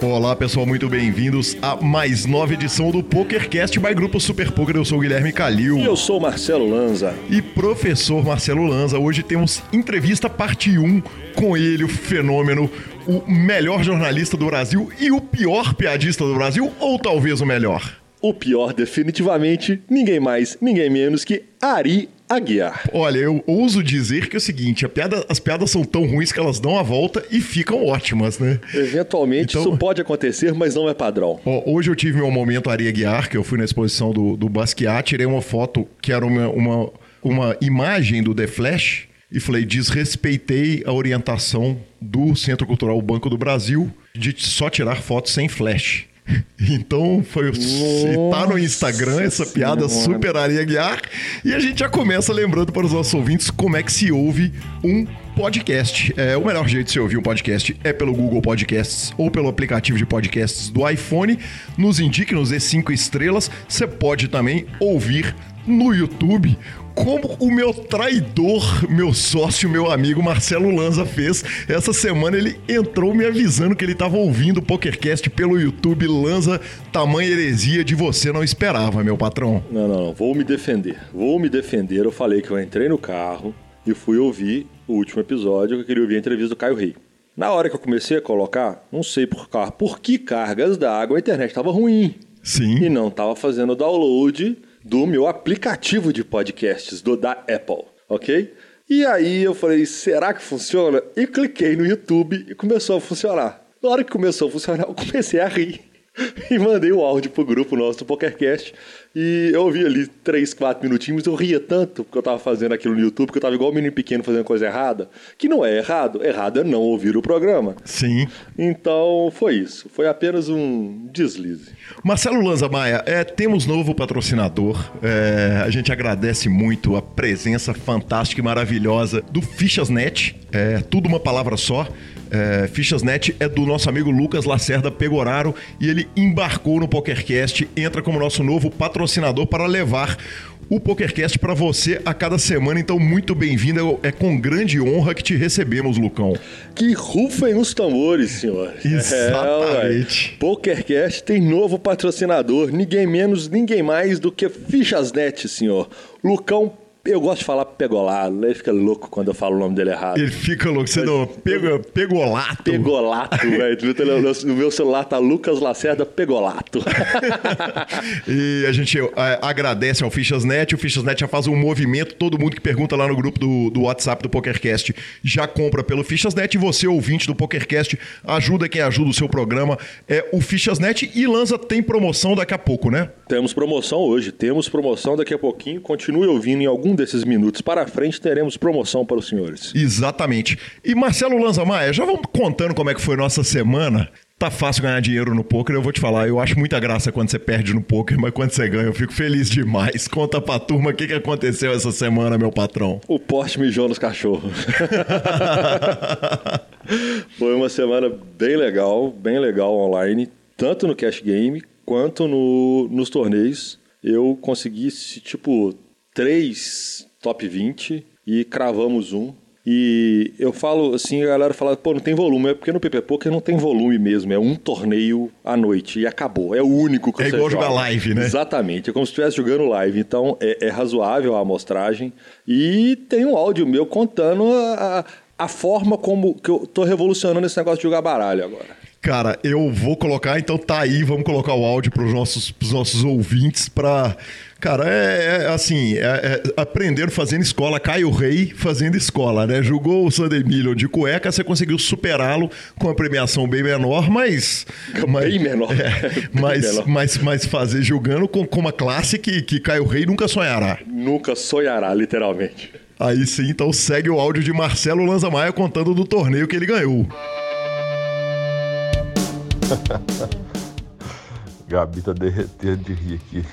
Olá pessoal, muito bem-vindos a mais nova edição do PokerCast by Grupo Super Poker. Eu sou o Guilherme Calil. E eu sou o Marcelo Lanza. E professor Marcelo Lanza, hoje temos entrevista parte 1 com ele, o fenômeno, o melhor jornalista do Brasil e o pior piadista do Brasil, ou talvez o melhor? O pior, definitivamente, ninguém mais, ninguém menos que Ari Aguiar. Olha, eu ouso dizer que é o seguinte: piada, as piadas são tão ruins que elas dão a volta e ficam ótimas, né? Eventualmente então, isso pode acontecer, mas não é padrão. Ó, hoje eu tive meu momento Ari Aguiar, que eu fui na exposição do, do Basquiat, tirei uma foto que era uma, uma, uma imagem do The Flash e falei: desrespeitei a orientação do Centro Cultural Banco do Brasil de só tirar fotos sem flash. Então foi tá no Instagram essa piada senhora. super Guiar e a gente já começa lembrando para os nossos ouvintes como é que se ouve um podcast. É, o melhor jeito de se ouvir um podcast é pelo Google Podcasts ou pelo aplicativo de podcasts do iPhone. Nos indique, nos dê cinco estrelas. Você pode também ouvir no YouTube como o meu traidor, meu sócio, meu amigo Marcelo Lanza fez. Essa semana ele entrou me avisando que ele estava ouvindo o PokerCast pelo YouTube. Lanza, tamanha heresia de você não esperava, meu patrão. Não, não, não. Vou me defender. Vou me defender. Eu falei que eu entrei no carro e fui ouvir o último episódio, que eu queria ouvir a entrevista do Caio Rei. Na hora que eu comecei a colocar, não sei por, por que cargas d'água a internet estava ruim. Sim. E não estava fazendo download do meu aplicativo de podcasts, do da Apple, ok? E aí eu falei, será que funciona? E cliquei no YouTube e começou a funcionar. Na hora que começou a funcionar, eu comecei a rir. e mandei o áudio pro grupo nosso do PokerCast. E eu ouvi ali 3, 4 minutinhos, eu ria tanto porque eu tava fazendo aquilo no YouTube, que eu tava igual um menino pequeno fazendo coisa errada, que não é errado. Errado é não ouvir o programa. Sim. Então foi isso. Foi apenas um deslize. Marcelo Lanza Maia, é, temos novo patrocinador. É, a gente agradece muito a presença fantástica e maravilhosa do Fichasnet. É tudo uma palavra só. É, Fichasnet é do nosso amigo Lucas Lacerda Pegoraro e ele embarcou no PokerCast, entra como nosso novo patrocinador para levar o PokerCast para você a cada semana. Então, muito bem-vindo. É com grande honra que te recebemos, Lucão. Que rufem os tambores, senhor. Exatamente. É, PokerCast tem novo patrocinador. Ninguém menos, ninguém mais do que Fichasnet, senhor. Lucão eu gosto de falar pegolado, ele fica louco quando eu falo o nome dele errado. Ele fica louco, você não. Pego, pegolato. Pegolato, velho. No meu celular tá Lucas Lacerda Pegolato. e a gente é, agradece ao Fichasnet. O Fichasnet já faz um movimento. Todo mundo que pergunta lá no grupo do, do WhatsApp do PokerCast já compra pelo Fichasnet. E você, ouvinte do PokerCast, ajuda quem ajuda o seu programa. É o Fichasnet. E Lanza tem promoção daqui a pouco, né? Temos promoção hoje. Temos promoção daqui a pouquinho. Continue ouvindo em algum desses minutos para frente teremos promoção para os senhores. Exatamente. E Marcelo Lanza Maia, já vamos contando como é que foi nossa semana. Tá fácil ganhar dinheiro no poker, eu vou te falar. Eu acho muita graça quando você perde no poker, mas quando você ganha, eu fico feliz demais. Conta pra turma o que, que aconteceu essa semana, meu patrão. O poste mijou nos cachorros. Foi uma semana bem legal, bem legal online, tanto no cash game quanto no, nos torneios. Eu consegui, tipo, três top 20 e cravamos um. E eu falo assim, a galera fala, pô, não tem volume. É porque no PP Poker não tem volume mesmo. É um torneio à noite e acabou. É o único que é você igual joga. jogar live, né? Exatamente. É como se estivesse jogando live. Então é, é, razoável a amostragem. E tem um áudio meu contando a, a forma como que eu tô revolucionando esse negócio de jogar baralho agora. Cara, eu vou colocar, então tá aí, vamos colocar o áudio para os nossos, pros nossos ouvintes para Cara, é, é assim, é, é, aprender fazendo escola, Caio Rei fazendo escola, né? Jogou o Sander Million de cueca, você conseguiu superá-lo com a premiação bem menor, mas... Bem menor. É, mas, menor. Mas, mas fazer jogando com, com uma classe que, que Caio Rei nunca sonhará. Nunca sonhará, literalmente. Aí sim, então segue o áudio de Marcelo Lanza Maia contando do torneio que ele ganhou. Gabi tá derretendo de rir aqui.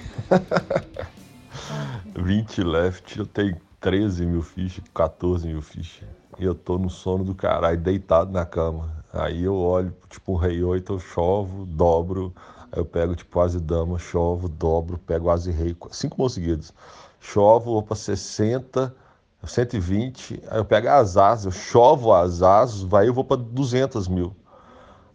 20 left, eu tenho 13 mil fichas, 14 mil fichas. E eu tô no sono do caralho, deitado na cama. Aí eu olho, tipo, um rei 8, eu chovo, dobro. Aí eu pego, tipo, as dama, chovo, dobro, pego as rei, cinco mãos seguidas. Chovo, vou pra 60, 120, aí eu pego as asas, eu chovo as asas, vai eu vou para 200 mil.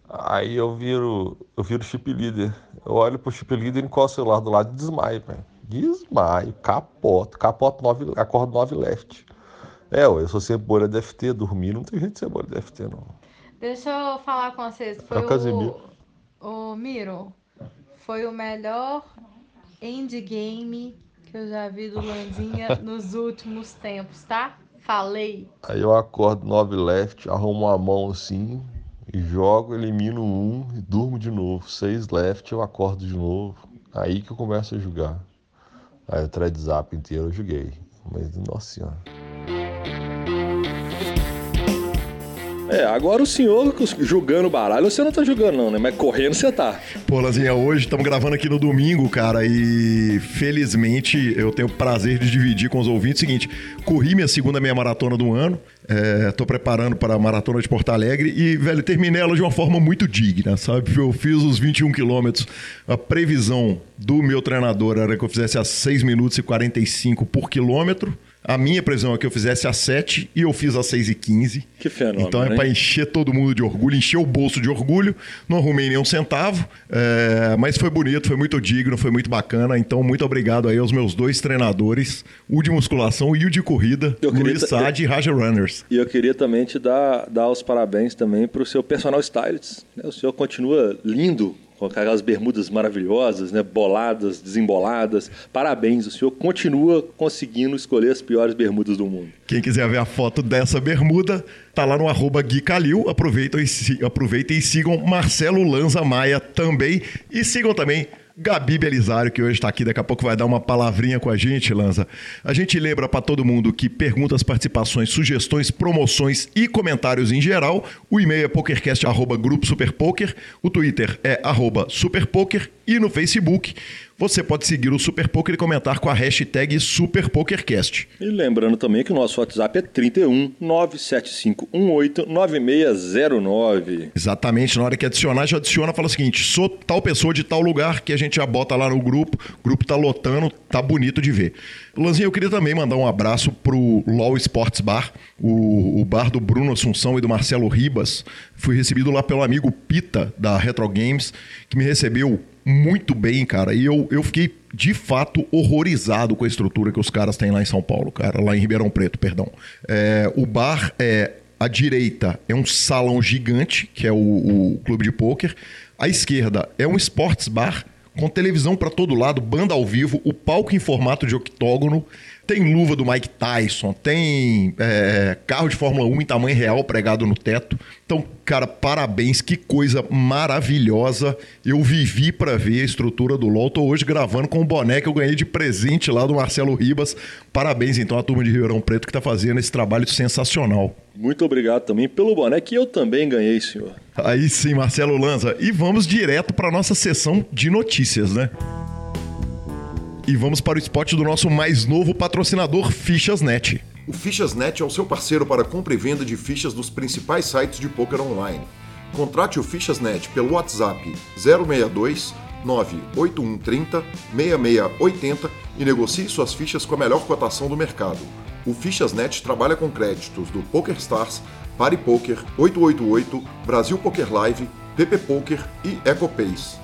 Aí eu viro, eu viro chip leader. Eu olho pro chip leader, encosto o celular do lado e desmaio, velho. Desmaio, capoto, capoto 9, acordo 9 left. É, eu sou cebola DFT, dormir, não tem jeito de cebola DFT, não. Deixa eu falar com vocês. Foi É o Casimiro. o, o Miro. Foi o melhor endgame que eu já vi do Lanzinha nos últimos tempos, tá? Falei. Aí eu acordo 9 left, arrumo a mão assim, jogo, elimino um e durmo de novo. 6 left, eu acordo de novo. Aí que eu começo a jogar. Aí o thread zap inteiro eu joguei. Mas, nossa senhora. É, agora o senhor julgando baralho, você não tá julgando não, né? Mas correndo você tá. Pô, Lanzinha, hoje estamos gravando aqui no domingo, cara, e felizmente eu tenho o prazer de dividir com os ouvintes o seguinte: corri minha segunda meia maratona do ano, é, tô preparando para a maratona de Porto Alegre e, velho, terminei ela de uma forma muito digna, sabe? Eu fiz os 21 quilômetros, a previsão do meu treinador era que eu fizesse a 6 minutos e 45 por quilômetro. A minha previsão é que eu fizesse a 7 e eu fiz a 6 e 15. Que fenômeno, Então é para encher todo mundo de orgulho, encher o bolso de orgulho. Não arrumei nenhum centavo, é, mas foi bonito, foi muito digno, foi muito bacana. Então, muito obrigado aí aos meus dois treinadores, o de musculação e o de corrida, Eu Luiz Sade e Raja Runners. E eu queria também te dar, dar os parabéns também pro seu personal stylist. né? O senhor continua lindo, com aquelas bermudas maravilhosas, né? boladas, desemboladas. Parabéns, o senhor continua conseguindo escolher as piores bermudas do mundo. Quem quiser ver a foto dessa bermuda, tá lá no arroba Gui Calil. Aproveitem e, aproveitem e sigam Marcelo Lanza Maia também. E sigam também Gabi Belisário, que hoje está aqui, daqui a pouco vai dar uma palavrinha com a gente, Lanza. A gente lembra para todo mundo que perguntas, participações, sugestões, promoções e comentários em geral, o e-mail é pokercast, arroba grupo superpoker, o Twitter é arroba superpoker e no Facebook você pode seguir o Super Poker e comentar com a hashtag SuperPokerCast. E lembrando também que o nosso WhatsApp é 31 97518 9609. Exatamente, na hora que adicionar, já adiciona, fala o seguinte: sou tal pessoa de tal lugar que a gente já bota lá no grupo, o grupo tá lotando, tá bonito de ver. Lanzinho, eu queria também mandar um abraço pro LOL Sports Bar, o, o bar do Bruno Assunção e do Marcelo Ribas. Fui recebido lá pelo amigo Pita, da Retro Games, que me recebeu muito bem, cara. E eu, eu fiquei, de fato, horrorizado com a estrutura que os caras têm lá em São Paulo, cara, lá em Ribeirão Preto, perdão. É, o bar é à direita é um salão gigante, que é o, o clube de pôquer. À esquerda é um sports bar com televisão para todo lado, banda ao vivo, o palco em formato de octógono. Tem luva do Mike Tyson, tem é, carro de Fórmula 1 em tamanho real pregado no teto. Então, cara, parabéns, que coisa maravilhosa. Eu vivi para ver a estrutura do LOL. Tô hoje gravando com o boné que eu ganhei de presente lá do Marcelo Ribas. Parabéns, então, à turma de Ribeirão Preto que tá fazendo esse trabalho sensacional. Muito obrigado também pelo boné que eu também ganhei, senhor. Aí sim, Marcelo Lanza. E vamos direto para nossa sessão de notícias, né? E vamos para o spot do nosso mais novo patrocinador, Fichas.net. O Fichas.net é o seu parceiro para compra e venda de fichas dos principais sites de poker online. Contrate o Fichas.net pelo WhatsApp 062 98130 6680 e negocie suas fichas com a melhor cotação do mercado. O Fichas.net trabalha com créditos do PokerStars, Party Poker, 888, Brasil Poker Live, PP Poker e EcoPace.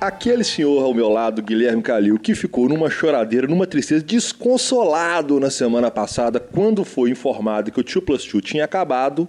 Aquele senhor ao meu lado, Guilherme Calil, que ficou numa choradeira, numa tristeza, desconsolado na semana passada, quando foi informado que o 2 Plus 2 tinha acabado.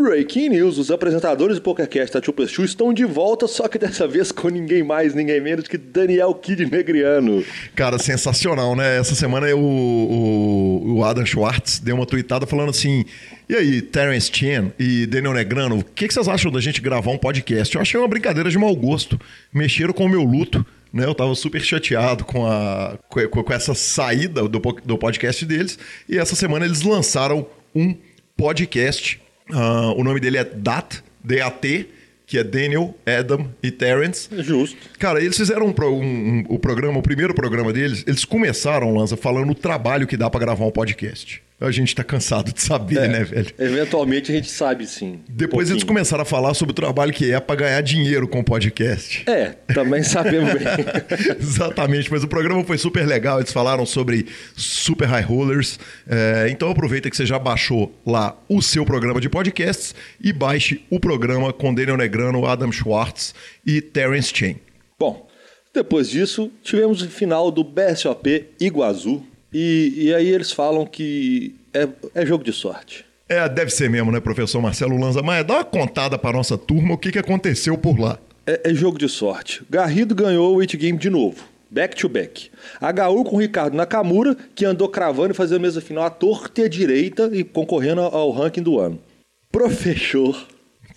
Breaking news: os apresentadores do PokerCast da 2 Plus 2 estão de volta, só que dessa vez com ninguém mais, ninguém menos que Daniel Kid Negriano. Cara, sensacional, né? Essa semana o, o, o Adam Schwartz deu uma tweetada falando assim: e aí, Terence Chen e Daniel Negrano, o que, que vocês acham da gente gravar um podcast? Eu achei uma brincadeira de mau gosto. Mexeram com o meu luto. Né, eu tava super chateado com, a, com, com essa saída do, do podcast deles. E essa semana eles lançaram um podcast. Ah, o nome dele é DAT, D-A-T, que é Daniel, Adam e Terrence. Justo. Cara, eles fizeram um, um- um- o programa, o primeiro programa deles, eles começaram, Lanza, falando o trabalho que dá pra gravar um podcast. A gente tá cansado de saber, né, velho? Eventualmente a gente sabe sim. Depois um eles começaram a falar sobre o trabalho que é pra ganhar dinheiro com o podcast. É, também sabemos bem. Exatamente, mas o programa foi super legal. Eles falaram sobre super high rollers. É, então aproveita que você já baixou lá o seu programa de podcasts e baixe o programa com Daniel Negrano, Adam Schwartz e Terence Chen. Bom, depois disso, tivemos o final do BSOP Iguazu. E, e aí eles falam que é, é jogo de sorte. É, deve ser mesmo, né, professor Marcelo Lanza? Mas dá uma contada para nossa turma o que, que aconteceu por lá. É, é jogo de sorte. Garrido ganhou o It Game de novo. Back to back. HU com o Ricardo Nakamura, que andou cravando e fazendo mesa final à torta e à direita e concorrendo ao ranking do ano. Professor.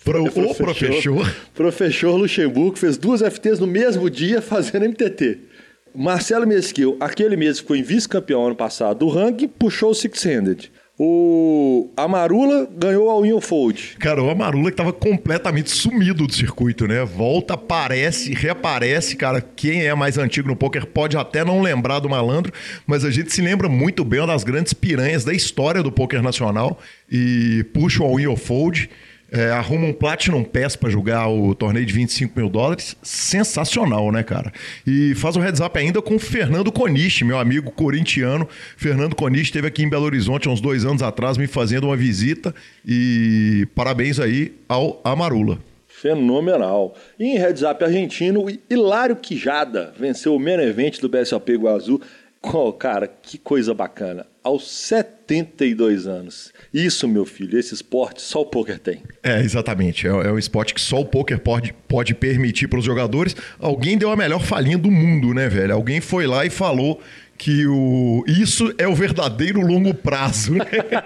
Pro, o professor. Professor Luxemburgo fez duas FTs no mesmo dia fazendo MTT. Marcelo Mesquil, aquele mesmo que foi vice-campeão ano passado do ranking, puxou o Six-Handed. O Amarula ganhou a Fold. Cara, o Amarula que tava completamente sumido do circuito, né? Volta, aparece, reaparece. Cara, quem é mais antigo no poker pode até não lembrar do malandro, mas a gente se lembra muito bem uma das grandes piranhas da história do poker nacional. E puxa o Win Fold, é, arruma um Platinum Pass pra jogar o torneio de 25 mil dólares. Sensacional, né, cara? E faz o heads up ainda com o Fernando Coniche, meu amigo corintiano. Fernando Coniche esteve aqui em Belo Horizonte há uns dois anos atrás me fazendo uma visita. E parabéns aí ao Amarula. Fenomenal. E em heads up argentino, Hilário Quijada venceu o main event do BSOP Iguazu. Oh, cara, que coisa bacana. Aos 72 anos. Isso, meu filho, esse esporte só o poker tem. É, exatamente. É, é um esporte que só o poker pode, pode permitir para os jogadores. Alguém deu a melhor falinha do mundo, né, velho? Alguém foi lá e falou que o isso é o verdadeiro longo prazo. né?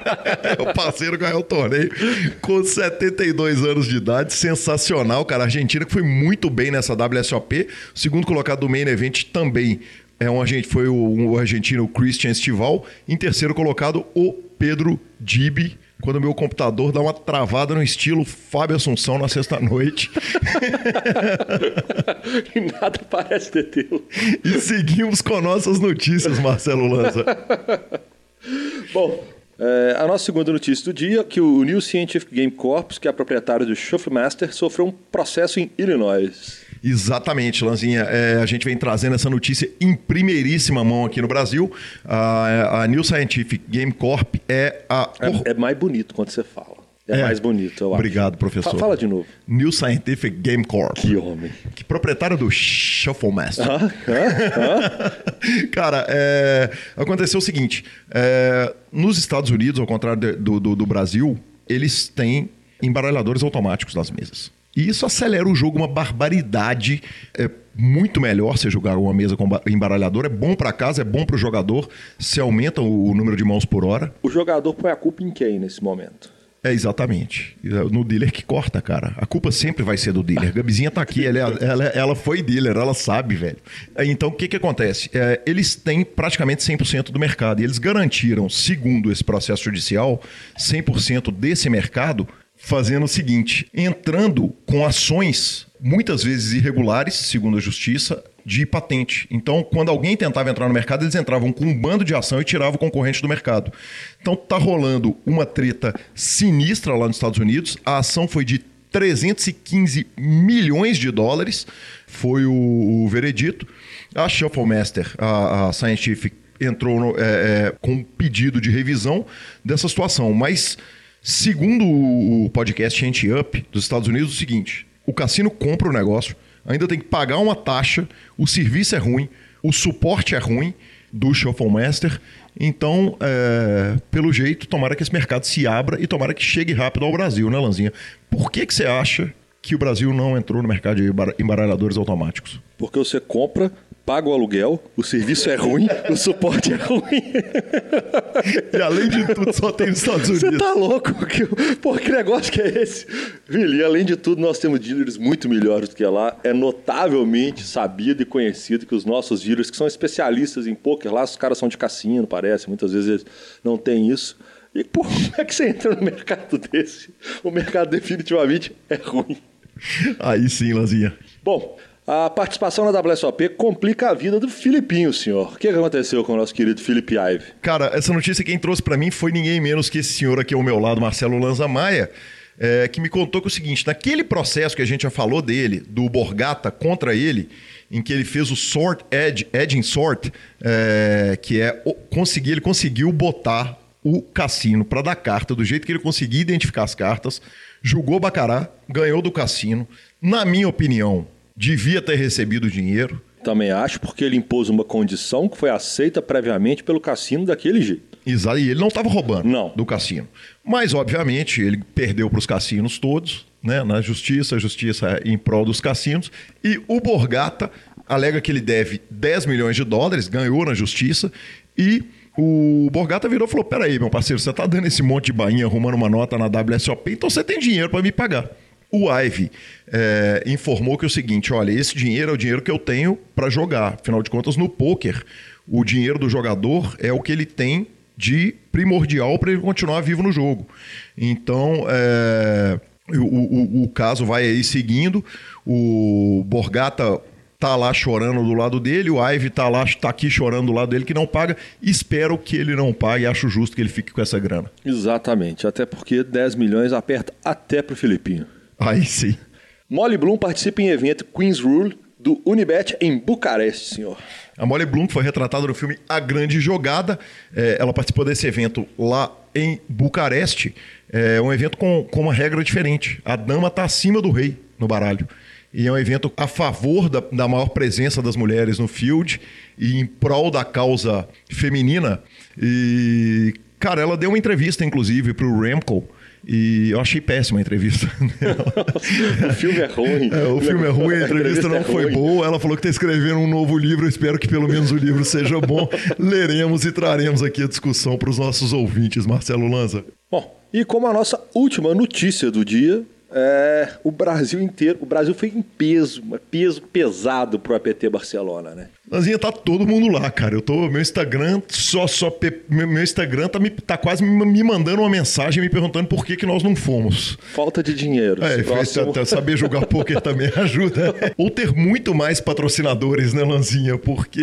o parceiro ganhou o torneio com 72 anos de idade, sensacional, cara. A Argentina que foi muito bem nessa WSOP. O segundo colocado do main event também é um argentino, foi o, o argentino Christian Estival. Em terceiro colocado, o Pedro Dibi. Quando o meu computador dá uma travada no estilo Fábio Assunção na sexta-noite. e nada parece detê-lo. e seguimos com nossas notícias, Marcelo Lanza. Bom, é, a nossa segunda notícia do dia é que o New Scientific Game Corps, que é proprietário do Shuffle Master, sofreu um processo em Illinois. Exatamente, Lanzinha. É, a gente vem trazendo essa notícia em primeiríssima mão aqui no Brasil. A, a New Scientific Game Corp é a. É, é mais bonito quando você fala. É, É. mais bonito, eu acho. Obrigado, professor. Fa- Fala de novo. New Scientific Game Corp. Que homem. Que proprietário do Shuffle Master. Hã? Hã? Cara, é, aconteceu o seguinte: é, nos Estados Unidos, ao contrário do, do- do Brasil, eles têm embaralhadores automáticos nas mesas. E isso acelera o jogo uma barbaridade. É muito melhor você jogar uma mesa com ba- embaralhador. É bom para casa, é bom para o jogador. Você aumenta o, número de mãos por hora. O jogador põe a culpa em quem nesse momento? É, exatamente. No dealer que corta, cara. A culpa sempre vai ser do dealer. A Gabizinha tá aqui, ela, é- ela, ela foi dealer, ela sabe, velho. Então, o que que acontece? É, eles têm praticamente 100% do mercado. E eles garantiram, segundo esse processo judicial, 100% desse mercado, fazendo o seguinte: entrando com ações, muitas vezes irregulares, segundo a justiça, de patente. Então, quando alguém tentava entrar no mercado, eles entravam com um bando de ação e tiravam o concorrente do mercado. Então, tá rolando uma treta sinistra lá nos Estados Unidos. A ação foi de 315 milhões de dólares, foi o, o veredito. A Shuffle Master, a, a Scientific, entrou no- é, é, com um pedido de revisão dessa situação. Mas, segundo o podcast Ante Up dos Estados Unidos, o seguinte: o cassino compra o negócio, ainda tem que pagar uma taxa, o serviço é ruim, o suporte é ruim do Shuffle Master. Então, é, pelo jeito, tomara que esse mercado se abra e tomara que chegue rápido ao Brasil, né, Lanzinha? Por que, que você acha que o Brasil não entrou no mercado de embar- embaralhadores automáticos? Porque você compra, paga o aluguel, o serviço é ruim, o suporte é ruim. E além de tudo, só tem nos Estados Unidos. Você tá louco? Que, pô, que negócio que é esse? Vili, além de tudo, nós temos dealers muito melhores do que lá. É notavelmente sabido e conhecido que os nossos dealers, que são especialistas em poker, lá os caras são de cassino, parece. Muitas vezes eles não têm isso. E pô, como é que você entra no mercado desse? O mercado definitivamente é ruim. Aí sim, Lanzinha. Bom, a participação na WSOP complica a vida do Filipinho, senhor. O que aconteceu com o nosso querido Felipe Ive? Cara, essa notícia quem trouxe para mim foi ninguém menos que esse senhor aqui ao meu lado, Marcelo Lanza Maia, é, que me contou que é o seguinte: naquele processo que a gente já falou dele, do Borgata contra ele, em que ele fez o sort edge, edging sort, é, que é conseguir, ele conseguiu botar o cassino para dar carta do jeito que ele conseguia identificar as cartas, julgou Bacará, ganhou do cassino. Na minha opinião, devia ter recebido o dinheiro. Também acho, porque ele impôs uma condição que foi aceita previamente pelo cassino daquele jeito. Exato, e ele não estava roubando não. do cassino. Mas, obviamente, ele perdeu para os cassinos todos, né, na justiça, a justiça em prol dos cassinos. E o Borgata alega que ele deve 10 milhões de dólares, ganhou na justiça, e o Borgata virou e falou: Peraí, meu parceiro, você está dando esse monte de bainha arrumando uma nota na WSOP, então você tem dinheiro para me pagar. O Ive é, informou que é o seguinte: olha, esse dinheiro é o dinheiro que eu tenho para jogar. Afinal de contas, no poker, o dinheiro do jogador é o que ele tem de primordial para ele continuar vivo no jogo. Então, é, o, o, o, caso vai aí seguindo. O Borgata tá lá chorando do lado dele, o Ive tá lá, tá aqui chorando do lado dele que não paga. Espero que ele não pague, acho justo que ele fique com essa grana. Exatamente, até porque 10 milhões aperta até pro Filipinho. Aí sim. Molly Bloom participa em evento Queen's Rule do Unibet em Bucareste, senhor. A Molly Bloom foi retratada no filme A Grande Jogada. É, ela participou desse evento lá em Bucareste. É um evento com, com uma regra diferente. A dama está acima do rei no baralho. E é um evento a favor da, da maior presença das mulheres no field e em prol da causa feminina. E, cara, ela deu uma entrevista, inclusive, para o Ramco e eu achei péssima a entrevista. o filme é ruim. É, o filme é ruim, a entrevista, a entrevista não é foi ruim. boa. Ela falou que está escrevendo um novo livro. Eu espero que pelo menos o livro seja bom. Leremos e traremos aqui a discussão para os nossos ouvintes, Marcelo Lanza. Bom, e como a nossa última notícia do dia, é, o Brasil inteiro, o Brasil foi em peso, peso pesado pro APT Barcelona, né? Lanzinha, tá todo mundo lá, cara. Eu tô. Meu Instagram só. só meu, Instagram tá, me, tá quase me, mandando uma mensagem me perguntando por que, que nós não fomos. Falta de dinheiro. É, próximo... saber jogar poker também ajuda. Ou ter muito mais patrocinadores, né, Lanzinha? Porque,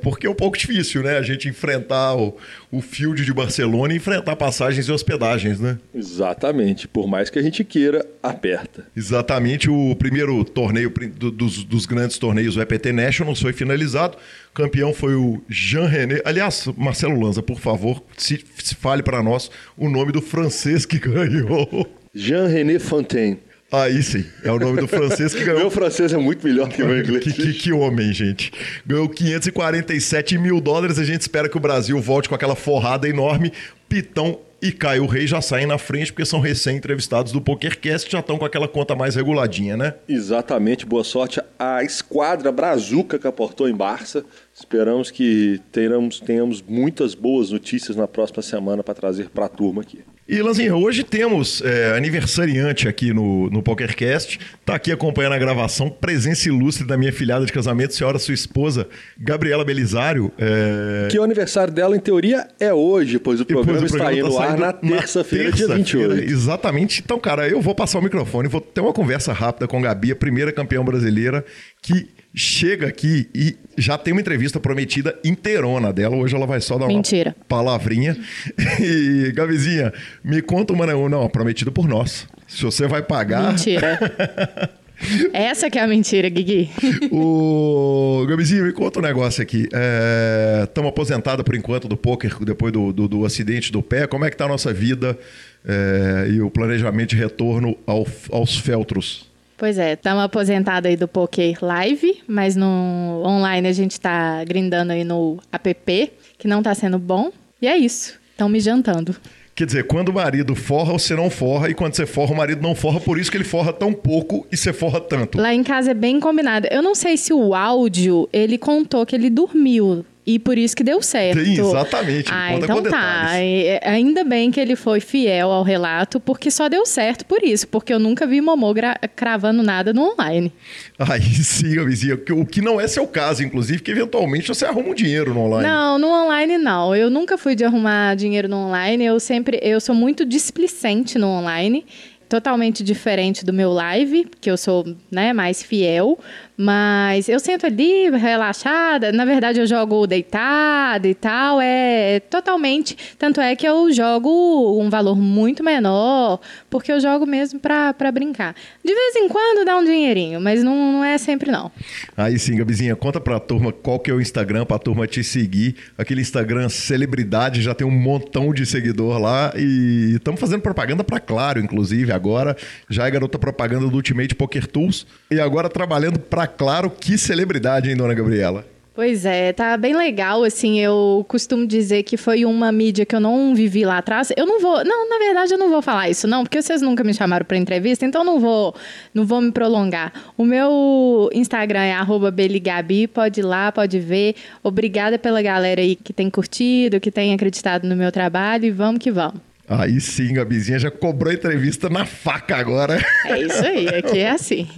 porque é um pouco difícil, né? A gente enfrentar o, o field de Barcelona e enfrentar passagens e hospedagens, né? Exatamente. Por mais que a gente queira, aperta. Exatamente. O primeiro torneio dos, dos grandes torneios, o EPT Nationals, foi finalizado finalizado. Campeão foi o Jean René. Aliás, Marcelo Lanza, por favor, se, se fale para nós o nome do francês que ganhou. Jean René Fontaine. Aí sim, é o nome do francês que ganhou. meu francês é muito melhor que o meu inglês. Que, que, que, homem, gente. Ganhou 547 mil dólares. A gente espera que o Brasil volte com aquela forrada enorme. Pitão e Caio Rei já saem na frente porque são recém-entrevistados do PokerCast já estão com aquela conta mais reguladinha, né? Exatamente. Boa sorte à esquadra Brazuca que aportou em Barça. Esperamos que tenhamos, tenhamos muitas boas notícias na próxima semana para trazer para a turma aqui. E, Lanzinha, hoje temos é, aniversariante aqui no, no PokerCast. Está aqui acompanhando a gravação, presença ilustre da minha filhada de casamento, senhora sua esposa, Gabriela Belisário. É... Que o aniversário dela, em teoria, é hoje, pois o programa, pois o programa está indo tá ar na terça-feira, terça dia 28. Exatamente. Então, cara, eu vou passar o microfone, vou ter uma conversa rápida com a Gabi, a primeira campeã brasileira, que chega aqui e já tem uma entrevista prometida inteirona dela. Hoje ela vai só dar Mentira. uma palavrinha. E, Gabizinha, me conta uma... Não, prometida por nós. Se você vai pagar... Mentira. Essa que é a mentira, Guigui. o Gabizinho, me conta um negócio aqui. Estamos é... aposentados por enquanto do poker depois do, do, do, acidente do pé. Como é que está a nossa vida é... e o planejamento de retorno ao, aos feltros? Pois é, estamos aposentados aí do Poker Live, mas no online a gente está grindando aí no app, que não está sendo bom. E é isso, estão me jantando. Quer dizer, quando o marido forra, você não forra, e quando você forra, o marido não forra, por isso que ele forra tão pouco e você forra tanto. Lá em casa é bem combinado. Eu não sei se o áudio, ele contou que ele dormiu E por isso que deu certo. Sim, exatamente. Ah, então com tá. detalhes. E- Ainda bem que ele foi fiel ao relato, porque só deu certo por isso, porque eu nunca vi Momô cravando nada no online. Aí sim, a vizinha. O que não é seu caso, inclusive, que eventualmente você arruma um dinheiro no online. Não, no online não. Eu nunca fui de arrumar dinheiro no online. Eu sempre, eu sou muito displicente no online. Totalmente diferente do meu live, que eu sou né, mais fiel. Mas eu sento ali, relaxada. Na verdade, eu jogo deitada e tal. É totalmente. Tanto é que eu jogo um valor muito menor, porque eu jogo mesmo pra, pra brincar. De vez em quando dá um dinheirinho, mas não, não é sempre não. Aí sim, Gabizinha, conta pra turma qual que é o Instagram pra turma te seguir. Aquele Instagram celebridade já tem um montão de seguidor lá e estamos fazendo propaganda pra Claro, inclusive, agora. Já é garota propaganda do Ultimate Poker Tools e agora trabalhando pra Claro. Que celebridade, hein, dona Gabriela? Pois é, tá bem legal, assim, eu costumo dizer que foi uma mídia que eu não vivi lá atrás. Eu não vou, não, na verdade eu não vou falar isso não, porque vocês nunca me chamaram para entrevista, então não vou, não vou me prolongar. O meu Instagram é beligabi, pode ir lá, pode ver. Obrigada pela galera aí que tem curtido, que tem acreditado no meu trabalho e vamos que vamos. Aí sim, Gabizinha já cobrou entrevista na faca agora. É isso aí, aqui é assim.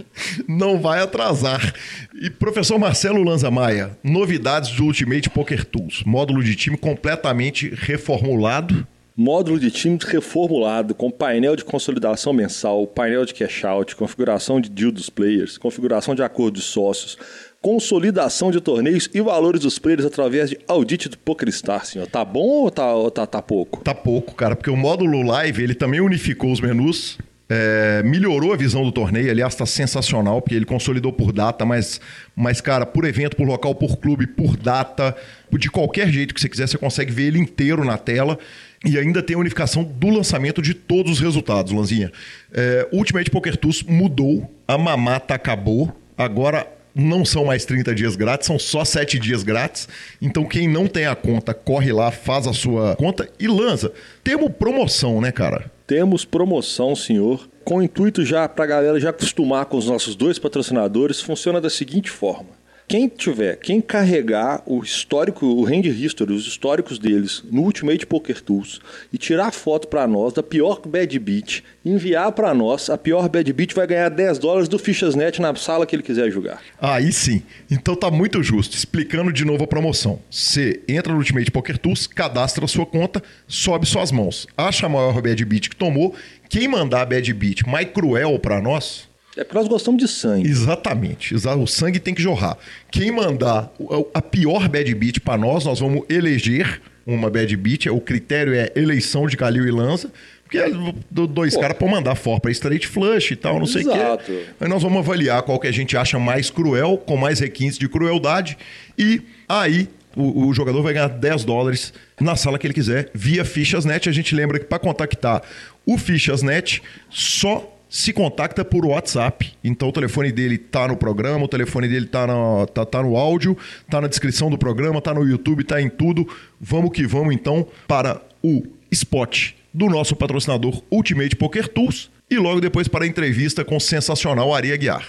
Não vai atrasar. E professor Marcelo Lanza Maia, novidades do Ultimate Poker Tools. Módulo de time completamente reformulado. Módulo de times reformulado com painel de consolidação mensal, painel de cash out, configuração de deal dos players, configuração de acordo de sócios, consolidação de torneios e valores dos players através de audit do PokerStar, senhor. Tá bom ou tá, ou tá, tá pouco? Tá pouco, cara, porque o módulo live ele também unificou os menus. é, melhorou a visão do torneio, aliás, tá sensacional, porque ele consolidou por data, mas, mas, cara, por evento, por local, por clube, por data, de qualquer jeito que você quiser, você consegue ver ele inteiro na tela. E ainda tem a unificação do lançamento de todos os resultados, Lanzinha. É, Ultimate Poker Tools mudou, a mamata acabou, agora não são mais 30 dias grátis, são só 7 dias grátis. Então quem não tem a conta, corre lá, faz a sua conta e lança. Temos promoção, né, cara? Temos promoção, senhor. Com o intuito já para a galera já acostumar com os nossos dois patrocinadores, funciona da seguinte forma. Quem tiver, quem carregar o histórico, o Hand History, os históricos deles no Ultimate Poker Tools e tirar foto para nós da pior bad beat, enviar para nós, a pior bad beat vai ganhar 10 dólares do Fichasnet na sala que ele quiser jogar. Aí sim. Então tá muito justo. Explicando de novo a promoção. Você entra no Ultimate Poker Tools, cadastra a sua conta, sobe suas mãos. Acha a maior bad beat que tomou. Quem mandar a bad beat mais cruel pra nós, É porque nós gostamos de sangue. Exatamente. Exa- O sangue tem que jorrar. Quem mandar a pior bad beat pra nós, nós vamos eleger uma bad beat. O critério é eleição de Calil e Lanza. Porque é do- dois caras pra mandar for pra straight flush e tal, não sei o Exato. quê. Aí nós vamos avaliar qual que a gente acha mais cruel, com mais requintes de crueldade. E aí o, o jogador vai ganhar 10 dólares na sala que ele quiser, via Fichasnet. A gente lembra que para contactar o Fichasnet, só se contacta por WhatsApp. Então o telefone dele tá no programa, o telefone dele tá no, tá, tá no áudio, tá na descrição do programa, tá no YouTube, tá em tudo. Vamos que vamos então para o spot do nosso patrocinador Ultimate Poker Tools e logo depois para a entrevista com o sensacional Ari Aguiar.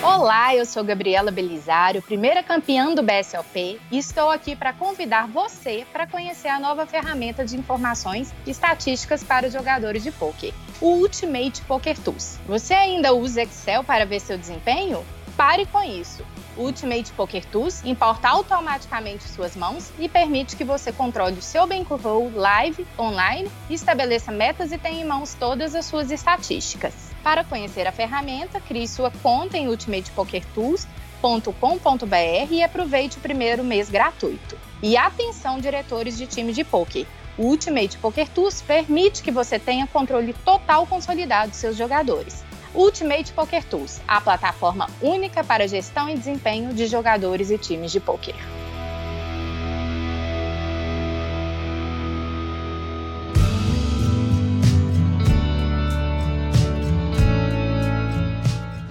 Olá, eu sou Gabriela Belisário, primeira campeã do BSLP, e estou aqui para convidar você para conhecer a nova ferramenta de informações e estatísticas para os jogadores de poker, o Ultimate Poker Tools. Você ainda usa Excel para ver seu desempenho? Pare com isso. O Ultimate Poker Tools importa automaticamente suas mãos e permite que você controle o seu bankroll live, online, estabeleça metas e tenha em mãos todas as suas estatísticas. Para conhecer a ferramenta, crie sua conta em ultimatepokertools.com.br e aproveite o primeiro mês gratuito. E atenção, diretores de time de poker! O Ultimate Poker Tools permite que você tenha controle total consolidado dos seus jogadores. Ultimate Poker Tools, a plataforma única para gestão e desempenho de jogadores e times de poker.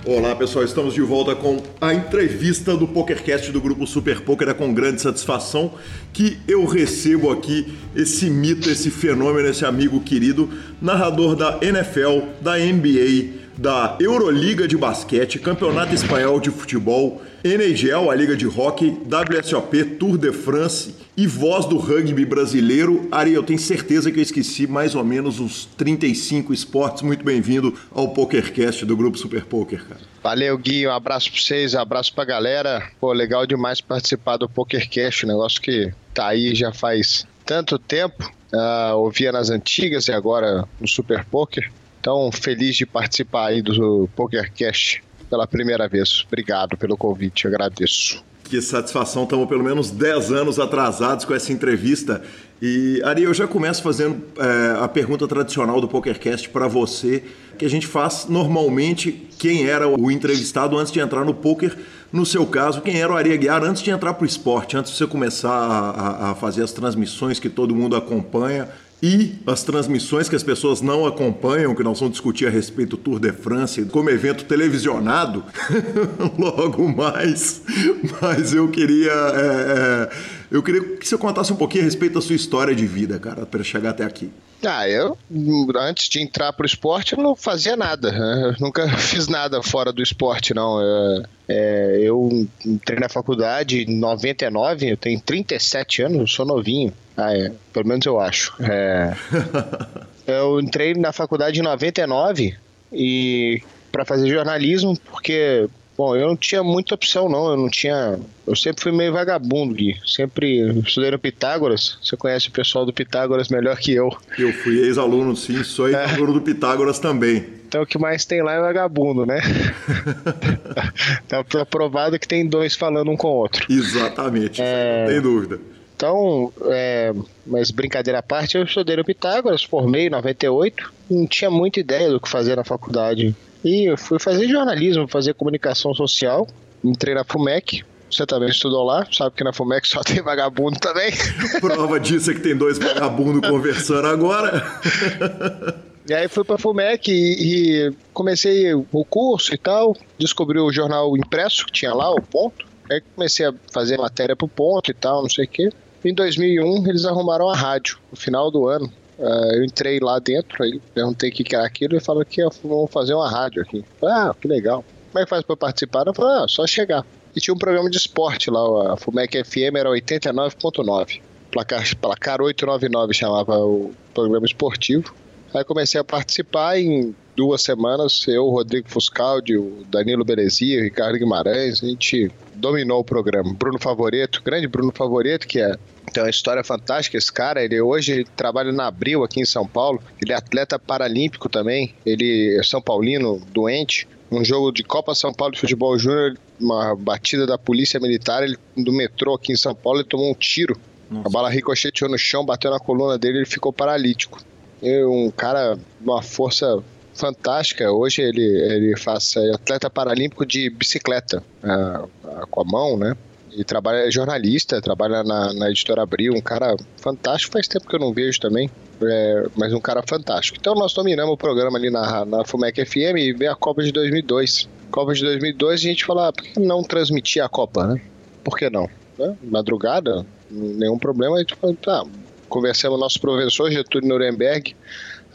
Olá pessoal, estamos de volta com a entrevista do PokerCast do grupo Super Poker. É com grande satisfação que eu recebo aqui esse mito, esse fenômeno, esse amigo querido, narrador da NFL, da NBA, da Euroliga de Basquete, Campeonato Espanhol de Futebol, NHL, a Liga de Hockey, WSOP, Tour de France e voz do rugby brasileiro. Ari, eu tenho certeza que eu esqueci mais ou menos uns 35 esportes. Muito bem-vindo ao PokerCast do Grupo Super Poker, cara. Valeu, Gui. Um abraço pra vocês, um abraço pra galera. Pô, legal demais participar do PokerCast, um negócio que tá aí já faz tanto tempo. Uh, ouvia nas antigas e agora no Super Poker. Então, feliz de participar aí do PokerCast pela primeira vez. Obrigado pelo convite, agradeço. Que satisfação, estamos pelo menos 10 anos atrasados com essa entrevista. E, Ari, eu já começo fazendo é, a pergunta tradicional do PokerCast para você, que a gente faz normalmente quem era o entrevistado antes de entrar no poker. No seu caso, quem era o Ari Aguiar antes de entrar para o esporte, antes de você começar a, a fazer as transmissões que todo mundo acompanha e as transmissões que as pessoas não acompanham, que nós vamos discutir a respeito do Tour de France, como evento televisionado, logo mais. Mas eu queria, é, é, eu queria que você contasse um pouquinho a respeito da sua história de vida, cara, para chegar até aqui. Ah, eu, antes de entrar pro esporte, eu não fazia nada. Né? Eu nunca fiz nada fora do esporte, não. Eu, é, eu entrei na faculdade em 99, eu tenho 37 anos, sou novinho. Ah, é. Pelo menos eu acho. É... eu entrei na faculdade em 99 e para fazer jornalismo, porque Bom, eu não tinha muita opção, não. Eu não tinha. Eu sempre fui meio vagabundo, Gui. Sempre estudei no Pitágoras. Você conhece o pessoal do Pitágoras melhor que eu. Eu fui ex-aluno, sim. Sou ex-aluno é. do Pitágoras também. Então o que mais tem lá é vagabundo, né? é provado que tem dois falando um com o outro. Exatamente, é... não tem dúvida. Então, é, mas brincadeira à parte, eu estudei no Pitágoras, formei em 98, não tinha muita ideia do que fazer na faculdade. E eu fui fazer jornalismo, fazer comunicação social, entrei na FUMEC, você também estudou lá, sabe que na FUMEC só tem vagabundo também. Prova disso é que tem dois vagabundos conversando agora. E aí fui pra FUMEC e, e, comecei o curso e tal, descobri o jornal impresso que tinha lá, o ponto. Aí comecei a fazer matéria pro ponto e tal, não sei o quê. Em 2001, eles arrumaram a rádio, no final do ano. Uh, eu entrei lá dentro, aí perguntei o que, era aquilo e falou que vamos fazer uma rádio aqui. Ah, que legal. Como é que faz para participar? Eu falei, ah, só chegar. E tinha um programa de esporte lá, a FUMEC FM era 89.9. Placar, placar 899 chamava o programa esportivo. Aí comecei a participar em duas semanas, eu, Rodrigo Fuscaldi, o Danilo Belezia, o Ricardo Guimarães, a gente dominou o programa. Bruno Favoreto, grande Bruno Favoreto, que é tem uma história fantástica. Esse cara, ele hoje ele trabalha na Abril aqui em São Paulo. Ele é atleta paralímpico também. Ele é São Paulino, doente. Um jogo de Copa São Paulo de Futebol Júnior, uma batida da Polícia Militar, ele, do metrô aqui em São Paulo, ele tomou um tiro. Nossa. A bala ricocheteou no chão, bateu na coluna dele e ele ficou paralítico. E um cara, uma força fantástica. Hoje ele, ele faz é atleta paralímpico de bicicleta, é, com a mão, né? E trabalha, é jornalista, trabalha na, na editora Abril, um cara fantástico. Faz tempo que eu não vejo também, é, mas um cara fantástico. Então nós dominamos o programa ali na, na FUMEC FM e veio a Copa de 2002. Copa de 2002 a gente fala, ah, por que não transmitir a Copa, né? Por que não? Né? Madrugada, nenhum problema. A gente falou, tá, conversamos com nosso professor Getúlio Nuremberg,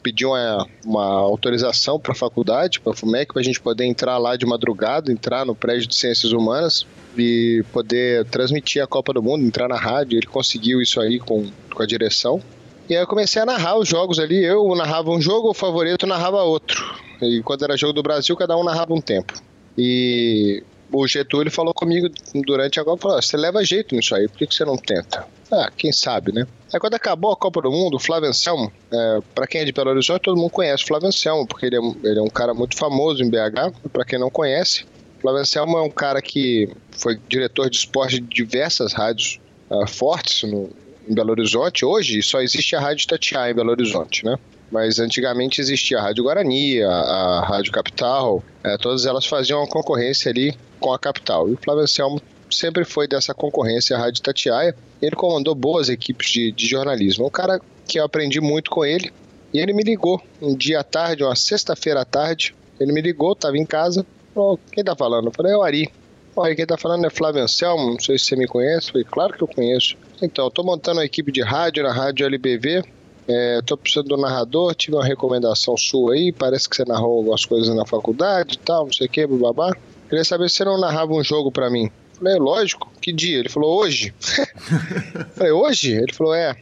pediu uma, uma autorização para a faculdade, para a FUMEC, para a gente poder entrar lá de madrugada, entrar no prédio de Ciências Humanas e poder transmitir a Copa do Mundo, entrar na rádio. Ele conseguiu isso aí com, com a direção. E aí eu comecei a narrar os jogos ali. Eu narrava um jogo, o favorito narrava outro. E quando era jogo do Brasil, cada um narrava um tempo. E o Getúlio falou comigo durante a Copa, falou, você leva jeito nisso aí, por que, que você não tenta? Ah, quem sabe, né? Aí quando acabou a Copa do Mundo, o Flávio Anselmo, é, para quem é de Belo Horizonte, todo mundo conhece o Flávio Anselmo, porque ele é, ele é um cara muito famoso em BH, para quem não conhece. O Flávio Anselmo é um cara que foi diretor de esporte de diversas rádios uh, fortes no, em Belo Horizonte. Hoje só existe a Rádio Tatiá em Belo Horizonte, né? Mas antigamente existia a Rádio Guarani, a, a Rádio Capital, é, todas elas faziam uma concorrência ali com a Capital. E o Flávio Anselmo sempre foi dessa concorrência, a Rádio Tatiaia. Ele comandou boas equipes de, de jornalismo. Um cara que eu aprendi muito com ele. E ele me ligou um dia à tarde, uma sexta-feira à tarde. Ele me ligou, estava em casa. Falou, quem tá falando? Eu falei, é o Ari. Olha, quem tá falando é Flávio Anselmo, não sei se você me conhece. Eu falei, claro que eu conheço. Então, tô montando uma equipe de rádio na Rádio LBV. É, tô precisando do narrador, tive uma recomendação sua aí, parece que você narrou algumas coisas na faculdade e tal, não sei o que, babá. Queria saber se você não narrava um jogo para mim. Falei, lógico, que dia? Ele falou, hoje. falei, hoje? Ele falou, é.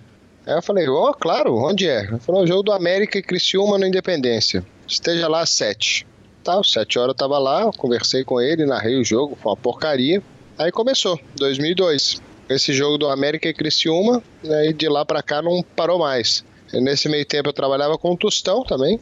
Aí eu falei, ó, oh, claro, onde é? Ele falou, o jogo do América e Criciúma no Independência. Esteja lá às sete. Tá, sete horas eu tava lá, conversei com ele, narrei o jogo, foi uma porcaria. Aí começou, 2002. Esse jogo do América e Criciúma, aí de lá para cá não parou mais. Nesse meio tempo eu trabalhava com o Tostão também.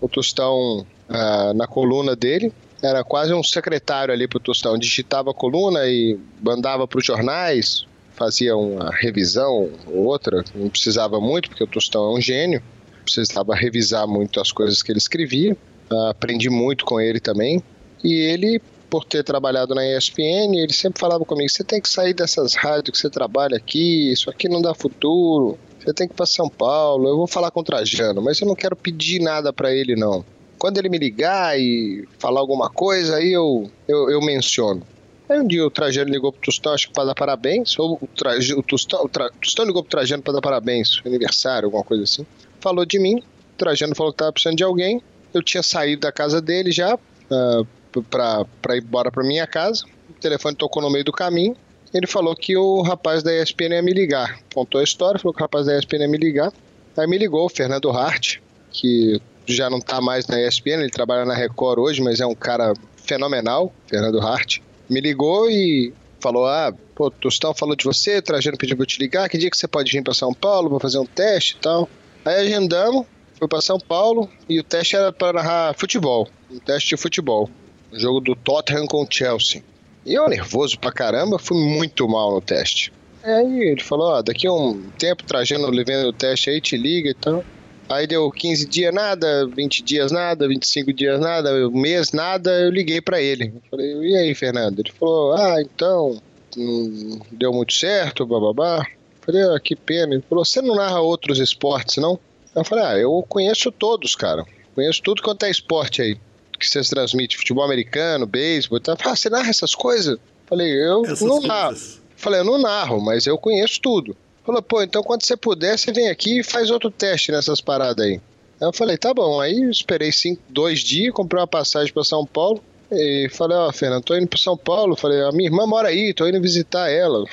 O Tostão ah, na coluna dele. Era quase um secretário ali pro Tostão. Digitava a coluna e mandava para os jornais, fazia uma revisão ou outra. Não precisava muito, porque o Tostão é um gênio. Precisava revisar muito as coisas que ele escrevia. Ah, aprendi muito com ele também. E ele, por ter trabalhado na ESPN, ele sempre falava comigo: você tem que sair dessas rádios que você trabalha aqui, isso aqui não dá futuro. Você tem que ir para São Paulo. Eu vou falar com o Trajano, mas eu não quero pedir nada para ele, não. Quando ele me ligar e falar alguma coisa, aí eu, eu, eu menciono. Aí um dia o Trajano ligou pro Tostão, acho que para dar parabéns. Ou o, Traj, o, Tostão, o, Tra, o Tostão ligou pro Trajano para dar parabéns, aniversário, alguma coisa assim. Falou de mim. O Trajano falou que tava precisando de alguém. Eu tinha saído da casa dele já uh, para ir embora para minha casa. O telefone tocou no meio do caminho. Ele falou que o rapaz da ESPN ia me ligar. Contou a história, falou que o rapaz da ESPN ia me ligar. Aí me ligou o Fernando Hart, que já não está mais na ESPN, ele trabalha na Record hoje, mas é um cara fenomenal, Fernando Hart. Me ligou e falou: Ah, pô, Tostão falou de você, Trajano pediu pra eu te ligar, que dia que você pode vir para São Paulo para fazer um teste e tal. Aí agendamos, fui para São Paulo e o teste era para narrar futebol, um teste de futebol. Jogo do Tottenham com o Chelsea. E eu, nervoso pra caramba, fui muito mal no teste. Aí ele falou: Ó, daqui a um tempo, Trajano levando o teste aí, te liga e tal. Aí deu 15 dias nada, 20 dias nada, 25 dias nada, um mês nada, eu liguei para ele. Eu falei, e aí, Fernando? Ele falou, ah, então, não deu muito certo, bababá. Eu falei, ah, que pena. Ele falou, você não narra outros esportes, não? Eu falei, ah, eu conheço todos, cara. Conheço tudo quanto é esporte aí. Que vocês transmitem, futebol americano, beisebol. Tá? Ah, você narra essas coisas? Falei, eu essas não narro. Falei, eu não narro, mas eu conheço tudo. Falou, pô, então quando você puder, você vem aqui e faz outro teste nessas paradas aí. Aí eu falei, tá bom. Aí esperei cinco, dois dias, comprei uma passagem para São Paulo. E falei, ó, oh, Fernando, tô indo para São Paulo. Falei, a minha irmã mora aí, tô indo visitar ela.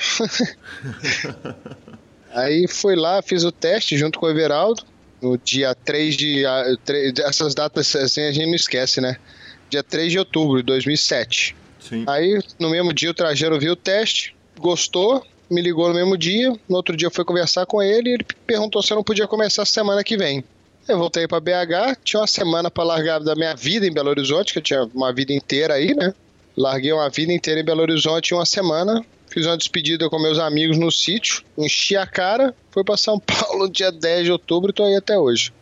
aí fui lá, fiz o teste junto com o Everaldo. No dia 3 de. 3, essas datas assim a gente não esquece, né? Dia 3 de outubro de 2007. Sim. Aí, no mesmo dia, o Trajano viu o teste, gostou, me ligou no mesmo dia. No outro dia eu fui conversar com ele e ele perguntou se eu não podia começar semana que vem. Eu voltei para BH, tinha uma semana para largar da minha vida em Belo Horizonte, que eu tinha uma vida inteira aí, né? Larguei uma vida inteira em Belo Horizonte uma semana. Fiz uma despedida com meus amigos no sítio, enchi a cara, fui para São Paulo dia 10 de outubro e tô aí até hoje.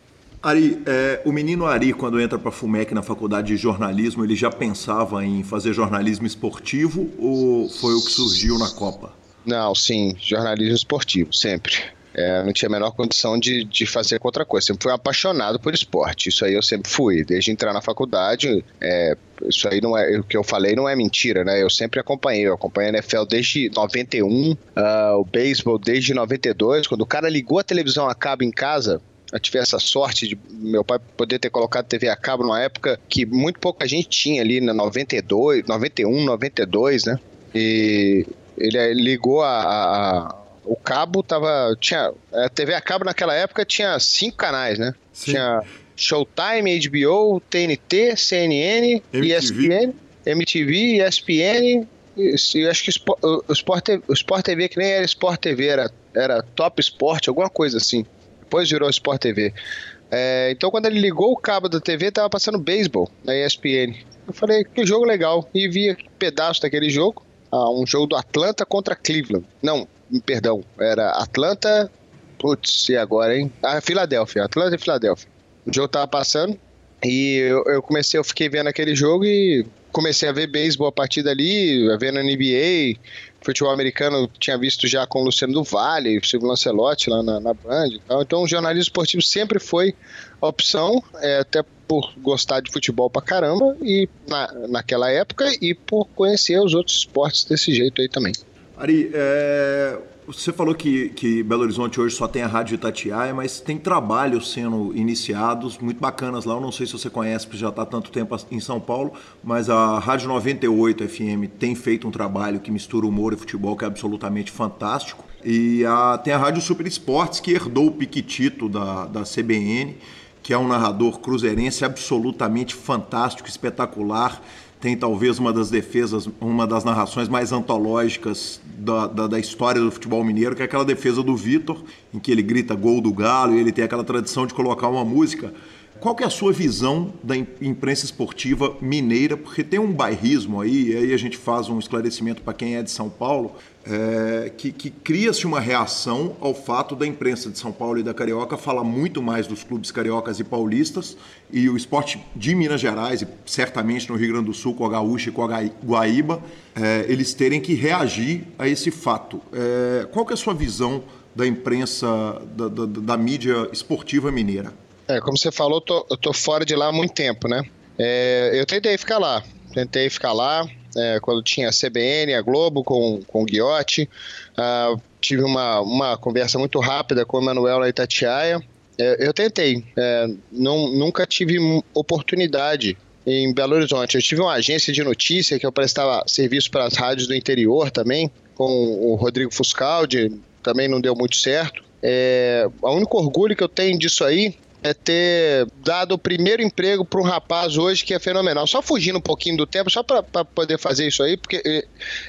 Ari, é, o menino Ari, quando entra para a FUMEC na faculdade de jornalismo, ele já pensava em fazer jornalismo esportivo ou foi o que surgiu na Copa? Não, sim, jornalismo esportivo, sempre. É, não tinha a menor condição de, de fazer outra coisa. Sempre fui apaixonado por esporte. Isso aí eu sempre fui. Desde entrar na faculdade, é, isso aí não é. O que eu falei não é mentira, né? Eu sempre acompanhei. Eu acompanhei a NFL desde 91, uh, ah, o beisebol desde 92. Quando o cara ligou a televisão a cabo em casa, eu tive essa sorte de meu pai poder ter colocado TV a cabo numa época que muito pouca gente tinha ali na 92, 91, 92, né? E ele ligou a, a, o cabo tava tinha a é, TV a cabo naquela época tinha cinco canais, né? Sim. Tinha Showtime, HBO, TNT, CNN, MTV. ESPN, MTV, ESPN, e, acho que o Sport, TV, o Sport TV que nem era Sport TV, era, era Top Sport, alguma coisa assim. Depois virou Sport TV. É, então quando ele ligou o cabo da TV, tava passando beisebol na ESPN. Eu falei, que jogo legal. E via pedaço daquele jogo a um jogo do Atlanta contra Cleveland. Não, perdão, era Atlanta. Putz, e agora, hein? Ah, Filadélfia, Atlanta e Filadélfia. O jogo tava passando e eu, eu, comecei, eu fiquei vendo aquele jogo e comecei a ver beisebol a partir dali, vendo NBA, futebol americano tinha visto já com o Luciano do Vale, Silvio Lancelotti lá na, na Band e tal. Então o jornalismo esportivo sempre foi a opção, é, até por gostar de futebol pra caramba e na, naquela época e por conhecer os outros esportes desse jeito aí também. Ari, é, Você falou que, que Belo Horizonte hoje só tem a Rádio Itatiaia, mas tem trabalhos sendo iniciados muito bacanas lá. Eu não sei se você conhece, porque já está tanto tempo em São Paulo, mas a Rádio 98 FM tem feito um trabalho que mistura humor e futebol que é absolutamente fantástico. E a, tem a Rádio Super Esportes, que herdou o Piquitito da, da CBN, que é um narrador cruzeirense absolutamente fantástico, espetacular tem talvez uma das defesas, uma das narrações mais antológicas da, da, da, história do futebol mineiro, que é aquela defesa do Vitor, em que ele grita gol do Galo e ele tem aquela tradição de colocar uma música. Qual que é a sua visão da imprensa esportiva mineira? Porque tem um bairrismo aí, e aí a gente faz um esclarecimento para quem é de São Paulo, é, que, que cria-se uma reação ao fato da imprensa de São Paulo e da Carioca falar muito mais dos clubes cariocas e paulistas e o esporte de Minas Gerais, e certamente no Rio Grande do Sul, com a Gaúcha e com a Guaíba, é, eles terem que reagir a esse fato. É, qual que é a sua visão da imprensa, da, da, da mídia esportiva mineira? É, como você falou, eu tô, eu tô fora de lá há muito tempo, né? Eu tentei ficar lá, tentei ficar lá, é, quando tinha a CBN, a Globo com, com o Guiotti. Uh, tive uma, uma conversa muito rápida com o Emanuel na Itatiaia. É, eu tentei, é, não, nunca tive oportunidade em Belo Horizonte. Eu tive uma agência de notícia que eu prestava serviço para as rádios do interior também, com o Rodrigo Fuscaldi, também não deu muito certo. É, o único orgulho que eu tenho disso aí é ter dado o primeiro emprego para um rapaz hoje que é fenomenal. Só fugindo um pouquinho do tempo, só para poder fazer isso aí, porque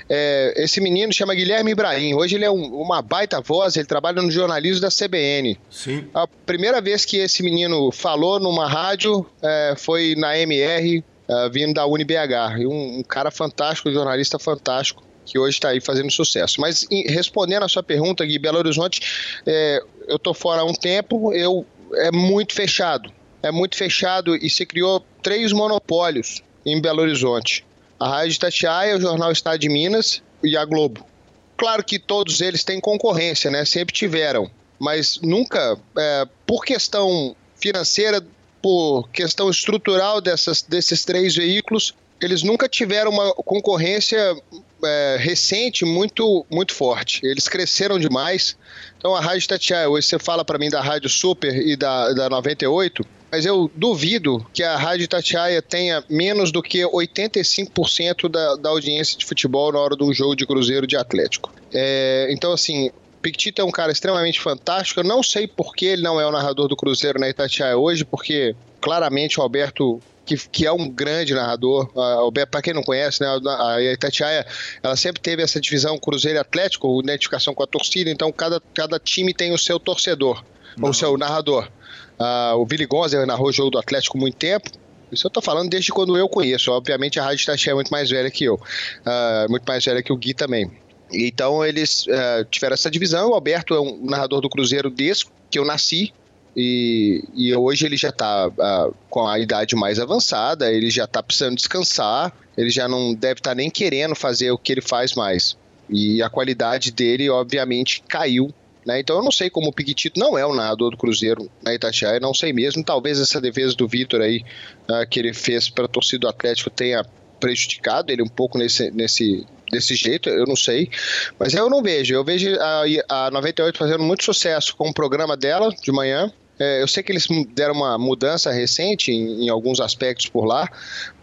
é, esse menino chama Guilherme Ibrahim. Hoje ele é um, uma baita voz, ele trabalha no jornalismo da CBN. Sim. A primeira vez que esse menino falou numa rádio é, foi na MR, é, vindo da UniBH. E um, um cara fantástico, um jornalista fantástico que hoje está aí fazendo sucesso. Mas em, respondendo a sua pergunta, Gui, Belo Horizonte, é, eu estou fora há um tempo, eu é muito fechado. É muito fechado e se criou três monopólios em Belo Horizonte. A Rádio Itatiaia, o Jornal Estado de Minas e a Globo. Claro que todos eles têm concorrência, né? Sempre tiveram. Mas nunca, é, por questão financeira, por questão estrutural dessas, desses três veículos, eles nunca tiveram uma concorrência é, recente muito, muito forte. Eles cresceram demais. Então a Rádio Tatiaia, hoje você fala para mim da Rádio Super e da, da 98, mas eu duvido que a Rádio Tatiaia tenha menos do que 85% da, da audiência de futebol na hora do jogo de Cruzeiro de Atlético. É, então, assim, Pictito é um cara extremamente fantástico. Eu não sei por que ele não é o narrador do Cruzeiro na Itatiaia hoje, porque claramente o Alberto que, que é um grande narrador. Para quem não conhece, né, a Itatiaia ela sempre teve essa divisão Cruzeiro Atlético, identificação com a torcida, então cada, cada time tem o seu torcedor, o seu narrador. Uh, o Billy Gonza narrou o jogo do Atlético muito tempo. Isso eu tô falando desde quando eu conheço. Obviamente a Rádio Itatiaia é muito mais velha que eu. Uh, muito mais velha que o Gui também. Então eles uh, tiveram essa divisão. O Alberto é um narrador do Cruzeiro desde que eu nasci. E, e hoje ele já está ah, com a idade mais avançada, ele já está precisando descansar, ele já não deve estar tá nem querendo fazer o que ele faz mais. E a qualidade dele, obviamente, caiu. Né? Então eu não sei como o Piquetito não é o narrador do Cruzeiro na Itatiaia, não sei mesmo. Talvez essa defesa do Vitor aí, uh, que ele fez para a torcida do Atlético, tenha prejudicado ele um pouco nesse, nesse, desse jeito, eu não sei. Mas eu não vejo. Eu vejo a, a 98 fazendo muito sucesso com o programa dela de manhã, é, eu sei que eles deram uma mudança recente em, em, alguns aspectos por lá,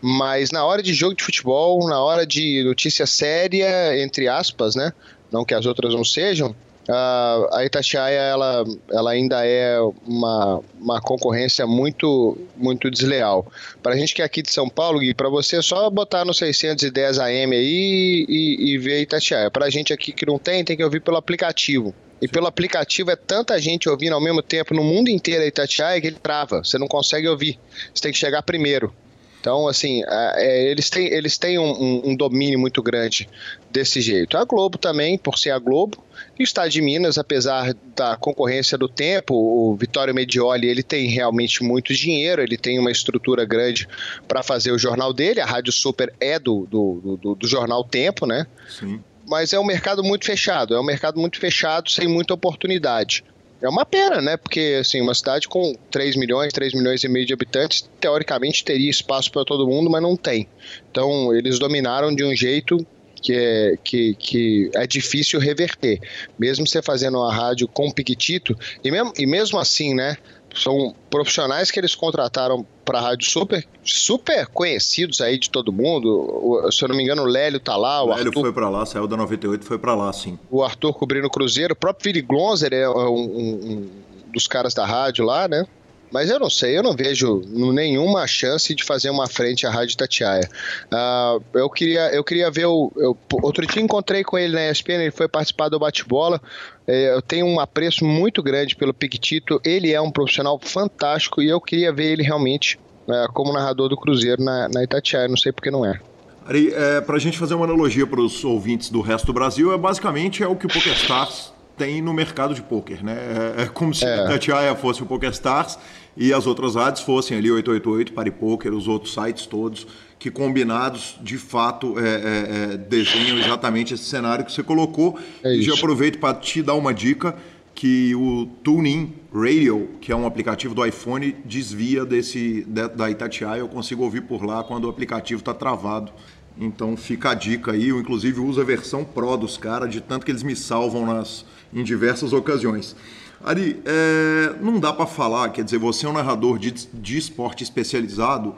mas na hora de jogo de futebol, na hora de notícia séria, entre aspas, né? Não que as outras não sejam, a Itatiaia ela, ela ainda é uma, uma concorrência muito muito desleal. Para a gente que é aqui de São Paulo, Gui, para você é só botar no 610 AM aí e, e ver Itatiaia. Para a gente aqui que não tem, tem que ouvir pelo aplicativo. E pelo aplicativo é tanta gente ouvindo ao mesmo tempo no mundo inteiro a Itatiaia que ele trava. Você não consegue ouvir. Você tem que chegar primeiro. Então, assim, é, eles têm, eles têm um, um, domínio muito grande desse jeito. A Globo também, por ser a Globo, e o Estado de Minas, apesar da concorrência do tempo, o Vitório Medioli, ele tem realmente muito dinheiro, ele tem uma estrutura grande para fazer o jornal dele, a Rádio Super é do, do, do, do jornal Tempo, né? Sim mas é um mercado muito fechado, é um mercado muito fechado, sem muita oportunidade. É uma pena, né? Porque, assim, uma cidade com 3 milhões, 3 milhões e meio de habitantes, teoricamente teria espaço para todo mundo, mas não tem. Então, eles dominaram de um jeito que é, que, que é difícil reverter. Mesmo você fazendo uma rádio com piquitito, e mesmo, e mesmo assim, né? São profissionais que eles contrataram para a rádio super, super conhecidos aí de todo mundo. O, se eu não me engano, o Lélio tá lá. O, Lélio Arthur, foi para lá, saiu da 98 e foi para lá, sim. O Arthur cobrindo o Cruzeiro. O próprio Vili Glonzer é um, um, um dos caras da rádio lá, né? Mas eu não sei, eu não vejo nenhuma chance de fazer uma frente à Rádio Tatiaia. Uh, eu, queria, eu queria ver o. Eu, outro dia encontrei com ele na ESPN, ele foi participar do bate-bola. É, eu tenho um apreço muito grande pelo Piquetito. Ele é um profissional fantástico e eu queria ver ele realmente é, como narrador do Cruzeiro na, na Itatiaia. Não sei porque não é. Ari, é, para a gente fazer uma analogia para os ouvintes do resto do Brasil, é basicamente é o que o PokerStars tem no mercado de poker, né? É, é como se é. a Tatiaia fosse o PokerStars e as outras rádios fossem ali 888, Paripoker, os outros sites todos, que combinados de fato é, é, é, desenham exatamente esse cenário que você colocou. É e já aproveito para te dar uma dica que o TuneIn Radio, que é um aplicativo do iPhone, desvia desse da Itatiaia. Eu consigo ouvir por lá quando o aplicativo está travado. Então fica a dica aí. Eu inclusive uso a versão Pro dos caras, de tanto que eles me salvam nas, em diversas ocasiões. Ari, é, não dá para falar, quer dizer, você é um narrador de, de esporte especializado,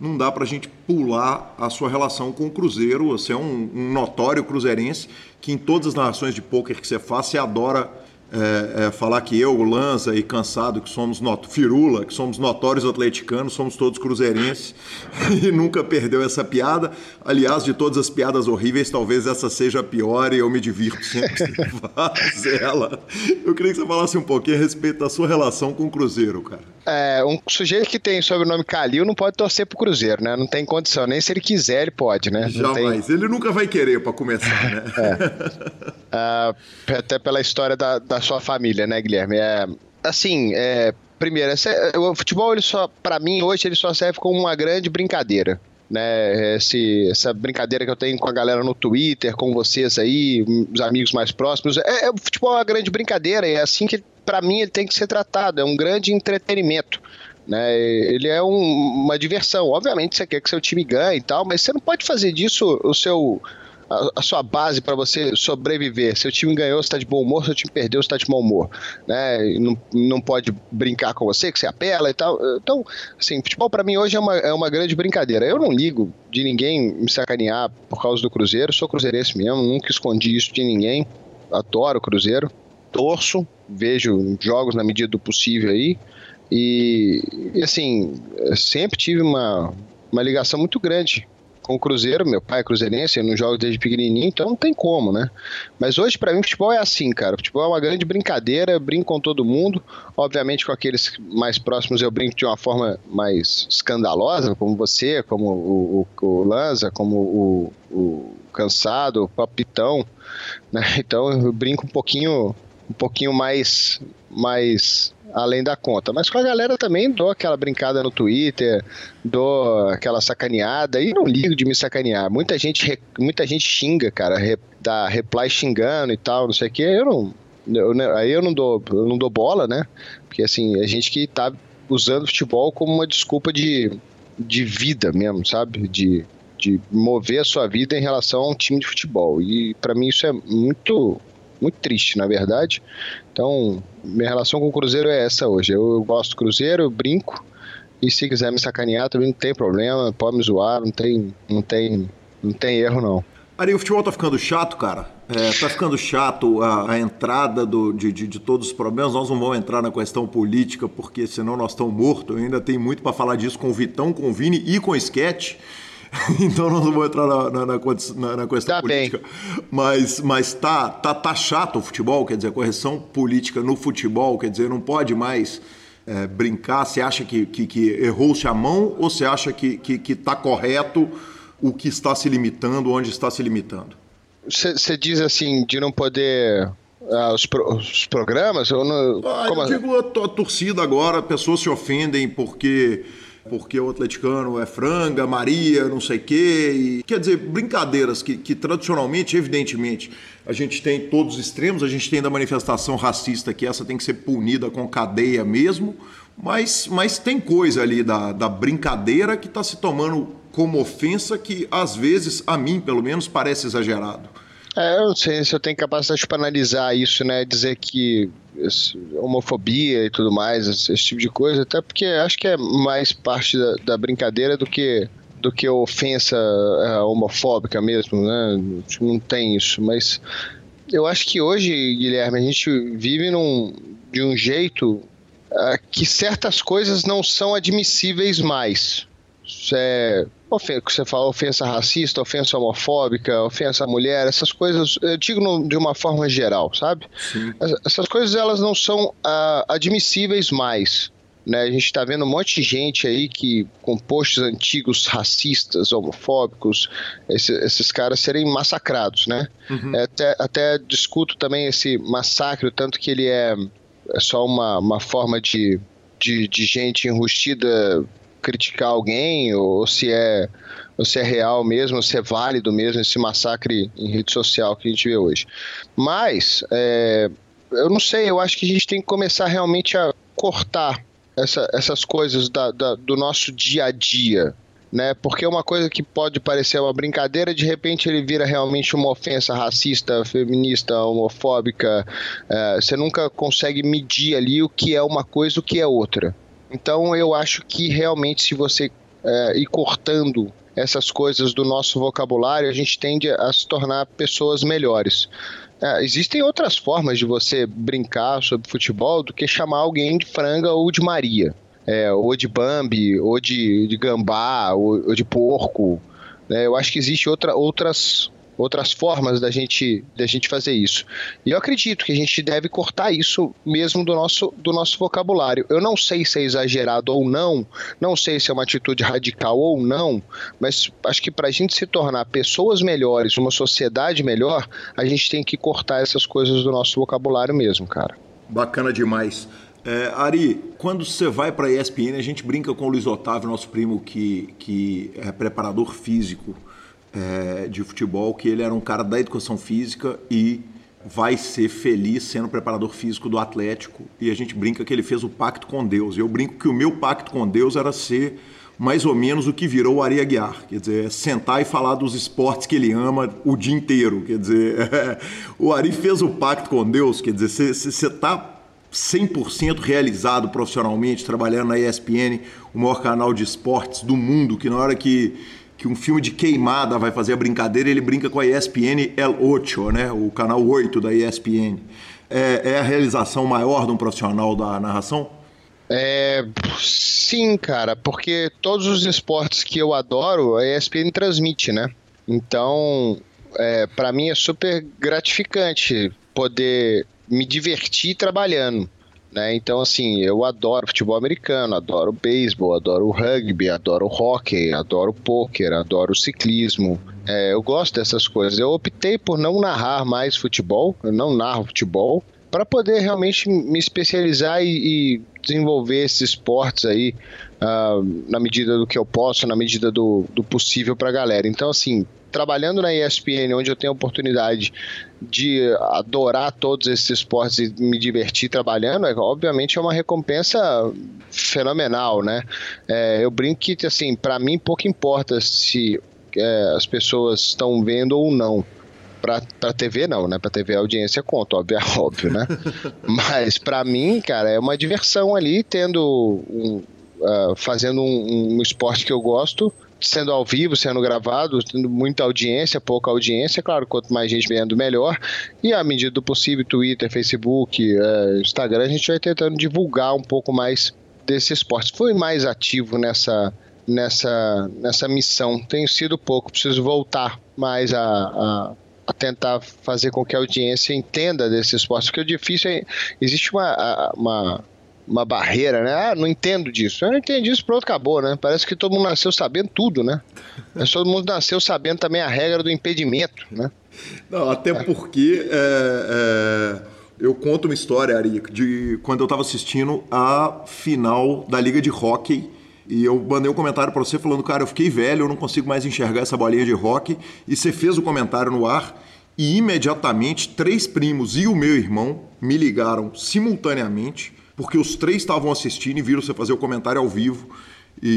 não dá para a gente pular a sua relação com o Cruzeiro. Você é um, um notório cruzeirense que em todas as narrações de pôquer que você faz, você adora é, é, falar que eu, o Lanza e Cansado, que somos not... Firula, que somos notórios atleticanos, somos todos cruzeirenses e nunca perdeu essa piada. Aliás, de todas as piadas horríveis, talvez essa seja a pior e eu me divirto sempre que fazer ela. Eu queria que você falasse um pouquinho a respeito da sua relação com o Cruzeiro, cara. É, um sujeito que tem sobrenome Calil não pode torcer pro Cruzeiro, né? Não tem condição, nem se ele quiser ele pode, né? Jamais. Tem... Ele nunca vai querer para começar, né? é. uh, até pela história da, da sua família, né, Guilherme? É, assim, é, primeiro, o futebol, ele só, para mim, hoje, ele só serve como uma grande brincadeira. Né, esse, essa brincadeira que eu tenho com a galera no Twitter, com vocês aí, os amigos mais próximos, é, é o futebol é uma grande brincadeira, é assim que para mim ele tem que ser tratado, é um grande entretenimento. Né? Ele é um, uma diversão. Obviamente você quer que seu time ganhe e tal, mas você não pode fazer disso o seu a, sua base para você sobreviver. Seu time ganhou, você está de bom humor, seu time perdeu, você está de mau humor. Né? Não, não pode brincar com você, que você apela e tal. Então, assim, futebol para mim hoje é uma, é uma grande brincadeira. Eu não ligo de ninguém me sacanear por causa do Cruzeiro, sou cruzeirense mesmo, nunca escondi isso de ninguém. Adoro o Cruzeiro, torço, vejo jogos na medida do possível aí. E, e assim, sempre tive uma, uma ligação muito grande com o Cruzeiro, meu pai é cruzeirense, eu não jogo desde pequenininho, então não tem como, né? Mas hoje para mim futebol é assim, cara. Futebol é uma grande brincadeira, eu brinco com todo mundo. Obviamente com aqueles mais próximos eu brinco de uma forma mais escandalosa, como você, como o, o, o Lanza, como o, o Cansado, o Papitão, né? Então eu brinco um pouquinho um pouquinho mais mais além da conta. Mas com a galera também dou aquela brincada no Twitter, dou aquela sacaneada e não ligo de me sacanear. Muita gente, muita gente xinga, cara, dá reply xingando e tal, não sei o que. Eu não. Eu, aí eu não dou, eu não dou bola, né? Porque assim, a gente que tá usando futebol como uma desculpa de, de vida mesmo, sabe? De, de mover a sua vida em relação a um time de futebol. E para mim isso é muito muito triste, na verdade. Então, minha relação com o Cruzeiro é essa hoje. Eu, eu gosto do Cruzeiro, eu brinco. E se quiser me sacanear, também não tem problema, pode me zoar, não tem, não tem, não tem erro não. Ari, o futebol tá ficando chato, cara. É, tá ficando chato a, a entrada do, de, de, de, todos os problemas. Nós não vamos entrar na questão política, porque senão nós estamos mortos. Eu ainda tem muito para falar disso com o Vitão, com o Vini e com o Sketch. então não vou entrar na, na, na, na questão tá política. Bem. Mas, mas tá, tá, tá chato o futebol, quer dizer, a correção política no futebol, quer dizer, não pode mais é, brincar. Você acha que, que, que errou-se a mão ou você acha que está que, que tá correto o que está se limitando, onde está se limitando? Você diz assim, de não poder ah, os, pro, os, programas? Eu, não, ah, eu assim? digo a, a, torcida agora, pessoas se ofendem porque porque o atleticano é franga, Maria, não sei o quê. E, quer dizer, brincadeiras que, que tradicionalmente, evidentemente, a gente tem todos os extremos, a gente tem da manifestação racista que essa tem que ser punida com cadeia mesmo, mas, mas tem coisa ali da, da brincadeira que está se tomando como ofensa que, às vezes, a mim, pelo menos, parece exagerado. É, eu não sei se eu tenho capacidade para analisar isso, né? Dizer que homofobia e tudo mais, esse, esse, tipo de coisa, até porque acho que é mais parte da, da brincadeira do que do que ofensa é, homofóbica mesmo, né? Não tem isso, mas eu acho que hoje, Guilherme, a gente vive num, de um jeito uh, que certas coisas não são admissíveis mais. Isso é você fala ofensa racista, ofensa homofóbica, ofensa à mulher, essas coisas, eu digo no, de uma forma geral, sabe? Sim. Essas coisas elas não são uh, admissíveis mais. Né? A gente está vendo um monte de gente aí que, com posts antigos racistas, homofóbicos, esse, esses caras serem massacrados, né? Uhum. É, até, até discuto também esse massacre, tanto que ele é, é só uma, uma forma de, de, de gente enrustida criticar alguém, ou se é ou se é real mesmo, se é válido mesmo esse massacre em rede social que a gente vê hoje. Mas, é, eu não sei, eu acho que a gente tem que começar realmente a cortar essa, essas coisas da, da, do nosso dia a dia. Né? Porque uma coisa que pode parecer uma brincadeira, de repente ele vira realmente uma ofensa racista, feminista, homofóbica. É, você nunca consegue medir ali o que é uma coisa e o que é outra. Então eu acho que realmente se você é, ir cortando essas coisas do nosso vocabulário, a gente tende a se tornar pessoas melhores. É, existem outras formas de você brincar sobre futebol do que chamar alguém de franga ou de Maria. É, ou de Bambi, ou de, de gambá, ou, ou de porco. É, eu acho que existe outra, outras, outras formas da gente, da gente fazer isso. E eu acredito que a gente deve cortar isso mesmo do nosso, do nosso vocabulário. Eu não sei se é exagerado ou não, não sei se é uma atitude radical ou não, mas acho que para a gente se tornar pessoas melhores, uma sociedade melhor, a gente tem que cortar essas coisas do nosso vocabulário mesmo, cara. Bacana demais. É, Ari, quando você vai para a ESPN, a gente brinca com o Luiz Otávio, nosso primo que, que é preparador físico é, de futebol, que ele era um cara da educação física e vai ser feliz sendo preparador físico do Atlético. E a gente brinca que ele fez o pacto com Deus. Eu brinco que o meu pacto com Deus era ser mais ou menos o que virou o Ari Aguiar. Quer dizer, sentar e falar dos esportes que ele ama o dia inteiro. Quer dizer, o Ari fez o pacto com Deus. Quer dizer, você está 100% realizado profissionalmente, trabalhando na ESPN, o maior canal de esportes do mundo, que na hora que que um filme de queimada vai fazer a brincadeira, ele brinca com a ESPN El Ocho, né? o canal 8 da ESPN. É, é a realização maior de um profissional da narração? É, sim, cara, porque todos os esportes que eu adoro, a ESPN transmite, né? Então, é, para mim é super gratificante poder me divertir trabalhando. Né? Então, assim, eu adoro futebol americano, adoro beisebol, adoro rugby, adoro hockey, adoro pôquer, adoro ciclismo. É, eu gosto dessas coisas. Eu optei por não narrar mais futebol, eu não narro futebol, para poder realmente me especializar e, e desenvolver esses esportes aí uh, na medida do que eu posso, na medida do, do possível para a galera. Então, assim, trabalhando na ESPN, onde eu tenho a oportunidade de adorar todos esses esportes e me divertir trabalhando, é, obviamente é uma recompensa fenomenal, né? É, eu brinco que, assim, para mim pouco importa se é, as pessoas estão vendo ou não. Pra TV não, né? Pra TV a audiência conta, óbvio, é óbvio, né? Mas para mim, cara, é uma diversão ali, tendo um, uh, fazendo um, um esporte que eu gosto, sendo ao vivo, sendo gravado, tendo muita audiência, pouca audiência, claro, quanto mais gente vendo, melhor. E à medida do possível, Twitter, Facebook, uh, Instagram, a gente vai tentando divulgar um pouco mais desse esporte. Fui mais ativo nessa, nessa, nessa missão. Tenho sido pouco, preciso voltar mais a, a, a tentar fazer com que a audiência entenda desse esporte, porque o difícil é. Existe uma, uma uma barreira, né? Ah, não entendo disso. Eu não entendi isso, pronto, acabou, né? Parece que todo mundo nasceu sabendo tudo, né? Mas todo mundo nasceu sabendo também a regra do impedimento, né? Não, até porque é, é, eu conto uma história, Ari, de quando eu estava assistindo a final da Liga de Hockey e eu mandei um comentário para você falando, cara, eu fiquei velho, eu não consigo mais enxergar essa bolinha de hockey. E você fez o comentário no ar e imediatamente três primos e o meu irmão me ligaram simultaneamente porque os três estavam assistindo e viram você fazer o comentário ao vivo. E,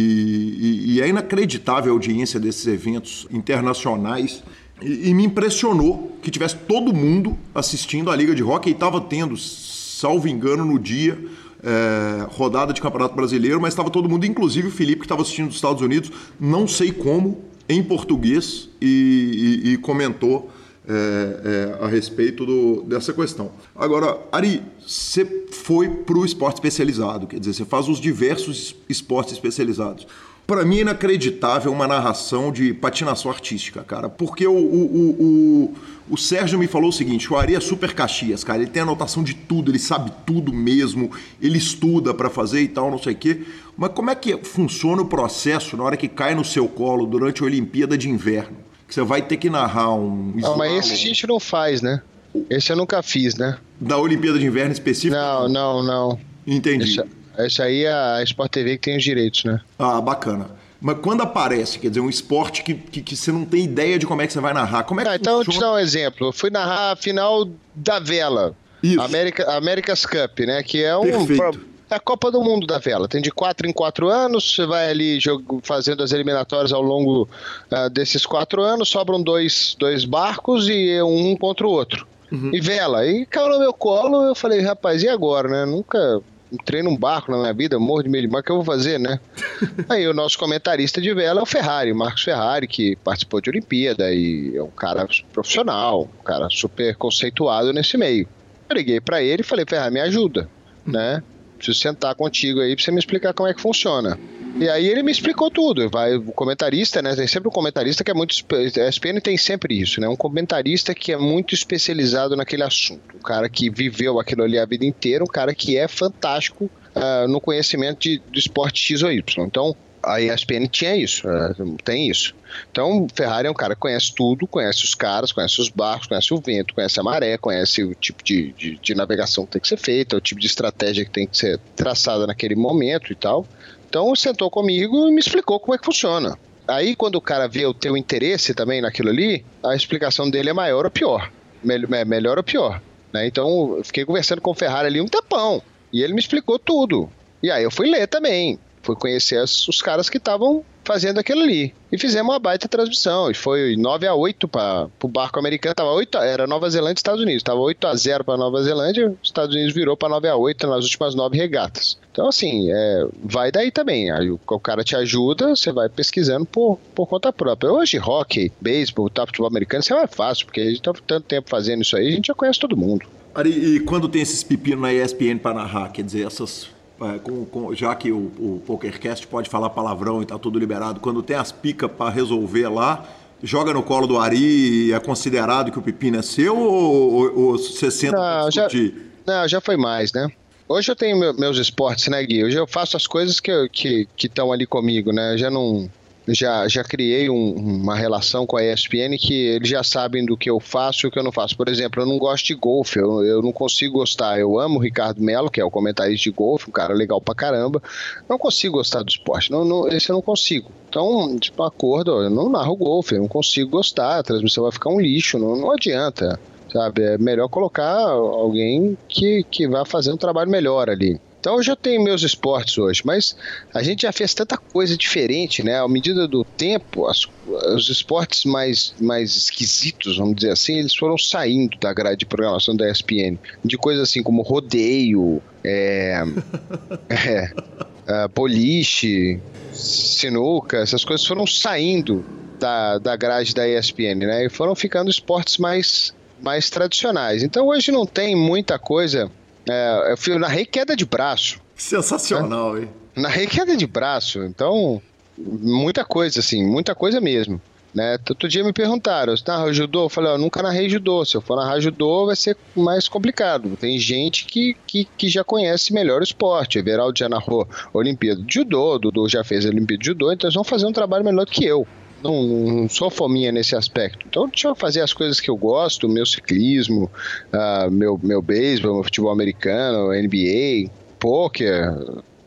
e, e é inacreditável a audiência desses eventos internacionais. E, e, me impressionou que tivesse todo mundo assistindo a Liga de Hockey e estava tendo, salvo engano, no dia, é, rodada de Campeonato Brasileiro, mas estava todo mundo, inclusive o Felipe, que estava assistindo dos Estados Unidos, não sei como, em português, e, e comentou é, é, a respeito do, dessa questão. Agora, Ari, você foi para o esporte especializado, quer dizer, você faz os diversos esportes especializados. Para mim é inacreditável uma narração de patinação artística, cara. Porque o, o, o, o, Sérgio me falou o seguinte: o Ari é super Caxias, cara. Ele tem anotação de tudo, ele sabe tudo mesmo, ele estuda para fazer e tal, não sei o quê. Mas como é que funciona o processo na hora que cai no seu colo durante a Olimpíada de Inverno? Que você vai ter que narrar um. Não, mas esse a gente não faz, né? Esse eu nunca fiz, né? Da Olimpíada de Inverno específica? Não, não, não. Entendi. Esse... Essa aí é a Sport TV que tem os direitos, né? Ah, bacana. Mas quando aparece, quer dizer, um esporte que, que, que, você não tem ideia de como é que você vai narrar, como é que ah, Então, funciona? te dar um exemplo. Eu fui narrar a final da vela. Isso. América, America's Cup, né? Que é um... Perfeito. É a Copa do Mundo da vela. Tem de quatro em quatro anos, você vai ali jogo, fazendo as eliminatórias ao longo uh, desses quatro anos, sobram dois, dois barcos e um contra o outro. Uhum. E vela. E caiu no meu colo, eu falei, rapaz, e agora, né? Nunca entrei num barco na minha vida, morro de medo, mas o que eu vou fazer, né? Aí o nosso comentarista de vela é o Ferrari, o Marcos Ferrari, que participou de Olimpíada e é um cara profissional, um cara super conceituado nesse meio. Eu liguei para ele e falei, Ferrari, me ajuda, né? Preciso sentar contigo aí pra você me explicar como é que funciona. E aí ele me explicou tudo. Vai o comentarista, né? Tem sempre um comentarista que é muito. A ESPN tem sempre isso, né? Um comentarista que é muito especializado naquele assunto. Um cara que viveu aquilo ali a vida inteira, um cara que é fantástico uh, no conhecimento de, do esporte X ou Y. Então, a ESPN tinha isso, uh, tem isso. Então, Ferrari é um cara que conhece tudo, conhece os caras, conhece os barcos, conhece o vento, conhece a maré, conhece o tipo de, de, de navegação que tem que ser feita, o tipo de estratégia que tem que ser traçada naquele momento e tal. Então sentou comigo e me explicou como é que funciona. Aí quando o cara vê o teu interesse também naquilo ali, a explicação dele é maior ou pior. Mel melhor ou pior. Né? Então fiquei conversando com o Ferrari ali um tempão. E ele me explicou tudo. E aí eu fui ler também. Fui conhecer os caras que estavam fazendo aquilo ali. E fizemos uma baita transmissão. E foi 9 a 8 para o barco americano. Tava 8, era Nova Zelândia e Estados Unidos. Tava 8 a 0 para Nova Zelândia. Os Estados Unidos virou para 9 a 8 nas últimas nove regatas. Então, assim, é, vai daí também. Aí o, o, cara te ajuda, você vai pesquisando por, por conta própria. Hoje, hockey, beisebol, tá, futebol americano, isso é mais fácil, porque a gente tá tanto tempo fazendo isso aí, a gente já conhece todo mundo. Ari, e quando tem esses pepinos na ESPN para narrar, quer dizer, essas com, com, já que o, o PokerCast pode falar palavrão e tá tudo liberado, quando tem as picas para resolver lá, joga no colo do Ari e é considerado que o pepino é seu ou, ou, você senta não, já, não, já foi mais, né? Hoje eu tenho meus esportes, né, Gui? Hoje eu faço as coisas que estão que, que ali comigo, né? Eu já não já, já criei um, uma relação com a ESPN que eles já sabem do que eu faço e o que eu não faço. Por exemplo, eu não gosto de golfe, eu, eu não consigo gostar. Eu amo o Ricardo Melo, que é o comentarista de golfe, um cara legal pra caramba. Não consigo gostar do esporte, não, não, esse eu não consigo. Então, tipo, acordo, eu não narro golfe, eu não consigo gostar, a transmissão vai ficar um lixo, não, não adianta. Sabe, é melhor colocar alguém que, que vá fazer um trabalho melhor ali. Então eu já tenho meus esportes hoje, mas a gente já fez tanta coisa diferente, né? À medida do tempo, as, os esportes mais, mais esquisitos, vamos dizer assim, eles foram saindo da grade de programação da ESPN. De coisas assim como rodeio, é, é, é, boliche, sinuca, essas coisas foram saindo da, da grade da ESPN, né? E foram ficando esportes mais, mais tradicionais. Então hoje não tem muita coisa é, eu narrei queda de braço. Sensacional, hein? Narrei queda de braço, então muita coisa, assim, muita coisa mesmo. Né? Outro dia me perguntaram, você narra judô? Eu falei, eu nunca narrei judô. Se eu for narrar judô, vai ser mais complicado. Tem gente que, que, que já conhece melhor o esporte. Everaldo já narrou Olimpíada de Judô, Dudu já fez a Olimpíada de Judô, então eles vão fazer um trabalho melhor do que eu não, não, sou fominha nesse aspecto. Então, deixa eu fazer as coisas que eu gosto, meu ciclismo, uh, meu, meu beisebol, meu futebol americano, NBA, poker.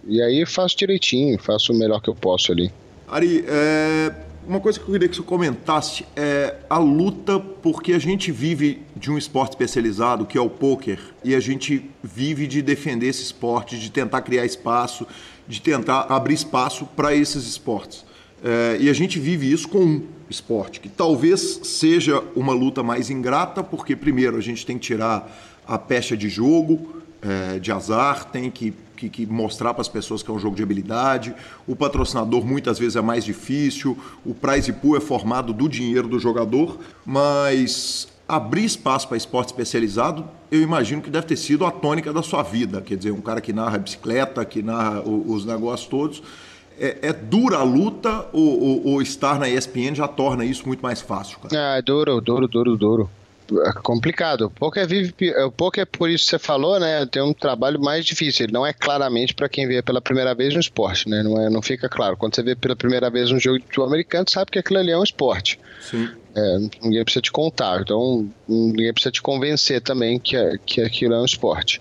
E aí faço direitinho, faço o melhor que eu posso ali. Ari, é, uma coisa que eu queria que você comentasse é a luta, porque a gente vive de um esporte especializado, que é o poker, e a gente vive de defender esse esporte, de tentar criar espaço de tentar abrir espaço para esses esportes. É, e a gente vive isso com um esporte, que talvez seja uma luta mais ingrata, porque, primeiro, a gente tem que tirar a pecha de jogo, é, de azar, tem que, que, que mostrar para as pessoas que é um jogo de habilidade. O patrocinador muitas vezes é mais difícil, o prize pool é formado do dinheiro do jogador, mas abrir espaço para esporte especializado, eu imagino que deve ter sido a tônica da sua vida. Quer dizer, um cara que narra bicicleta, que narra os negócios todos. É, é dura a luta ou, ou, ou, estar na ESPN já torna isso muito mais fácil, cara? Ah, é duro, duro, duro, duro. É complicado. O poker vive. O poker, por isso que você falou, né? Tem um trabalho mais difícil. Ele não é claramente para quem vê pela primeira vez no esporte, né? Não, é, não fica claro. Quando você vê pela primeira vez um jogo de futebol americano, sabe que aquilo ali é um esporte. Sim. É, ninguém precisa te contar, então ninguém precisa te convencer também que, que aquilo é um esporte.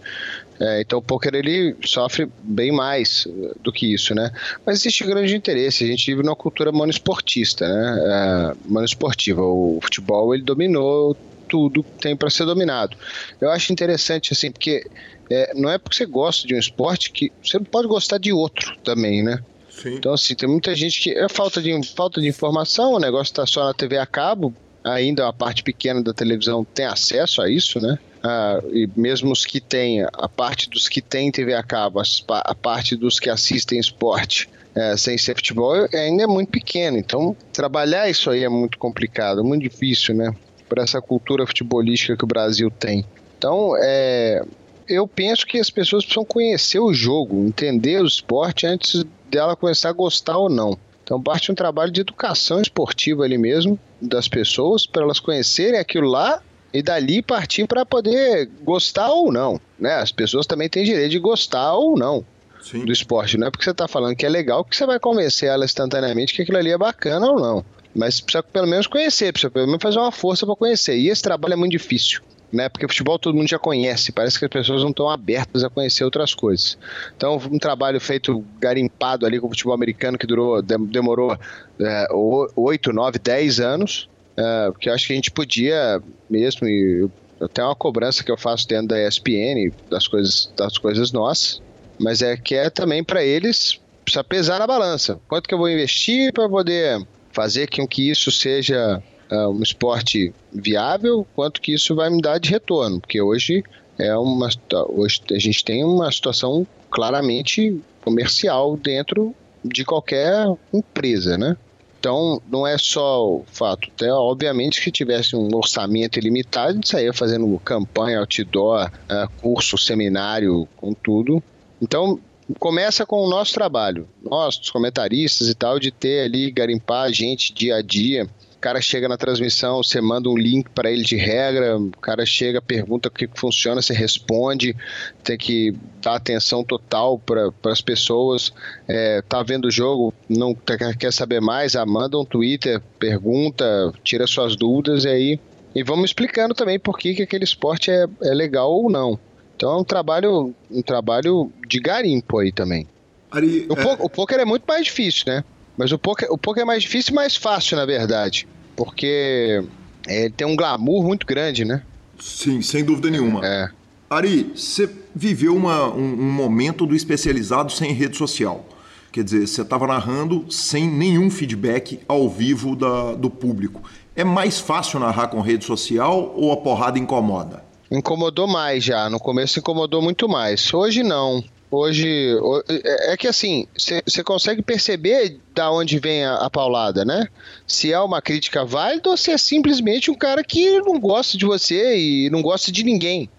É, então o poker ele sofre bem mais do que isso, né? Mas existe grande interesse. A gente vive numa cultura monoesportista, né? É, monoesportiva. O futebol ele dominou tudo que tem para ser dominado. Eu acho interessante assim porque é, não é porque você gosta de um esporte que você não pode gostar de outro também, né? Sim. Então, assim, tem muita gente que é falta de, falta de informação, o negócio está só na TV a cabo, ainda a parte pequena da televisão tem acesso a isso, né? Ah, e mesmo os que têm, a parte dos que têm TV a cabo, a parte dos que assistem esporte é, sem ser futebol, ainda é muito pequena. Então, trabalhar isso aí é muito complicado, muito difícil, né? Por essa cultura futebolística que o Brasil tem. Então, é, eu penso que as pessoas precisam conhecer o jogo, entender o esporte antes dela começar a gostar ou não. Então parte um trabalho de educação esportiva ali mesmo das pessoas para elas conhecerem aquilo lá e dali partir para poder gostar ou não, né? As pessoas também têm direito de gostar ou não Sim. do esporte, não é porque você está falando que é legal que você vai convencer ela instantaneamente que aquilo ali é bacana ou não. Mas precisa pelo menos conhecer, precisa pelo menos fazer uma força para conhecer. E esse trabalho é muito difícil né? Porque futebol todo mundo já conhece, parece que as pessoas não estão abertas a conhecer outras coisas. Então, um trabalho feito garimpado ali com o futebol americano que durou, demorou é, 8, 9, 10 anos, é, que eu acho que a gente podia mesmo, e até uma cobrança que eu faço dentro da ESPN, das coisas, das coisas nossas, mas é que é também para eles precisa pesar na balança. Quanto que eu vou investir para poder fazer com que isso seja uh, um esporte viável, quanto que isso vai me dar de retorno, porque hoje é uma hoje a gente tem uma situação claramente comercial dentro de qualquer empresa, né? Então, não é só o fato. Até, obviamente, que tivesse um orçamento ilimitado, gente saía fazendo campanha, outdoor, uh, curso, seminário, com tudo. Então, começa com o nosso trabalho, nós, os comentaristas e tal, de ter ali, garimpar a gente dia a dia, cara chega na transmissão, você manda um link para ele de regra, o cara chega, pergunta o que funciona, você responde, tem que dar atenção total para as pessoas. É, tá vendo o jogo, não quer saber mais, ah, manda um Twitter, pergunta, tira suas dúvidas e aí. E vamos explicando também por que, que aquele esporte é, é legal ou não. Então é um trabalho, um trabalho de garimpo aí também. Ari, o, é... o poker é muito mais difícil, né? Mas o poker, o poker é mais difícil e mais fácil, na verdade porque é, tem um glamour muito grande, né? Sim, sem dúvida nenhuma. É. Ari, você viveu uma, um, um, momento do especializado sem rede social. Quer dizer, você estava narrando sem nenhum feedback ao vivo da, do público. É mais fácil narrar com rede social ou a porrada incomoda? Incomodou mais já. No começo incomodou muito mais. Hoje não. Hoje, é, é que assim, você consegue perceber da onde vem a, a, paulada, né? Se é uma crítica válida ou se é simplesmente um cara que não gosta de você e não gosta de ninguém.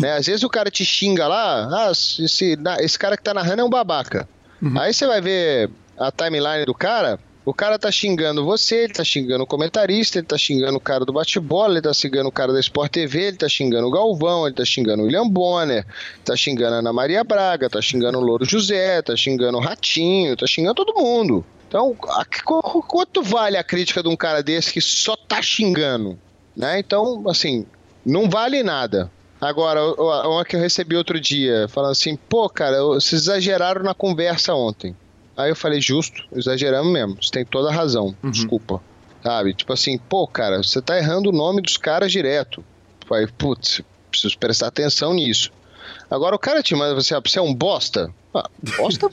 Né? Às vezes o cara te xinga lá, ah, esse, esse cara que tá narrando é um babaca. Uhum. Aí você vai ver a timeline do cara, o cara tá xingando você, ele tá xingando o comentarista, ele tá xingando o cara do bate-bola, ele tá xingando o cara da Sport TV, ele tá xingando o Galvão, ele tá xingando o William Bonner, tá xingando a Ana Maria Braga, tá xingando o Louro José, tá xingando o Ratinho, tá xingando todo mundo. Então, a, quanto vale a crítica de um cara desse que só tá xingando? Né? Então, assim, não vale nada. Agora, uma que eu recebi outro dia, falando assim, pô, cara, vocês exageraram na conversa ontem. Aí eu falei, justo, exageramos mesmo. Você tem toda a razão. Uhum. Desculpa. Sabe? Tipo assim, pô, cara, você tá errando o nome dos caras direto. Falei, putz, preciso prestar atenção nisso. Agora o cara te manda você, você é um bosta. Ah, bosta.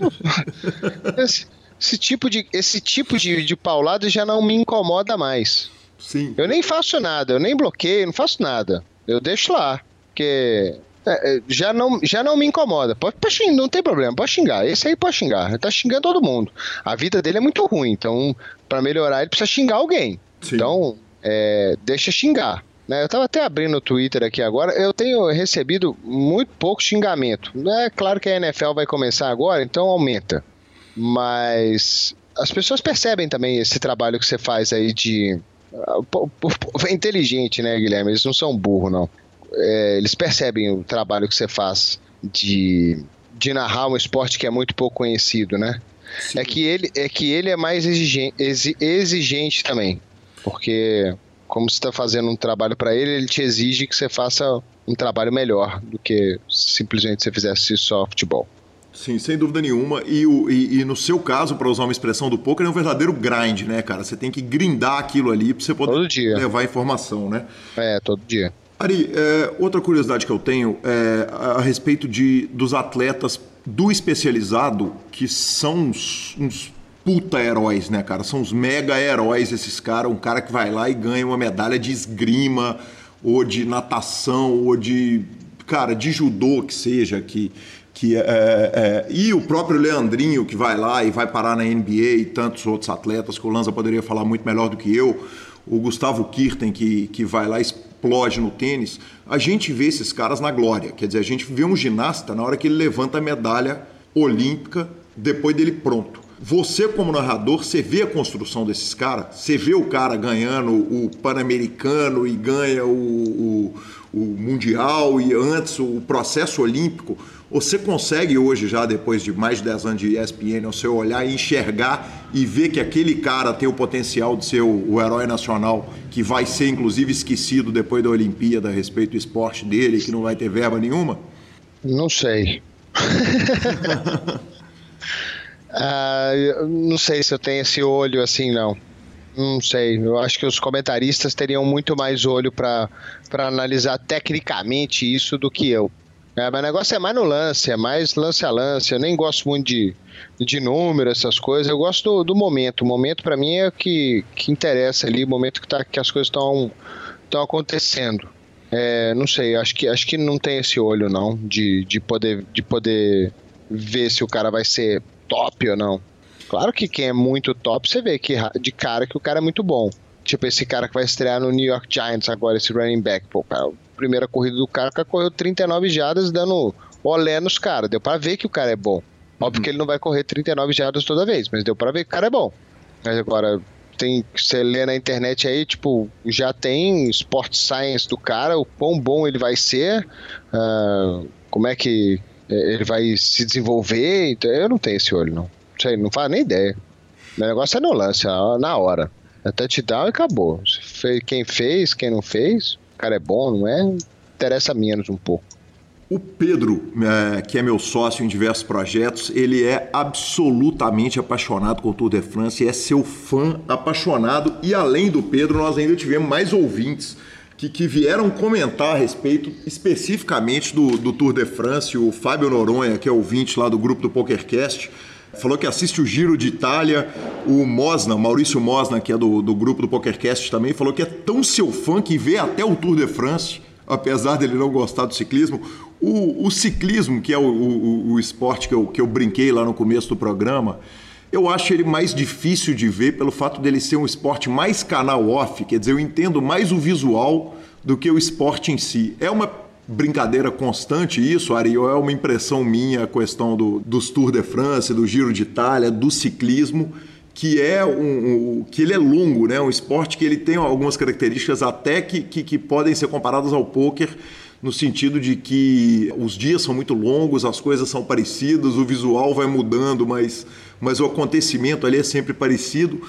esse, esse, tipo de esse tipo de, de paulada já não me incomoda mais. Sim. Eu nem faço nada, eu nem bloqueio, não faço nada. Eu deixo lá, porque é, é, já, não, já não me incomoda. Pode, pode xingar, não tem problema, pode xingar. Esse aí pode xingar. Ele tá xingando todo mundo. A vida dele é muito ruim, então, para melhorar, ele precisa xingar alguém. Sim. Então, é, deixa xingar. Né? Eu estava até abrindo o Twitter aqui agora. Eu tenho recebido muito pouco xingamento. É claro que a NFL vai começar agora, então aumenta. Mas as pessoas percebem também esse trabalho que você faz aí de. É inteligente, né, Guilherme? Eles não são burro, não. É, eles percebem o trabalho que você faz de, de narrar um esporte que é muito pouco conhecido, né? É que, ele, é que ele é mais exigente, exigente também. Porque como você está fazendo um trabalho para ele, ele te exige que você faça um trabalho melhor do que simplesmente você fizesse só futebol. Sim, sem dúvida nenhuma. E, o, e, e no seu caso, para usar uma expressão do poker, é um verdadeiro grind, né, cara? Você tem que grindar aquilo ali para você poder levar informação, né? É, todo dia. Ari, é, outra curiosidade que eu tenho é a respeito de, dos atletas do especializado, que são uns, uns puta heróis, né, cara? São os mega heróis esses caras. Um cara que vai lá e ganha uma medalha de esgrima, ou de natação, ou de. Cara, de judô que seja, que. que é, é, e o próprio Leandrinho, que vai lá e vai parar na NBA, e tantos outros atletas, que o Lanza poderia falar muito melhor do que eu. O Gustavo Kirten, que, que vai lá explode no tênis. A gente vê esses caras na glória. Quer dizer, a gente vê um ginasta na hora que ele levanta a medalha olímpica, depois dele pronto. Você, como narrador, você vê a construção desses caras, você vê o cara ganhando o Pan-Americano e ganha o, o, o, Mundial e antes o processo olímpico. Você consegue hoje, já depois de mais de 10 anos de ESPN, ao seu olhar e enxergar e ver que aquele cara tem o potencial de ser o, o herói nacional, que vai ser inclusive esquecido depois da Olimpíada a respeito do esporte dele, que não vai ter verba nenhuma? Não sei. Uh, não sei se eu tenho esse olho assim, não. Não sei. Eu acho que os comentaristas teriam muito mais olho para analisar tecnicamente isso do que eu. É, mas o negócio é mais no lance, é mais lance a lance. Eu nem gosto muito de, de número, essas coisas. Eu gosto do, do momento. O momento para mim é o que, que interessa ali, o momento que, tá, que as coisas estão acontecendo. É, não sei, acho que, acho que não tem esse olho, não, de, de, poder, de poder ver se o cara vai ser top ou não. Claro que quem é muito top, você vê que de cara que o cara é muito bom. Tipo esse cara que vai estrear no New York Giants agora, esse running back. Pô, cara, primeira corrida do cara, o cara correu 39 jardas dando olé nos caras. Deu pra ver que o cara é bom. Óbvio uhum. que ele não vai correr 39 jardas toda vez, mas deu pra ver que o cara é bom. Mas agora, tem você lê na internet aí, tipo, já tem Sport Science do cara, o quão bom ele vai ser, uh, como é que é, ele vai se desenvolver. Então eu não tenho esse olho, não. Sei, não faz nem ideia. O negócio é no lance, na hora. É touchdown e acabou. Quem fez, quem não fez, cara é bom, não é? Interessa menos um pouco. O Pedro, é, que é meu sócio em diversos projetos, ele é absolutamente apaixonado com o Tour de France, é seu fã apaixonado. E além do Pedro, nós ainda tivemos mais ouvintes que, que vieram comentar a respeito especificamente do, do Tour de France. O Fábio Noronha, que é ouvinte lá do grupo do PokerCast, falou que assiste o Giro de Itália. O Mosna, Maurício Mosna, que é do, do grupo do PokerCast também, falou que é tão seu fã que vê até o Tour de France, apesar dele não gostar do ciclismo. O, o ciclismo, que é o, o, o esporte que eu, que eu brinquei lá no começo do programa, eu acho ele mais difícil de ver pelo fato dele ser um esporte mais canal off, quer dizer, eu entendo mais o visual do que o esporte em si. É uma brincadeira constante isso, Ari, ou é uma impressão minha a questão do, dos Tour de France, do Giro de Itália, do ciclismo, que é um, um, que ele é longo, né? Um esporte que ele tem algumas características até que, que, que podem ser comparadas ao pôquer no sentido de que os dias são muito longos, as coisas são parecidas, o visual vai mudando, mas mas o acontecimento ali é sempre parecido.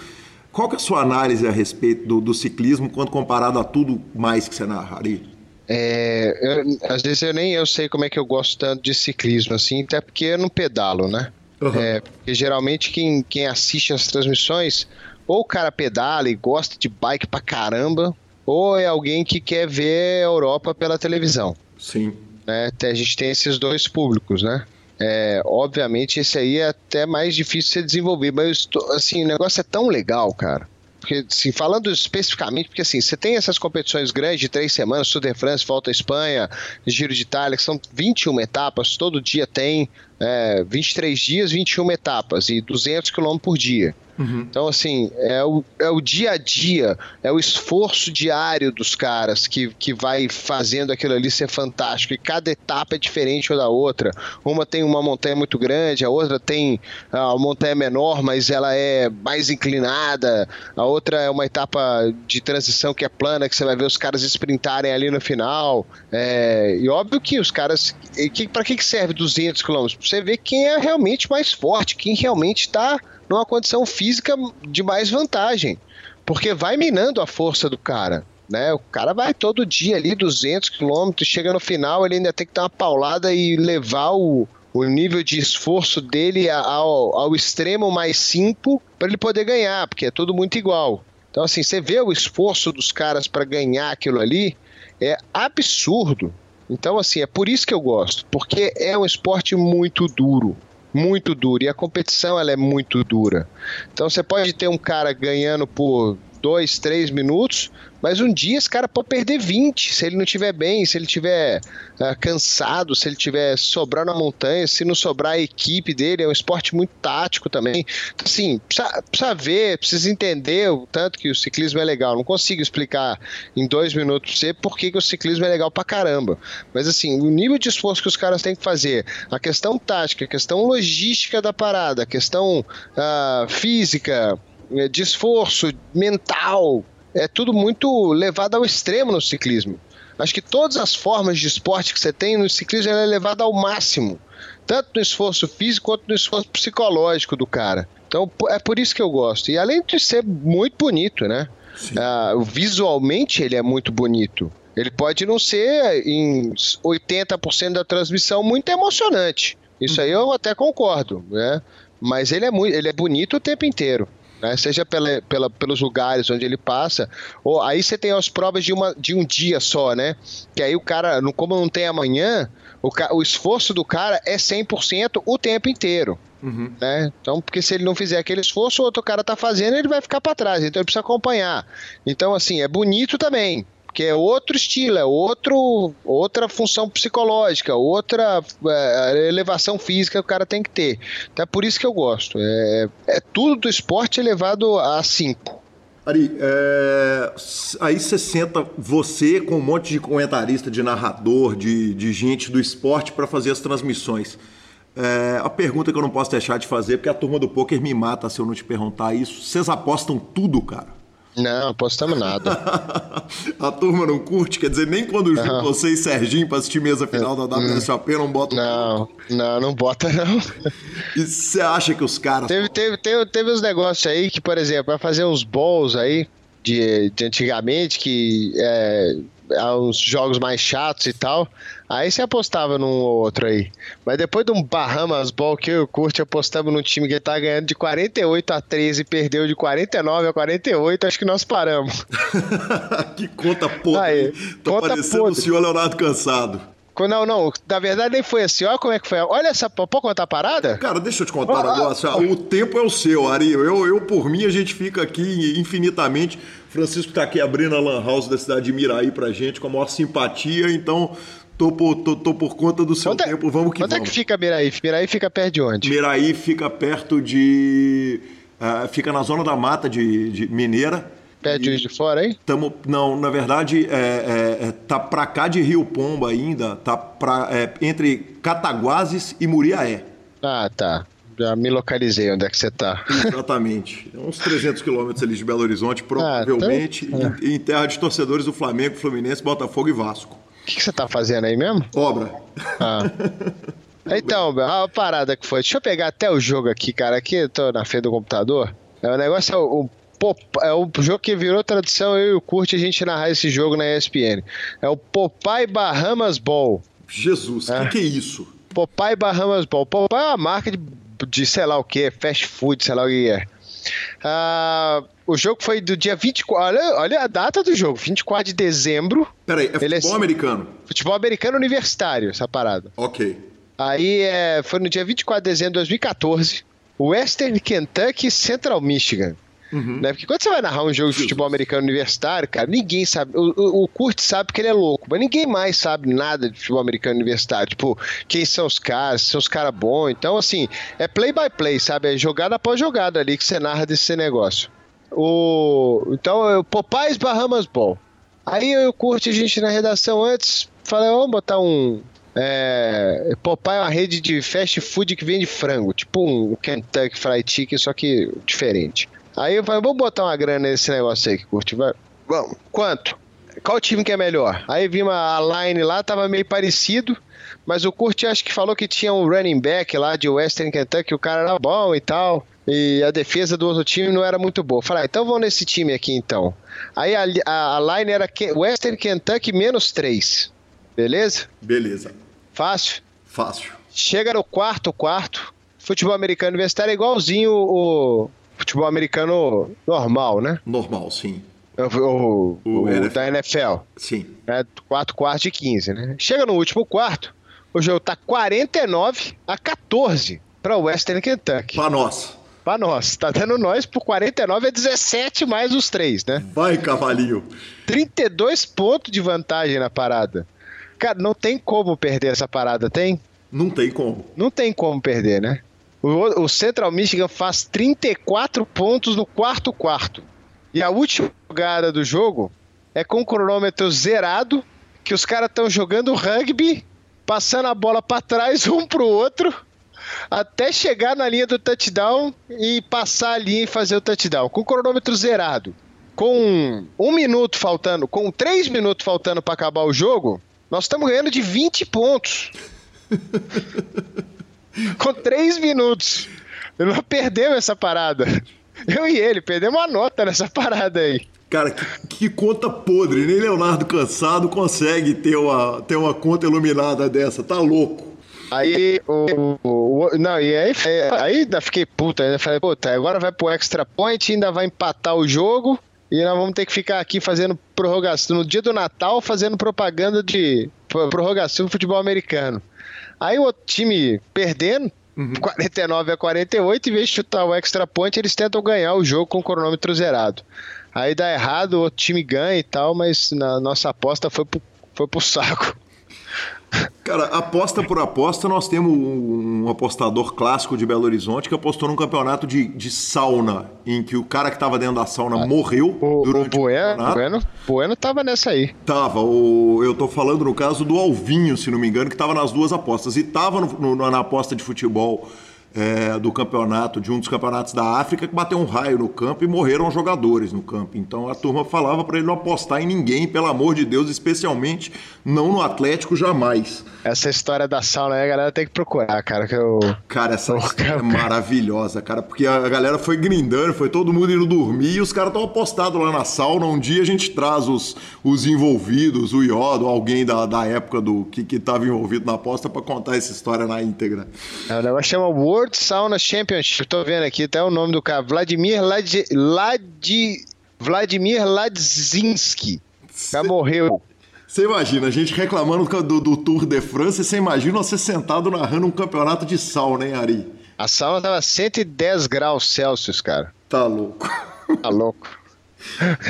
Qual que é a sua análise a respeito do, do ciclismo quando comparado a tudo mais que você narraria? É, eu, às vezes eu nem eu sei como é que eu gosto tanto de ciclismo, assim, até porque eu não pedalo, né? Uhum. É, porque geralmente quem, quem assiste as transmissões, ou o cara pedala e gosta de bike pra caramba, ou é alguém que quer ver a Europa pela televisão. Sim. né? A gente tem esses dois públicos, né? É, obviamente esse aí é até mais difícil de desenvolver, mas assim, o negócio é tão legal, cara. Porque, assim, falando especificamente, porque assim, você tem essas competições grandes de três semanas, Tour de France, Volta à Espanha, Giro de Itália, que são 21 etapas, todo dia tem é, 23 dias, 21 etapas e 200 km por dia. Uhum. Então, assim, é o, é o dia a dia, é o esforço diário dos caras que, que vai fazendo aquilo ali ser fantástico. E cada etapa é diferente uma da outra. Uma tem uma montanha muito grande, a outra tem a montanha menor, mas ela é mais inclinada. A outra é uma etapa de transição que é plana, que você vai ver os caras sprintarem ali no final. É, e óbvio que os caras. Que, para que serve 200 km? Você ver quem é realmente mais forte, quem realmente está numa condição física de mais vantagem, porque vai minando a força do cara. Né? O cara vai todo dia ali 200 quilômetros, chega no final ele ainda tem que dar uma paulada e levar o, o nível de esforço dele ao, ao extremo mais 5 para ele poder ganhar, porque é tudo muito igual. Então, assim, você vê o esforço dos caras para ganhar aquilo ali, é absurdo. Então, assim, é por isso que eu gosto, porque é um esporte muito duro muito duro. E a competição ela é muito dura. Então você pode ter um cara ganhando por dois, três minutos, mas um dia esse cara pode perder 20 se ele não estiver bem, se ele estiver uh, cansado, se ele estiver sobrando na montanha, se não sobrar a equipe dele. É um esporte muito tático também. Então, assim, precisa, precisa ver, precisa entender o tanto que o ciclismo é legal. Não consigo explicar em dois minutos pra você por que, que o ciclismo é legal pra caramba. Mas, assim, o nível de esforço que os caras têm que fazer, a questão tática, a questão logística da parada, a questão uh, física de esforço mental, é tudo muito levado ao extremo no ciclismo. Acho que todas as formas de esporte que você tem no ciclismo é levada ao máximo, tanto no esforço físico quanto no esforço psicológico do cara. Então é por isso que eu gosto. E além de ser muito bonito, né? Uh, visualmente ele é muito bonito. Ele pode não ser em 80% da transmissão muito emocionante. Isso aí eu até concordo, né? Mas ele é muito, ele é bonito o tempo inteiro né? Seja pela, pela, pelos lugares onde ele passa, ou aí você tem as provas de, uma, de um dia só, né? Que aí o cara, como não tem amanhã, o, o esforço do cara é 100% o tempo inteiro. Uhum. Né? Então, porque se ele não fizer aquele esforço, o outro cara tá fazendo, ele vai ficar para trás. Então ele precisa acompanhar. Então, assim, é bonito também que é outro estilo, é outro, outra função psicológica, outra é, elevação física que o cara tem que ter. Então é por isso que eu gosto. É, é tudo do esporte elevado a 5. Ari, é, aí você senta você com um monte de comentarista, de narrador, de, de gente do esporte para fazer as transmissões. É, a pergunta que eu não posso deixar de fazer, porque a turma do poker me mata se eu não te perguntar isso. Vocês apostam tudo, cara? Não, apostamos nada. a turma não curte? Quer dizer, nem quando junto você e Serginho pra assistir mesa final da WSOP não bota Não, não, não bota não. E você acha que os caras... Teve, teve, teve, teve uns negócios aí que, por exemplo, vai fazer uns balls aí, de, de antigamente, que é, uns jogos mais chatos e tal. Aí você apostava num ou outro aí. Mas depois de um Bahamas Ball que eu e o Kurt apostamos num time que tá ganhando de 48 a 13 e perdeu de 49 a 48, acho que nós paramos. que conta podre. Aí, Tô conta parecendo podre. o senhor Leonardo Cansado. Não, não, na verdade nem foi assim. Olha como é que foi. Olha essa. Pode contar a parada? Cara, deixa eu te contar um negócio. O tempo é o seu, Ari. Eu, eu, por mim, a gente fica aqui infinitamente. Francisco está aqui abrindo a Lan House da cidade de Miraí pra gente com a maior simpatia, então tô por, tô, tô por conta do seu quanto é- tempo, vamos que quanto vamos. Onde é que fica Miraí? Miraí fica perto de onde? Miraí fica perto de... Uh, fica na zona da mata de, de Mineira. Perto de de Fora aí? Tamo, não, na verdade, é, é, é, tá pra cá de Rio Pomba ainda, tá pra, é, entre Cataguases e Muriaé. Ah, tá. Já me localizei onde é que você tá. Exatamente. É uns 300 quilômetros ali de Belo Horizonte, ah, provavelmente, ah, então... em, em, terra de torcedores do Flamengo, Fluminense, Botafogo e Vasco. O que, que você tá fazendo aí mesmo? Obra. Ah. Então, a parada que foi. Deixa eu pegar até o jogo aqui, cara. Aqui eu tô na frente do computador. É, o negócio é o, o, é o jogo que virou tradição, eu e o Curte, a gente narrar esse jogo na ESPN. É o Popeye Bahamas Ball. Jesus, o é. que, que é isso? Popeye Bahamas Ball. Popeye é uma marca de de sei lá o que, fast food, sei lá o que é. Ah, o jogo foi do dia 24. Olha, olha a data do jogo, 24 de dezembro. Peraí, é é- futebol americano. Futebol americano universitário, essa parada. Ok. Aí é, foi no dia 24 de dezembro de 2014. Western Kentucky Central Michigan. Né? Porque quando você vai narrar um jogo de futebol americano universitário, cara, ninguém sabe. O, o, o Kurt sabe que ele é louco, mas ninguém mais sabe nada de futebol americano universitário. Tipo, quem são os caras, são os caras bons. Então, assim, é play by play, sabe? É jogada após jogada ali que você narra desse negócio. O, então, o Popeyes Bahamas Ball. Aí eu e o Kurt, a gente na redação antes, falei, vamos botar um. É, Popeye é uma rede de fast food que vende frango, tipo um Kentucky Fried Chicken, só que diferente. Aí eu falei, vamos botar uma grana nesse negócio aí que curte, vai. Vamos. Quanto? Qual time que é melhor? Aí vi uma a line lá, tava meio parecido, mas o Kurt acho que falou que tinha um running back lá de Western Kentucky, o cara era bom e tal. E a defesa do outro time não era muito boa. Falei, ah, então vamos nesse time aqui então. Aí a, a, a line era Western Kentucky menos 3. Beleza? Beleza. Fácil. Fácil. Chega no quarto, quarto. Futebol americano universitário é igualzinho o futebol americano normal, né? Normal, sim. O, o- O o NFL. da NFL. Sim. É 4 quartos de 15, né? Chega no último quarto, o jogo tá 49 a 14 para Western Kentucky. Pra nós. Pra nós. Tá dando nós por 49 a 17 mais os três, né? Vai, cavalinho. 32 pontos de vantagem na parada. Cara, não tem como perder essa parada, tem? Não tem como. Não tem como perder, né? O, o Central Michigan faz 34 pontos no quarto quarto. E a última jogada do jogo é com o cronômetro zerado, que os caras estão jogando rugby, passando a bola para trás um pro outro, até chegar na linha do touchdown e passar a linha e fazer o touchdown. Com o cronômetro zerado. Com um minuto faltando, com três minutos faltando para acabar o jogo, nós estamos ganhando de 20 pontos. com três minutos. Nós perdemos essa parada. Eu e ele perdemos uma nota nessa parada aí. Cara, que, que conta podre. Nem Leonardo Cansado consegue ter uma, ter uma conta iluminada dessa. Tá louco. Aí o, o- o- Não, e aí, é, aí ainda fiquei puta, ainda falei, puta, agora vai pro extra point, ainda vai empatar o jogo. E nós vamos ter que ficar aqui fazendo prorrogação. No dia do Natal, fazendo propaganda de pro- prorrogação do futebol americano. Aí o outro time perdendo, 49 a 48, em vez de chutar o extra point, eles tentam ganhar o jogo com o cronômetro zerado. Aí dá errado, o outro time ganha e tal, mas na nossa aposta foi pro, foi pro saco. Cara, aposta por aposta, nós temos um, um apostador clássico de Belo Horizonte que apostou num campeonato de, de sauna, em que o cara que tava dentro da sauna morreu O, o durante o, Bueno, campeonato. bueno, bueno tava nessa aí. Tava, o, eu tô falando no caso do Alvinho, se não me engano, que tava nas duas apostas. E tava no- no- na aposta de futebol é, do campeonato, de um dos campeonatos da África, que bateu um raio no campo e morreram jogadores no campo. Então a turma falava pra ele não apostar em ninguém, pelo amor de Deus, especialmente não no Atlético jamais. Essa história da sauna aí, a galera tem que procurar, cara, que eu... Cara, essa história é maravilhosa, cara, porque a galera foi grindando, foi todo mundo indo dormir e os caras estão apostados lá na sauna. Um dia a gente traz os, os envolvidos, o Iodo, alguém da, da época do que, que tava envolvido na aposta pra contar essa história na íntegra. É, O negócio chama World Sauna Championship. Tô vendo aqui até o nome do cara. Vladimir Lad... Lad... Vladimir Ladzinski. Já morreu. Você imagina, a gente reclamando do, do Tour de France, você imagina você sentado narrando um campeonato de sauna, hein, Ari? A sauna tava 110 graus Celsius, cara. Tá louco. Tá louco.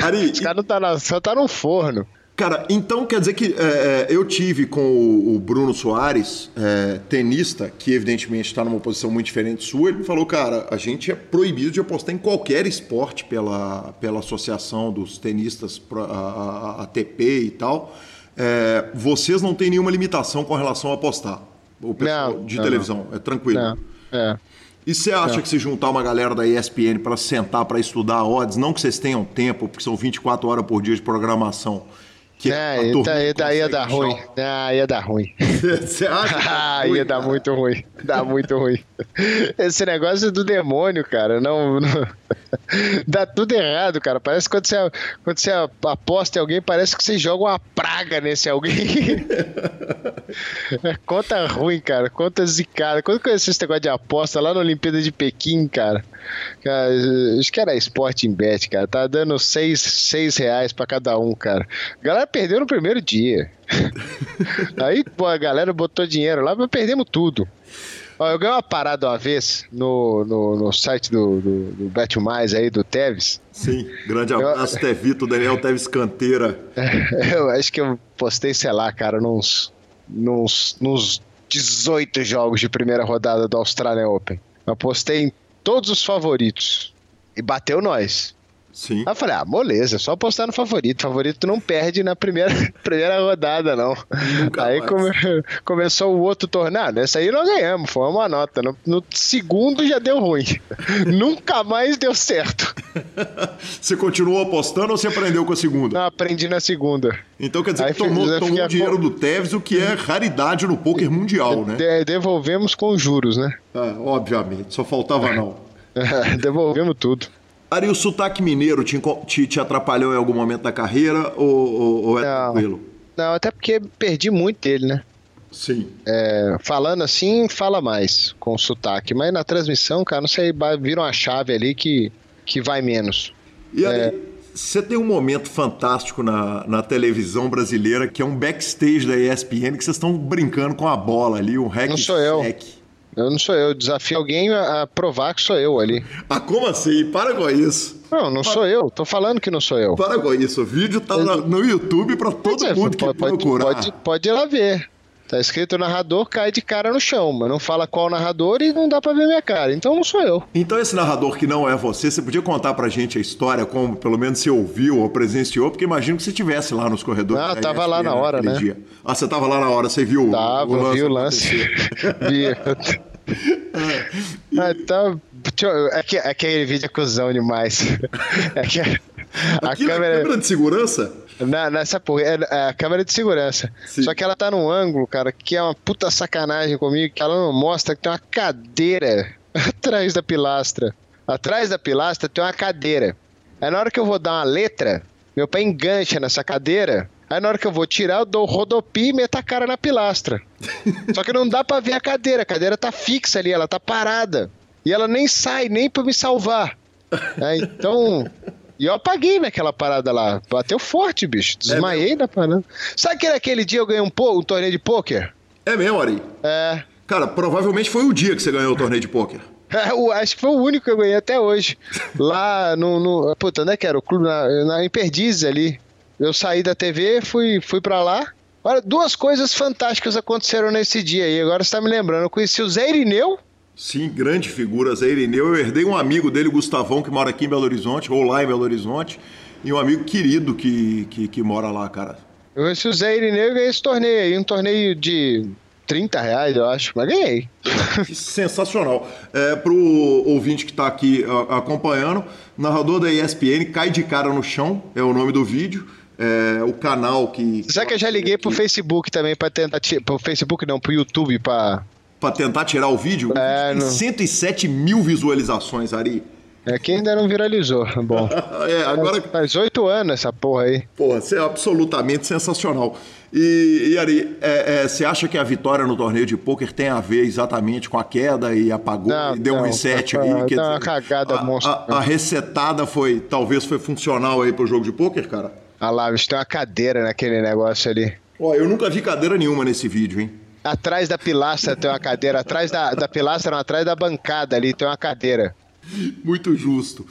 Ari, Os caras não tá na... só tá no forno. Cara, então quer dizer que é, é, eu tive com o, o Bruno Soares, é, tenista, que evidentemente está numa posição muito diferente sua, ele me falou, cara, a gente é proibido de apostar em qualquer esporte pela, pela associação dos tenistas, a, a- a ATP e tal. É, vocês não têm nenhuma limitação com relação a apostar. O pessoal Não, de não, televisão, é tranquilo. É, é. E você acha que se juntar uma galera da ESPN para sentar para estudar odds, não que vocês tenham tempo, porque são 24 horas por dia de programação, que É, e turma tá- daí ia consegue dar ruim. Ah, ia dar ruim. Você acha? dá Ah, ruim, ia dar cara? muito ruim. Dá muito ruim. Esse negócio é do demônio, cara. Não, não- Dá tudo errado, cara. Parece que quando você, quando você aposta em alguém, parece que você joga uma praga nesse alguém. É conta ruim, cara. Conta zicada. Quando eu conheci esse negócio de aposta lá na Olimpíada de Pequim, cara. cara acho que era Sporting Bet, cara. Tá dando seis, seis reais pra cada um, cara. A galera perdeu no primeiro dia. Aí, pô, a galera botou dinheiro lá, mas perdemos tudo. Ó, eu ganhei uma parada uma vez no, no, no site do, do, do Bet Mais aí, do Teves. Sim, grande abraço, eu... Tevito, Daniel Teves Canteira. eu acho que eu postei, sei lá, cara, nos, nos, nos 18 jogos de primeira rodada do Australian Open. Eu postei em todos os favoritos. E bateu nós. Sim. Aí eu falei, ah, moleza, só apostar no favorito. Favorito não perde na primeira, primeira rodada, não. Nunca aí come, começou o outro torneio. Ah, nessa aí nós ganhamos, foi uma nota. No, no segundo já deu ruim. Nunca mais deu certo. você continuou apostando ou você aprendeu com a segunda? Não, aprendi na segunda. Então quer dizer aí que tomou, tomou o dinheiro do Tevez, o que é raridade no poker mundial, né? De, devolvemos com juros, né? Ah, obviamente, só faltava não. devolvemos tudo. Ari, o sotaque mineiro te, te, te, atrapalhou em algum momento da carreira ou, ou, ou é não, tranquilo? Não, até porque perdi muito dele, né? Sim. É, falando assim, fala mais com o sotaque. Mas na transmissão, cara, não sei, vira uma chave ali que, que vai menos. E aí, é... você tem um momento fantástico na, na televisão brasileira que é um backstage da ESPN que vocês estão brincando com a bola ali, um hack Não sou eu. Eu não sou eu. Desafio alguém a provar que sou eu ali. Ah, como assim? Para com isso. Não, não Para... sou eu. Tô falando que não sou eu. Para com isso. O vídeo tá eu... no YouTube para todo é, mundo que pode, procurar. Pode, pode ir lá ver. Tá escrito narrador cai de cara no chão, mas não fala qual narrador e não dá pra ver minha cara. Então não sou eu. Então esse narrador que não é você, você podia contar pra gente a história, como pelo menos você ouviu ou presenciou, porque imagino que você estivesse lá nos corredores. Ah, tava lá na hora, né? Dia. Ah, você tava lá na hora, você viu tava, o lance? vi o lance. vi. ah, então, é que, é que aquele vídeo é cuzão demais. É que a, a câmera... câmera de segurança? Na, nessa porra, é, é, a câmera de segurança. Sim. Só que ela tá num ângulo, cara, que é uma puta sacanagem comigo, que ela não mostra que tem uma cadeira atrás da pilastra. Atrás da pilastra tem uma cadeira. Aí na hora que eu vou dar uma letra, meu pé engancha nessa cadeira. Aí na hora que eu vou tirar, eu dou o rodopi e meto a cara na pilastra. Só que não dá pra ver a cadeira. A cadeira tá fixa ali, ela tá parada. E ela nem sai, nem pra me salvar. É, então, e eu apaguei naquela parada lá. Bateu forte, bicho. Desmaiei é na parada. Sabe que naquele dia eu ganhei um, um torneio de pôquer? É mesmo, Ari? É. Cara, provavelmente foi o dia que você ganhou o torneio de pôquer. É, acho que foi o único que eu ganhei até hoje. Lá no. no puta, onde é que era? O clube na, na, em Perdizes ali. Eu saí da TV, fui, fui pra lá. Olha, duas coisas fantásticas aconteceram nesse dia aí. Agora você tá me lembrando. Eu conheci o Zé Irineu Sim, grande figura, Zé Irineu. Eu herdei um amigo dele, Gustavão, que mora aqui em Belo Horizonte, ou lá em Belo Horizonte, e um amigo querido que, que, que mora lá, cara. Eu conheci o Zé Irineu e ganhei esse torneio aí, um torneio de 30 reais, eu acho, mas ganhei. Sensacional. É, pro ouvinte que está aqui acompanhando, narrador da ESPN cai de cara no chão, é o nome do vídeo. É, o canal que. Será que eu já liguei pro Facebook também para tentar. Pro Facebook não, pro YouTube para para tentar tirar o vídeo. É, não... 107 mil visualizações, Ari. É que ainda não viralizou. Bom. é, agora... Faz oito anos essa porra aí. Porra, isso é absolutamente sensacional. E, e Ari, é, é, você acha que a vitória no torneio de pôquer tem a ver exatamente com a queda e apagou não, e deu não, um reset aí? Quer dizer, uma cagada a, A, a, resetada foi, talvez foi funcional aí pro jogo de pôquer, cara? Ah lá, tem uma cadeira naquele negócio ali. Ó, eu nunca vi cadeira nenhuma nesse vídeo, hein? Atrás da pilastra tem uma cadeira. Atrás da, da pilastra, não, atrás da bancada ali tem uma cadeira. Muito justo.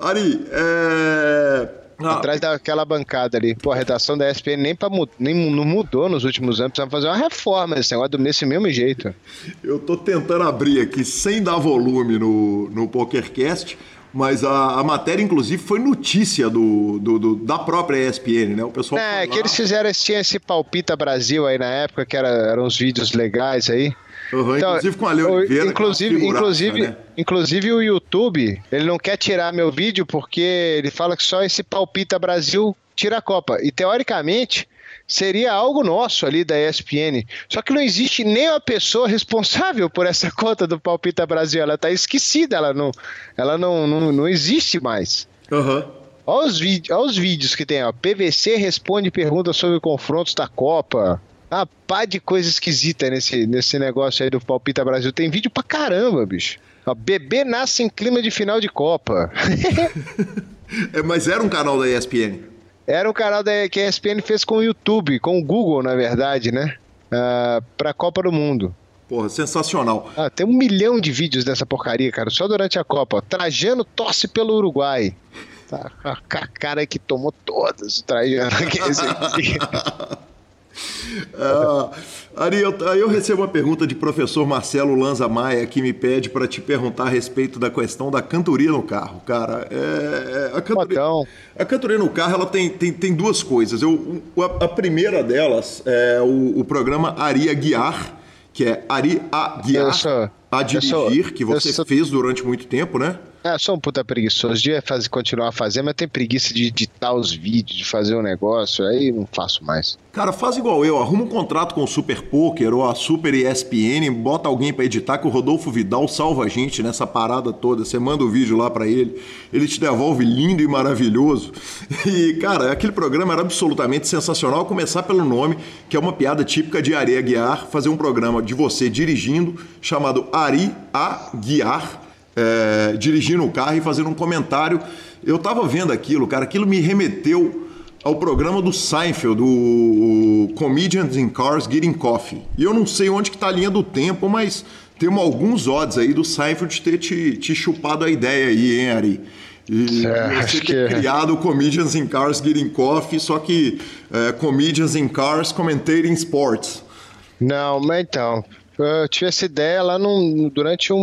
Ari, é. Ah. Atrás daquela bancada ali. Pô, a redação da ESPN nem, pra, nem não mudou nos últimos anos. Precisamos fazer uma reforma esse negócio desse mesmo jeito. Eu tô tentando abrir aqui sem dar volume no, no PokerCast mas a, a matéria, inclusive, foi notícia do, do, do, da própria ESPN, né? O pessoal. É, que eles fizeram esse, esse Palpita Brasil aí na época, que era, eram uns vídeos legais aí. Uhum, então, inclusive com a Leo Oliveira. Inclusive, inclusive, né? inclusive o YouTube, ele não quer tirar meu vídeo porque ele fala que só esse Palpita Brasil tira a Copa. E teoricamente, seria algo nosso ali da ESPN. Só que não existe nem uma pessoa responsável por essa conta do Palpita Brasil. Ela está esquecida, ela não, ela não, não, não existe mais. Uhum. Olha os, olha os vídeos que tem, ó. PVC responde perguntas sobre confrontos da Copa. Ah, pá de coisa esquisita nesse, nesse negócio aí do Palpita Brasil. Tem vídeo pra caramba, bicho. Ó, bebê nasce em clima de final de Copa. É, mas era um canal da ESPN. Era um canal da, que a ESPN fez com o YouTube, com o Google, na verdade, né? Ah, pra Copa do Mundo. Porra, sensacional. Ah, tem um milhão de vídeos dessa porcaria, cara, só durante a Copa. Trajano torce pelo Uruguai. Tá, a a cara que tomou todas o Trajano. Ah, Ari, eu, eu recebo uma pergunta de professor Marcelo Lanza Maia que me pede para te perguntar a respeito da questão da cantoria no carro, cara. É, é, a, cantoria, a cantoria no carro ela tem, tem, tem duas coisas. Eu, a, a primeira delas é o, o programa Ari Guiar, que é Ari a Guiar, a dirigir, que você fez durante muito tempo, né? Ah, sou um puta preguiçoso. Devia fazer, continuar fazendo, mas tem preguiça de editar os vídeos, de fazer um negócio, aí não faço mais. Cara, faz igual eu, arruma um contrato com o Super Poker ou a Super ESPN, bota alguém pra editar que o Rodolfo Vidal salva a gente nessa parada toda. Você manda o vídeo lá pra ele, ele te devolve lindo e maravilhoso. E, cara, aquele programa era absolutamente sensacional, a começar pelo nome, que é uma piada típica de Ari Aguiar, fazer um programa de você dirigindo, chamado Ari Aguiar, é, dirigindo o carro e fazendo um comentário. Eu tava vendo aquilo, cara, aquilo me remeteu ao programa do Seinfeld, do Comedians in Cars Getting Coffee. E eu não sei onde que tá a linha do tempo, mas temos alguns odds aí do Seinfeld ter te, te chupado a ideia aí, hein, Ari? E É, você ter que- criado o Comedians in Cars Getting Coffee, só que é, Comedians in Cars Commentating Sports. Não, mas então, eu tive essa ideia lá num- durante um,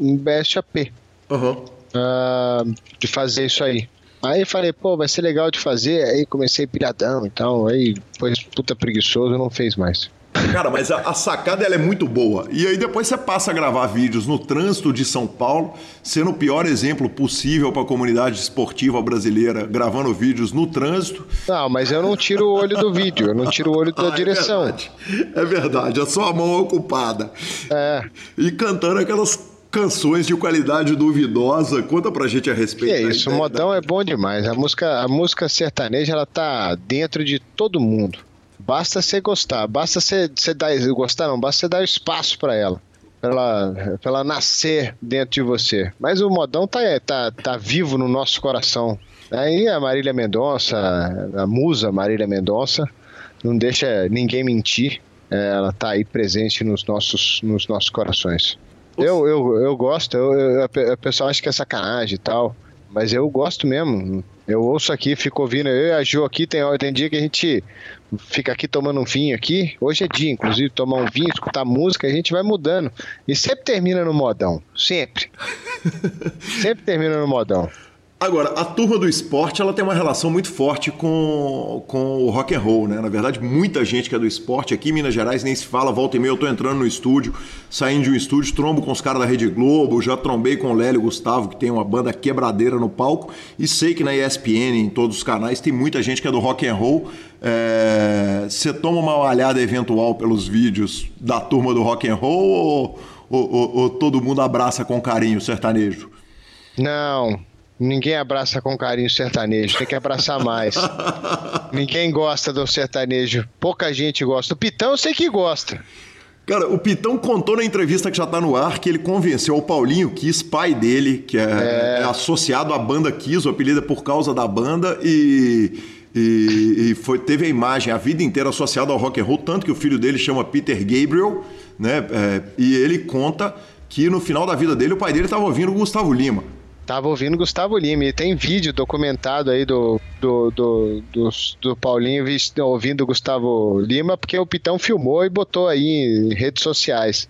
um, BSAP. Aham. ah, de fazer isso aí. Aí falei, pô, vai ser legal de fazer. Aí comecei piradão e tal. Aí depois, puta preguiçoso, não fez mais. Cara, mas a, a sacada ela é muito boa. E aí depois você passa a gravar vídeos no trânsito de São Paulo, sendo o pior exemplo possível para a comunidade esportiva brasileira, gravando vídeos no trânsito. Não, mas eu não tiro o olho do vídeo, eu não tiro o olho da Ah, direção. É verdade, é verdade, é só a mão ocupada. É. E cantando aquelas canções de qualidade duvidosa. Conta pra gente a Que respeito. é da isso, o modão é bom demais. A música, a música sertaneja, ela tá dentro de todo mundo. Basta você gostar, basta você, você dar, gostar não, basta você dar espaço pra ela. Pra ela, pra ela nascer dentro de você. Mas o modão tá, tá, tá vivo no nosso coração. Aí a Marília Mendonça, a musa Marília Mendonça, não deixa ninguém mentir. É, ela tá aí presente nos nossos, nos nossos corações. Eu, eu, eu gosto, eu, eu, a pessoa acha que é sacanagem e tal, mas eu gosto mesmo. Eu ouço aqui, fico ouvindo, eu e a Ju aqui, tem, tem dia que a gente fica aqui tomando um vinho aqui, hoje é dia, inclusive, tomar um vinho, escutar música, a gente vai mudando. E sempre termina no modão, sempre. sempre termina no modão. Agora, a turma do esporte ela tem uma relação muito forte com, com o rock and roll, né? Na verdade, muita gente que é do esporte aqui em Minas Gerais nem se fala, volta e meia eu tô entrando no estúdio, saindo de um estúdio, trombo com os caras da Rede Globo, já trombei com o Lélio Gustavo, que tem uma banda quebradeira no palco, e sei que na ESPN, em todos os canais, tem muita gente que é do rock and roll. É, Você toma uma olhada eventual pelos vídeos da turma do rock and roll ou, ou- ou- ou todo mundo abraça com carinho o sertanejo? Não, ninguém abraça com carinho o sertanejo, tem que abraçar mais. ninguém gosta do sertanejo, pouca gente gosta. O Pitão eu sei que gosta. Cara, o Pitão contou na entrevista que já tá no ar que ele convenceu o Paulinho Kiss, pai dele, que é, é associado à banda Kiss, o apelido é por causa da banda, e, e, e foi, teve a imagem a vida inteira associada ao rock and roll, tanto que o filho dele chama Peter Gabriel, né? é, e ele conta que no final da vida dele, o pai dele estava ouvindo o Gustavo Lima. Tava ouvindo Gustavo Lima e tem vídeo documentado aí do, do, do, do, do Paulinho ouvindo Gustavo Lima, porque o Pitão filmou e botou aí em redes sociais.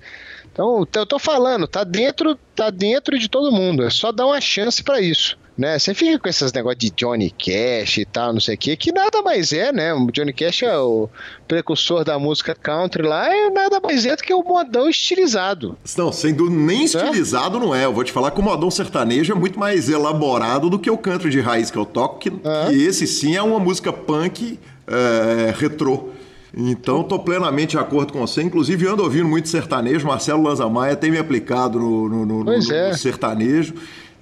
Então, eu tô falando, tá dentro, tá dentro de todo mundo. É só dar uma chance pra isso. Né? Você fica com esses negócios de Johnny Cash e tal, não sei o que, que nada mais é, né? O Johnny Cash é o precursor da música country lá, é nada mais é do que o modão estilizado. Não, dúvida, nem estilizado não é. Eu vou te falar que o modão sertanejo é muito mais elaborado do que o country de raiz que eu toco, que, que esse sim é uma música punk é, retrô. Então, tô plenamente de acordo com você. Inclusive, ando ouvindo muito sertanejo. Marcelo Lanza Maia tem me aplicado no, no- no- no- é. no sertanejo.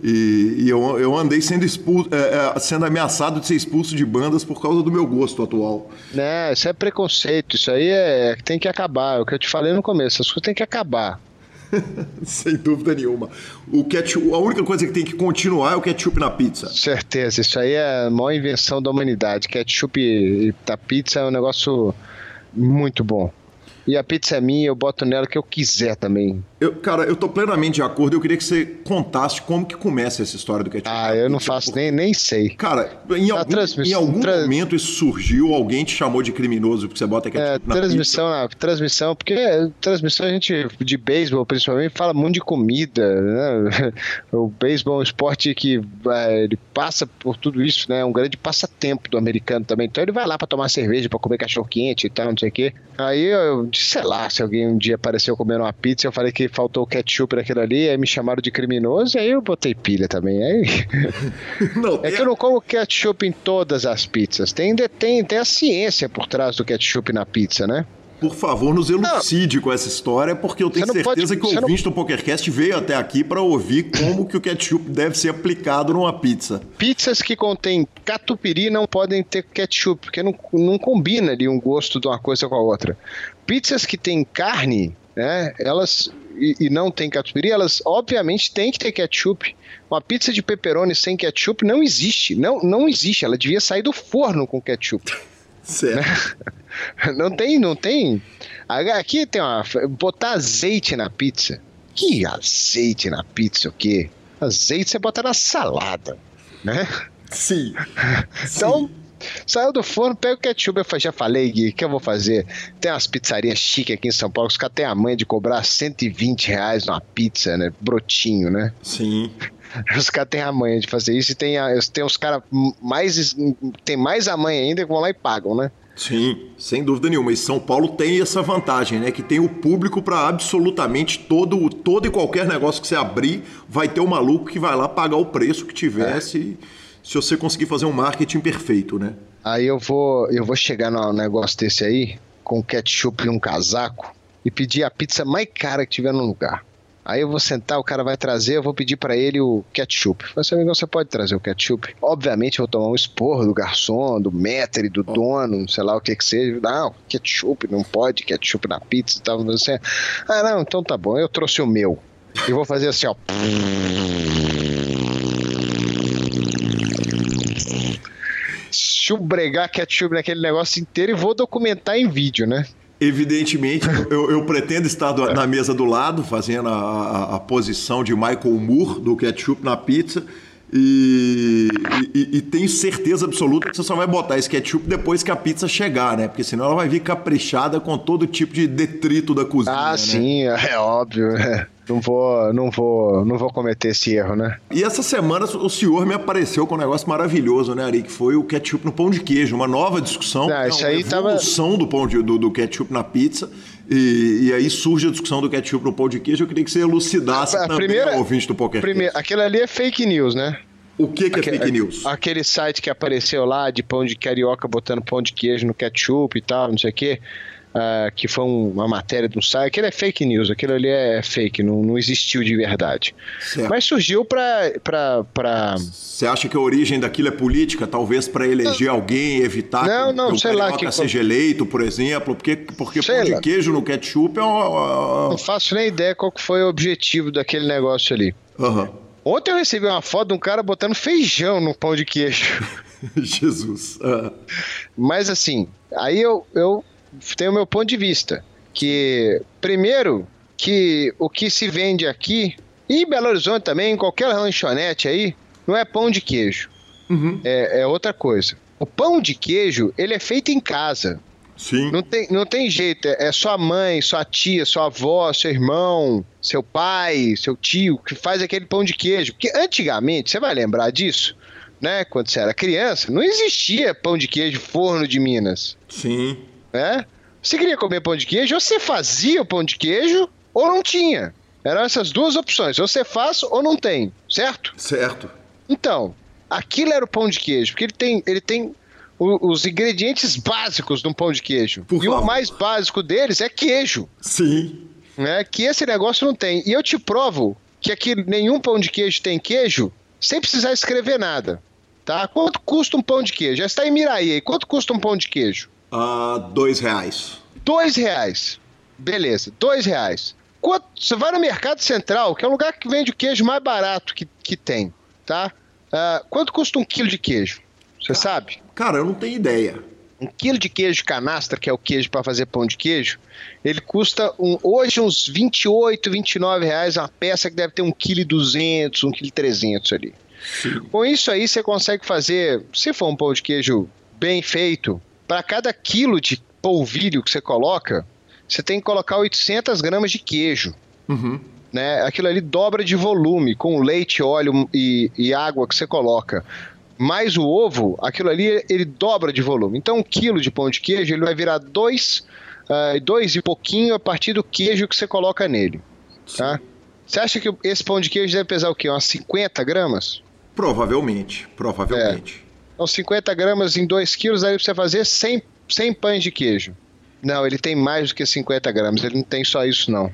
E, e eu, eu andei sendo, expulso, é, é, sendo ameaçado de ser expulso de bandas por causa do meu gosto atual. Né, isso é preconceito, isso aí é tem que acabar. É o que eu te falei no começo, as coisas têm que acabar. Sem dúvida nenhuma. O ketchup, a única coisa que tem que continuar é o ketchup na pizza. Certeza, isso aí é a maior invenção da humanidade. Ketchup na pizza é um negócio muito bom. E a pizza é minha, eu boto nela o que eu quiser também. Eu, cara, eu tô plenamente de acordo. Eu queria que você contasse como que começa essa história do ketchup. Ah, eu não faço nem, nem sei. Cara, em algum, em algum trans... momento isso surgiu, alguém te chamou de criminoso porque você bota ketchup é, na transmissão, pizza. Na, transmissão, porque transmissão a gente, de beisebol principalmente, fala muito de comida, né? O beisebol é um esporte que é, ele passa por tudo isso, né? É um grande passatempo do americano também. Então ele vai lá para tomar cerveja, para comer cachorro quente e tal, não sei o quê. Aí eu sei lá, se alguém um dia apareceu comendo uma pizza, eu falei que faltou ketchup naquilo ali, aí me chamaram de criminoso, e aí eu botei pilha também. Aí... Não, é que eu não como ketchup em todas as pizzas. Tem, tem, tem a ciência por trás do ketchup na pizza, né? Por favor, nos elucide não. com essa história, porque eu tenho certeza pode, que o ouvinte não... do PokerCast veio até aqui para ouvir como que o ketchup deve ser aplicado numa pizza. Pizzas que contêm catupiry não podem ter ketchup, porque não, não combina ali um gosto de uma coisa com a outra. Pizzas que têm carne, né, elas e, e não tem catupiry, elas obviamente têm que ter ketchup. Uma pizza de pepperoni sem ketchup não existe, não, não existe, ela devia sair do forno com ketchup. Certo. Não tem, não tem. Aqui tem uma. Botar azeite na pizza. Que azeite na pizza, o quê? Azeite você bota na salada, né? Sim. então, Sim. Saiu do forno, pega o ketchup. Eu já falei, Gui, o que eu vou fazer? Tem umas pizzarias chiques aqui em São Paulo, os caras têm a manha de cobrar 120 reais numa pizza, né? Brotinho, né? Sim. Os caras têm a manha de fazer isso e tem, a, tem os caras mais. Tem mais a manha ainda que vão lá e pagam, né? Sim, sem dúvida nenhuma. E São Paulo tem essa vantagem, né? Que tem o público para absolutamente todo, todo e qualquer negócio que você abrir, vai ter o um maluco que vai lá pagar o preço que tivesse, é. Se você conseguir fazer um marketing perfeito, né? Aí eu vou, eu vou chegar num negócio desse aí, com ketchup e um casaco, e pedir a pizza mais cara que tiver no lugar. Aí eu vou sentar, o cara vai trazer, eu vou pedir para ele o ketchup. Você, você pode trazer o ketchup? Obviamente eu vou tomar um esporro do garçom, do maître, do dono, sei lá o que que seja. Não, ketchup, não pode ketchup na pizza e tal. Você, ah, não, então tá bom, eu trouxe o meu. E vou fazer assim, ó. Chubregar ketchup naquele negócio inteiro e vou documentar em vídeo, né? Evidentemente, eu, eu, pretendo estar do, na mesa do lado, fazendo a, a, a, posição de Michael Moore do ketchup na pizza. E, e, e, tenho certeza absoluta que você só vai botar esse ketchup depois que a pizza chegar, né? Porque senão ela vai vir caprichada com todo tipo de detrito da cozinha. Ah, né? sim, é óbvio. É. Não vou, não vou, não vou cometer esse erro, né? E essa semana o senhor me apareceu com um negócio maravilhoso, né, Ari? Que foi o ketchup no pão de queijo, uma nova discussão. Ah, isso aí evolução tava... do pão de, do, do ketchup na pizza. E, e, aí surge a discussão do ketchup no pão de queijo. Eu queria que você elucidasse a, a também primeira, ouvinte do Poker primeira, Aquilo ali é fake news, né? O que, que é fake news? Aquele site que apareceu lá de pão de carioca botando pão de queijo no ketchup e tal, não sei o quê uh, que foi um, uma matéria de um site, aquilo é fake news, aquilo ali é fake, não, não existiu de verdade. Certo. Mas surgiu para. Você acha que a origem daquilo é política? Talvez para eleger não. alguém, evitar não, não, que, sei o lá que seja eleito, por exemplo? Porque, porque pão de queijo no ketchup é uma. Não faço nem ideia qual foi o objetivo daquele negócio ali. Uhum. Ontem eu recebi uma foto de um cara botando feijão no pão de queijo. Jesus. Uhum. Mas assim, aí eu, eu tem o meu ponto de vista. Que, primeiro, que o que se vende aqui, e em Belo Horizonte também, em qualquer lanchonete aí, não é pão de queijo. Uhum. É, é, outra coisa. O pão de queijo, ele é feito em casa. Sim. Não tem, não tem jeito. É, é sua mãe, sua tia, sua avó, seu irmão, seu pai, seu tio, que faz aquele pão de queijo. Porque antigamente, você vai lembrar disso, né? Quando você era criança, não existia pão de queijo forno de Minas. Sim né? Você queria comer pão de queijo, ou você fazia o pão de queijo, ou não tinha. Eram essas duas opções, ou você faz ou não tem, certo? Certo. Então, aquilo era o pão de queijo, porque ele tem, ele tem o, os ingredientes básicos de um pão de queijo. Por e favor. o mais básico deles é queijo. Sim. Né, que esse negócio não tem. E eu te provo que aqui nenhum pão de queijo tem queijo, sem precisar escrever nada. Tá? Quanto custa um pão de queijo? Já está em Miraí. aí. Quanto custa um pão de queijo? Ah, dois reais. Dois reais. Beleza, dois reais. Quanto, você vai no Mercado Central, que é o lugar que vende o queijo mais barato que, que tem, tá? Ah, quanto custa um quilo de queijo? Você sabe? Cara, eu não tenho ideia. Um quilo de queijo canastra, que é o queijo para fazer pão de queijo, ele custa um, hoje uns 28, 29 reais uma peça que deve ter um quilo e 200, um quilo e 300 ali. Com isso aí você consegue fazer, se for um pão de queijo bem feito, para cada quilo de polvilho que você coloca, você tem que colocar 800 gramas de queijo. Né? Aquilo ali dobra de volume com o leite, óleo e, e água que você coloca. Mais o ovo, aquilo ali ele dobra de volume. Então, um quilo de pão de queijo ele vai virar dois, ah, dois e pouquinho a partir do queijo que você coloca nele. Tá? Você acha que esse pão de queijo deve pesar o quê? Umas 50 gramas? Provavelmente, provavelmente. Então, 50 gramas em 2 quilos, aí você fazer 100, 100 pães de queijo. Não, ele tem mais do que 50 gramas, ele não tem só isso, não.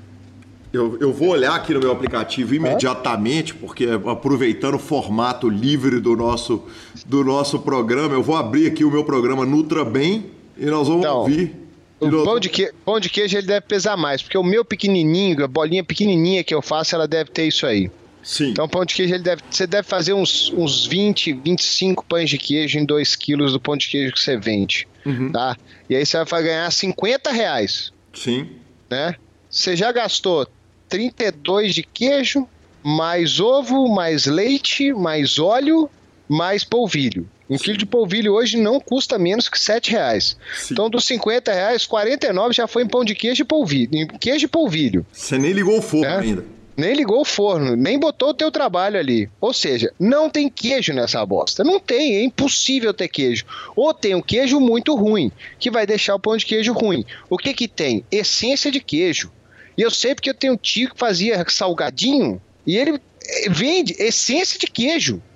Eu, eu vou olhar aqui no meu aplicativo imediatamente, porque aproveitando o formato livre do nosso, do nosso programa, eu vou abrir aqui o meu programa Nutra Bem e nós vamos Então, ouvir. O nós- pão de, que- pão de queijo ele deve pesar mais, porque o meu pequenininho, a bolinha pequenininha que eu faço, ela deve ter isso aí. Sim. Então, pão de queijo, ele deve, você deve fazer uns, uns 20, 25 pães de queijo em 2 quilos do pão de queijo que você vende, tá? E aí você vai ganhar 50 reais, Sim. né? Você já gastou 32 de queijo, mais ovo, mais leite, mais óleo, mais polvilho. Um quilo de polvilho hoje não custa menos que 7 reais. Sim. Então, dos 50 reais, 49 já foi em pão de queijo e polvilho. Em queijo e polvilho. Você nem ligou o forno É? ainda. Nem ligou o forno, nem botou o teu trabalho ali. Ou seja, não tem queijo nessa bosta. Não tem, é impossível ter queijo. Ou tem um queijo muito ruim, que vai deixar o pão de queijo ruim. O que que tem? Essência de queijo. E eu sei porque eu tenho um tio que fazia salgadinho e ele eh, vende essência de queijo.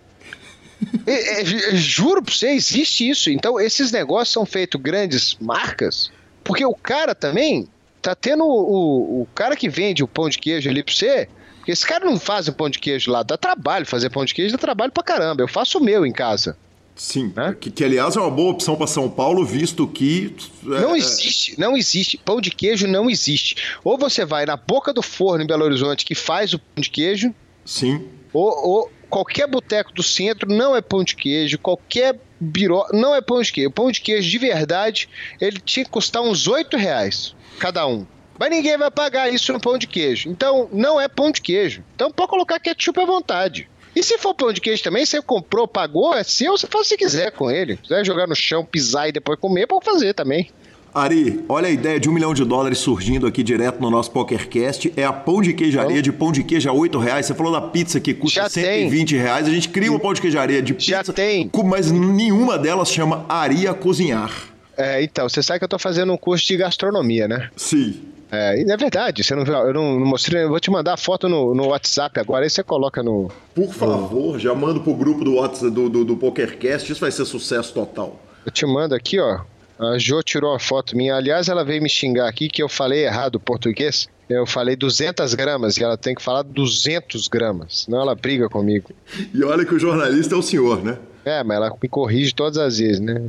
É, é, ju- juro pra você, existe isso. Então, esses negócios são feitos grandes marcas, porque o cara também tá tendo o, o, cara que vende o pão de queijo ali pra você. Porque esse cara não faz o pão de queijo lá, dá trabalho fazer pão de queijo, dá trabalho pra caramba. Eu faço o meu em casa. Sim. Né? Que, que, aliás, é uma boa opção para São Paulo, visto que. é, Não é, existe, não existe. Pão de queijo não existe. Ou você vai na boca do forno em Belo Horizonte que faz o pão de queijo, Sim. ou, ou qualquer boteco do centro não é pão de queijo, qualquer biró não é pão de queijo. Pão de queijo de verdade, ele tinha que custar uns 8 reais cada um. Mas ninguém vai pagar isso no pão de queijo. Então, não é pão de queijo. Então, pode colocar ketchup à vontade. E se for pão de queijo também, você comprou, pagou, é seu, você faz o que quiser com ele. Se quiser jogar no chão, pisar e depois comer, pode fazer também. Ari, olha a ideia de um milhão de dólares surgindo aqui direto no nosso PokerCast. É a pão de queijaria de pão de queijo a 8 reais. Você falou da pizza que custa Já 120 reais. A gente cria uma pão de queijaria de pizza. Já tem. Mas nenhuma delas chama Ari a cozinhar. É, então, você sabe que eu tô fazendo um curso de gastronomia, né? Sim. É, e é verdade, você não viu, eu não, não mostrei, eu vou te mandar a foto no, no WhatsApp agora, aí você coloca no. Por favor, já manda pro grupo do WhatsApp do, do, do PokerCast. Isso vai ser sucesso total. Eu te mando aqui, ó. A Jo tirou uma foto minha. Aliás, ela veio me xingar aqui que eu falei errado o português. Eu falei 200 gramas e ela tem que falar 200 gramas. Senão ela briga comigo. E olha que o jornalista é o senhor, né? É, mas ela me corrige todas as vezes, né?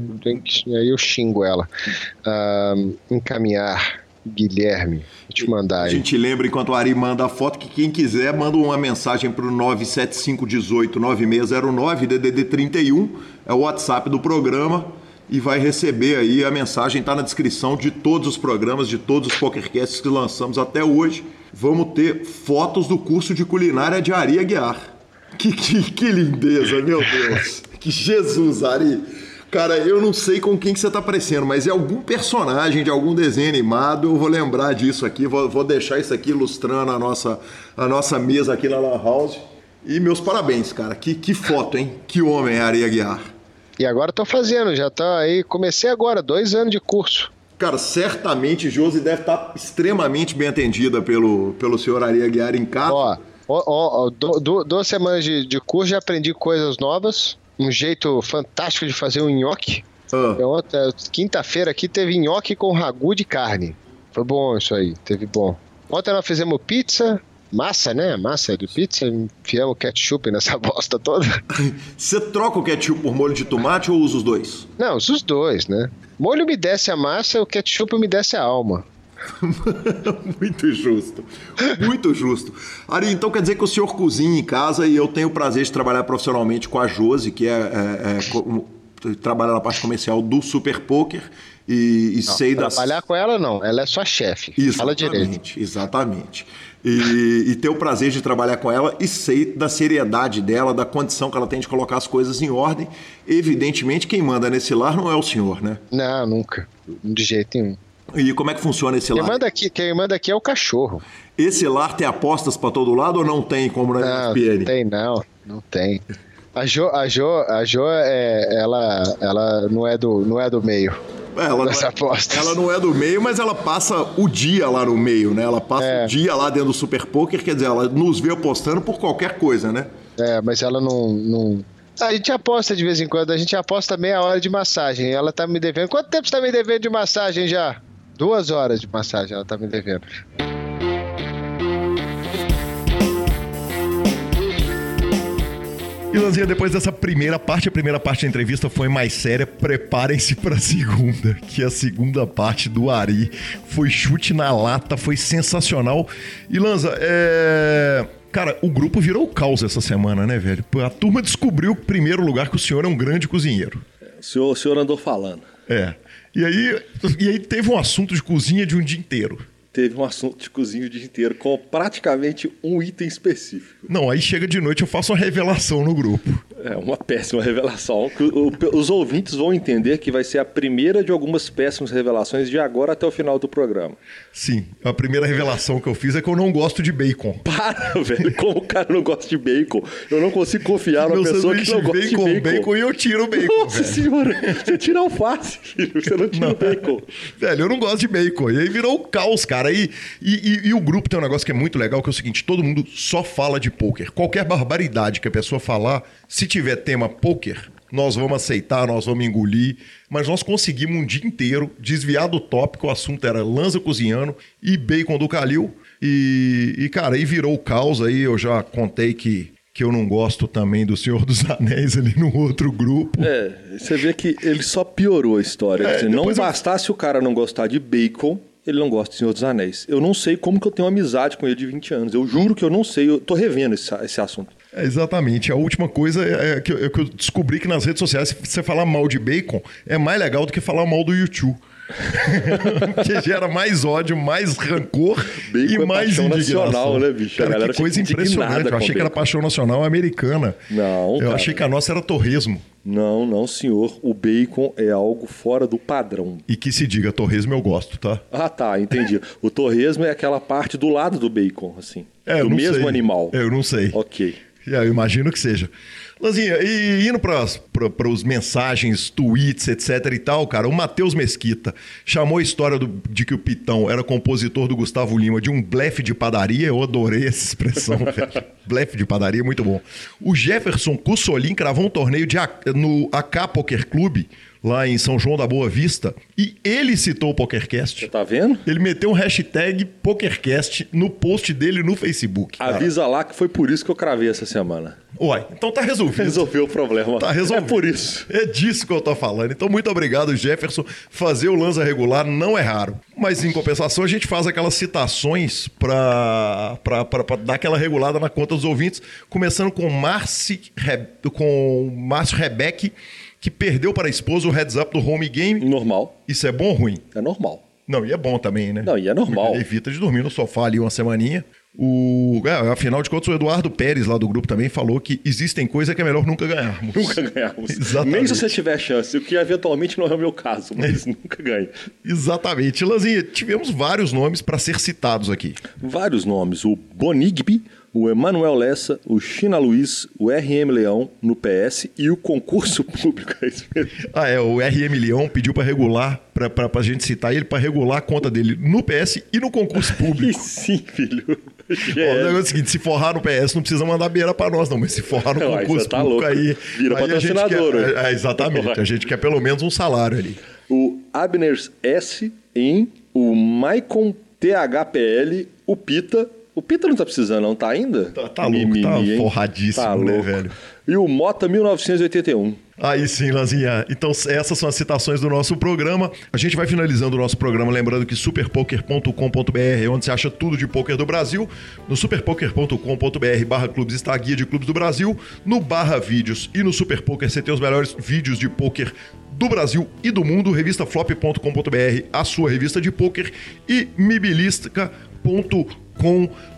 Aí eu xingo ela. Ah, encaminhar, Guilherme. Vou te mandar A aí. gente lembra, enquanto o Ari manda a foto, que quem quiser manda uma mensagem pro 975189609, DDD 31, é o WhatsApp do programa, e vai receber aí a mensagem, tá na descrição de todos os programas, de todos os PokerCasts que lançamos até hoje. Vamos ter fotos do curso de culinária de Ari Aguiar. Que, que, que lindeza, meu Deus! Que Jesus, Ari! Cara, eu não sei com quem que você tá parecendo, mas é algum personagem de algum desenho animado. Eu vou lembrar disso aqui, vou, vou deixar isso aqui ilustrando a nossa, a nossa mesa aqui na Lan House. E meus parabéns, cara. Que, que foto, hein? Que homem é Ari Aguiar. E agora tô fazendo, já tá aí. Comecei agora, dois anos de curso. Cara, certamente Josi deve estar extremamente bem atendida pelo, pelo senhor Ari Aguiar em casa. Ó, ó, ó, du- du- duas semanas de, de curso já aprendi coisas novas. Um jeito fantástico de fazer um nhoque. Ah, outra- Quinta-feira aqui teve nhoque com ragu de carne. Foi bom isso aí, teve bom. Ontem nós fizemos pizza, massa, né? Massa de pizza, enfiamos ketchup nessa bosta toda. Você troca o ketchup por molho de tomate ou usa os dois? Não, os dois, né? Molho me desce a massa, o ketchup me desce a alma. Muito justo. Muito justo. Ari, então quer dizer que o senhor cozinha em casa e eu tenho o prazer de trabalhar profissionalmente com a Josi, que é, é, é co- trabalha na parte comercial do Super Poker e, e sei das. Trabalhar com ela não, ela é sua chefe. Fala direito. Exatamente, exatamente. E, e ter o prazer de trabalhar com ela e sei da seriedade dela, da condição que ela tem de colocar as coisas em ordem. Evidentemente, quem manda nesse lar não é o senhor, né? Não, nunca. De jeito nenhum. E como é que funciona esse Quem lar? manda aqui, quem manda aqui é o cachorro. Esse lar tem apostas pra todo lado ou não tem como na Não, ESPN? não tem não, não tem. A Jo, a Jo, a jo é, ela, ela não é do, não é do meio. Ela não, é, apostas. ela não é do meio, mas ela passa o dia lá no meio, né? Ela passa É. o dia lá dentro do Super Poker, quer dizer, ela nos vê apostando por qualquer coisa, né? É, mas ela não, não. A gente aposta de vez em quando, a gente aposta meia hora de massagem. Ela tá me devendo. Quanto tempo você tá me devendo de massagem já? Duas horas de massagem ela tá me devendo. E Lanzinha, depois dessa primeira parte, a primeira parte da entrevista foi mais séria. Preparem-se para a segunda, que a segunda parte do Ari foi chute na lata, foi sensacional. E Lanza, é. Cara, o grupo virou caos essa semana, né, velho? A turma descobriu, em primeiro lugar, que o senhor é um grande cozinheiro. O senhor, o senhor andou falando. É. E aí, e aí teve um assunto de cozinha de um dia inteiro. Teve um assunto de cozinha o dia inteiro com praticamente um item específico. Não, aí chega de noite eu faço uma revelação no grupo. É uma péssima revelação. Os ouvintes vão entender que vai ser a primeira de algumas péssimas revelações de agora até o final do programa. Sim, a primeira revelação que eu fiz é que eu não gosto de bacon. Para, velho. Como o cara não gosta de bacon? Eu não consigo confiar numa pessoa que não gosta vem de bacon. bacon e eu tiro o bacon, Nossa velho. senhora, você tira alface, filho. Você não tira o bacon. Velho, eu não gosto de bacon. E aí virou o caos, cara. E, e, e- e o grupo tem um negócio que é muito legal, que é o seguinte: todo mundo só fala de pôquer. Qualquer barbaridade que a pessoa falar, se tiver tema pôquer, nós vamos aceitar, nós vamos engolir. Mas nós conseguimos um dia inteiro desviar do tópico. O assunto era lança cozinhando e bacon do Calil. E, e, cara, aí virou o caos. Aí eu já contei que. Que eu não gosto também do Senhor dos Anéis ali no outro grupo. É, você vê que ele só piorou a história. É, dizer, não depois eu- bastasse o cara não gostar de bacon, ele não gosta de Senhor dos Anéis. Eu não sei como que eu tenho amizade com ele de 20 anos. Eu juro que eu não sei. Eu tô revendo esse, esse assunto. É, exatamente. A última coisa é que, eu- é que eu descobri que nas redes sociais, se você falar mal de bacon, é mais legal do que falar mal do YouTube. que gera mais ódio, mais rancor Bacon e é mais paixão indignação. nacional, né, bicho? Cara, que coisa impressionante. Eu achei que era paixão nacional americana. Não, Eu cara. achei que a nossa era torresmo. Não, não, senhor. O bacon é algo fora do padrão. E que se diga, torresmo eu gosto, tá? Ah, tá, entendi. o torresmo é aquela parte do lado do bacon, assim. É, do mesmo sei. animal. Eu não sei. Ok. É, eu imagino que seja. Lanzinha, e indo para os mensagens, tweets, etc e tal, cara, o Matheus Mesquita chamou a história do- de que o Pitão era compositor do Gustavo Lima de um blefe de padaria. Eu adorei essa expressão, velho. Blefe de padaria, muito bom. O Jefferson Cussolin cravou um torneio de, no AK Poker Club, lá em São João da Boa Vista, e ele citou o PokerCast. Você tá vendo? Ele meteu um hashtag PokerCast no post dele no Facebook. cara. Avisa lá que foi por isso que eu cravei essa semana. Uai, então tá resolvido. Resolveu o problema. Tá resolvido. É por isso. É disso que eu tô falando. Então, muito obrigado, Jefferson. Fazer o lança regular não é raro. Mas, em compensação, a gente faz aquelas citações pra dar aquela regulada na conta dos ouvintes. Começando com Marci, Re- com Márcio Rebeck, que perdeu para a esposa o heads up do home game. Normal. Isso é bom ou ruim? É normal. Não, e é bom também, né? Não, e é normal. Porque Evita de dormir no sofá ali uma semaninha. O, é, afinal de contas, o Eduardo Pérez, lá do grupo, também falou que existem coisas que é melhor nunca ganharmos. Nunca ganhamos. Exatamente. Nem se você tiver chance, o que eventualmente não é o meu caso, mas nunca ganha. Exatamente. Lanzinha, tivemos vários nomes para ser citados aqui. Vários nomes: o Bonigby, o Emanuel Lessa, o China Luiz, o RM Leão no PS e o concurso público. É isso mesmo. Ah, é, o RM Leão pediu para regular, para a gente citar ele, para regular a conta dele no PS e no concurso público. sim, filho. Ó, o negócio é o seguinte, se forrar no PS não precisa mandar beira para nós não, mas se forrar no concurso tá público louco. aí... Vira aí a gente patrocinador, quer- ué. é, exatamente, a gente quer pelo menos um salário ali. O Abner S em o Maicon THPL, o Pita, O Pita não tá precisando, não, tá ainda? Tá, tá louco, tá hein? forradíssimo, Tá né, louco. velho? E o Mota 1981. Aí sim, Lanzinha. Então, essas são as citações do nosso programa. A gente vai finalizando o nosso programa, lembrando que superpoker.com.br é onde você acha tudo de poker do Brasil. No superpoker.com.br barra clubes está a guia de clubes do Brasil. No barra vídeos e no Superpoker você tem os melhores vídeos de poker do Brasil e do mundo. Revistaflop.com.br, a sua revista de poker. E mibilistica.com,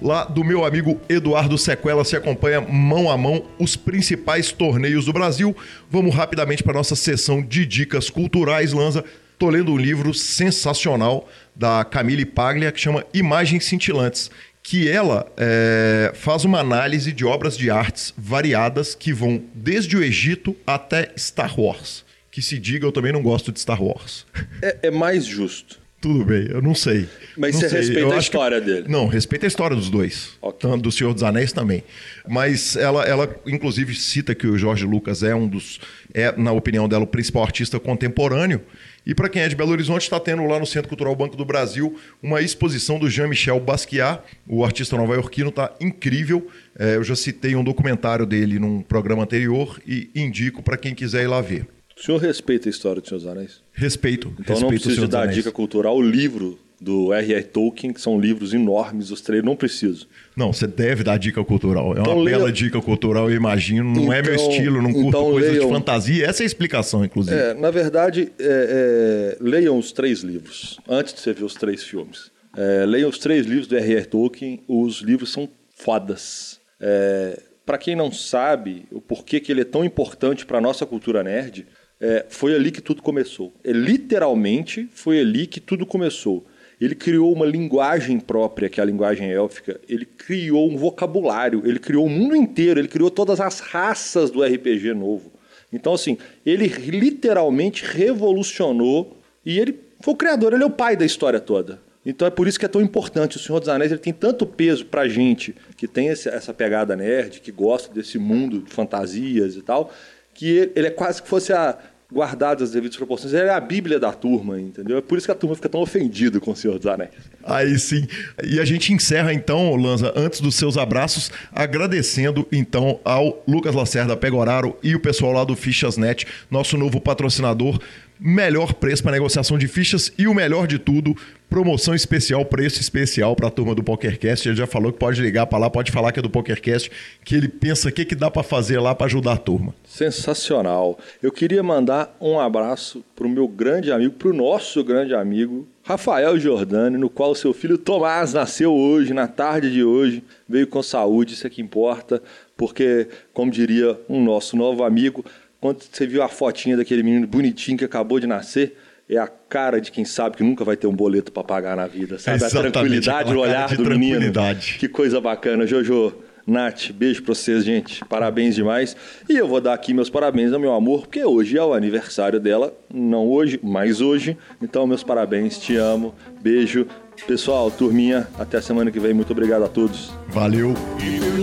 lá do meu amigo Eduardo Sequela. Se acompanha mão a mão os principais torneios do Brasil. Vamos rapidamente para nossa sessão de dicas culturais, Lanza. Tô lendo um livro sensacional da Camille Paglia que chama Imagens Cintilantes, que ela é, faz uma análise de obras de artes variadas que vão desde o Egito até Star Wars. Que se diga, eu também não gosto de Star Wars. É, é mais justo. Tudo bem, eu não sei. Mas Não você sei, respeita eu a acho que- história dele. Não, respeita a história dos dois. Ok. Tanto do Senhor dos Anéis também. Mas ela, ela, inclusive, cita que o Jorge Lucas é um dos, é, na opinião dela, o principal artista contemporâneo. E para quem é de Belo Horizonte, está tendo lá no Centro Cultural Banco do Brasil uma exposição do Jean-Michel Basquiat, o artista nova-iorquino, está incrível. É, eu já citei um documentário dele num programa anterior e indico para quem quiser ir lá ver. O senhor respeita a história dos seus anéis? Respeito. Então respeito não preciso de dar Anéis. dica cultural. O livro do R.R. Tolkien, que são livros enormes, os três, não preciso. Não, você deve dar dica cultural. É Então uma leia- bela dica cultural, eu imagino. Não é meu Então- estilo, não curto então coisas de leiam- fantasia. Essa é a explicação, inclusive. É, na verdade, é, é, leiam os três livros, antes de você ver os três filmes. É, leiam os três livros do R.R. Tolkien, os livros são fodas. É, para quem não sabe o porquê que ele é tão importante para nossa cultura nerd, é, foi ali que tudo começou. É, literalmente, foi ali que tudo começou. Ele criou uma linguagem própria, que é a linguagem élfica. Ele criou um vocabulário. Ele criou o mundo inteiro. Ele criou todas as raças do RPG novo. Então, assim, ele literalmente revolucionou e ele foi o criador, ele é o pai da história toda. Então é por isso que é tão importante. O Senhor dos Anéis ele tem tanto peso pra gente que tem esse- essa pegada nerd, que gosta desse mundo de fantasias e tal, que ele, é quase que fosse a guardado as devidas proporções. Ele é a Bíblia da turma, entendeu? É por isso que a turma fica tão ofendida com o Senhor dos Anéis. Aí sim. E a gente encerra então, Lanza, antes dos seus abraços, agradecendo então ao Lucas Lacerda Pegoraro e o pessoal lá do Fichas.net, nosso novo patrocinador. Melhor preço para negociação de fichas e o melhor de tudo, promoção especial, preço especial para a turma do PokerCast. Ele já falou que pode ligar para lá, pode falar que é do PokerCast, que ele pensa o que, que dá para fazer lá para ajudar a turma. Sensacional. Eu queria mandar um abraço para o meu grande amigo, para o nosso grande amigo, Rafael Giordani, no qual seu filho Tomás nasceu hoje, na tarde de hoje, veio com saúde, isso é que importa, porque, como diria um nosso novo amigo, quando você viu a fotinha daquele menino bonitinho que acabou de nascer, é a cara de quem sabe que nunca vai ter um boleto para pagar na vida, sabe? Exatamente, a tranquilidade cara olhar do menino. Que coisa bacana, Jojo. Nath, beijo pra vocês, gente. Parabéns demais. E eu vou dar aqui meus parabéns ao meu amor, porque hoje é o aniversário dela. Não hoje, mas hoje. Então, meus parabéns, te amo. Beijo. Pessoal, turminha, até a semana que vem. Muito obrigado a todos. Valeu! If you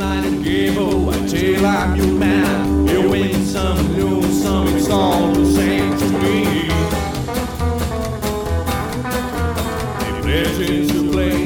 like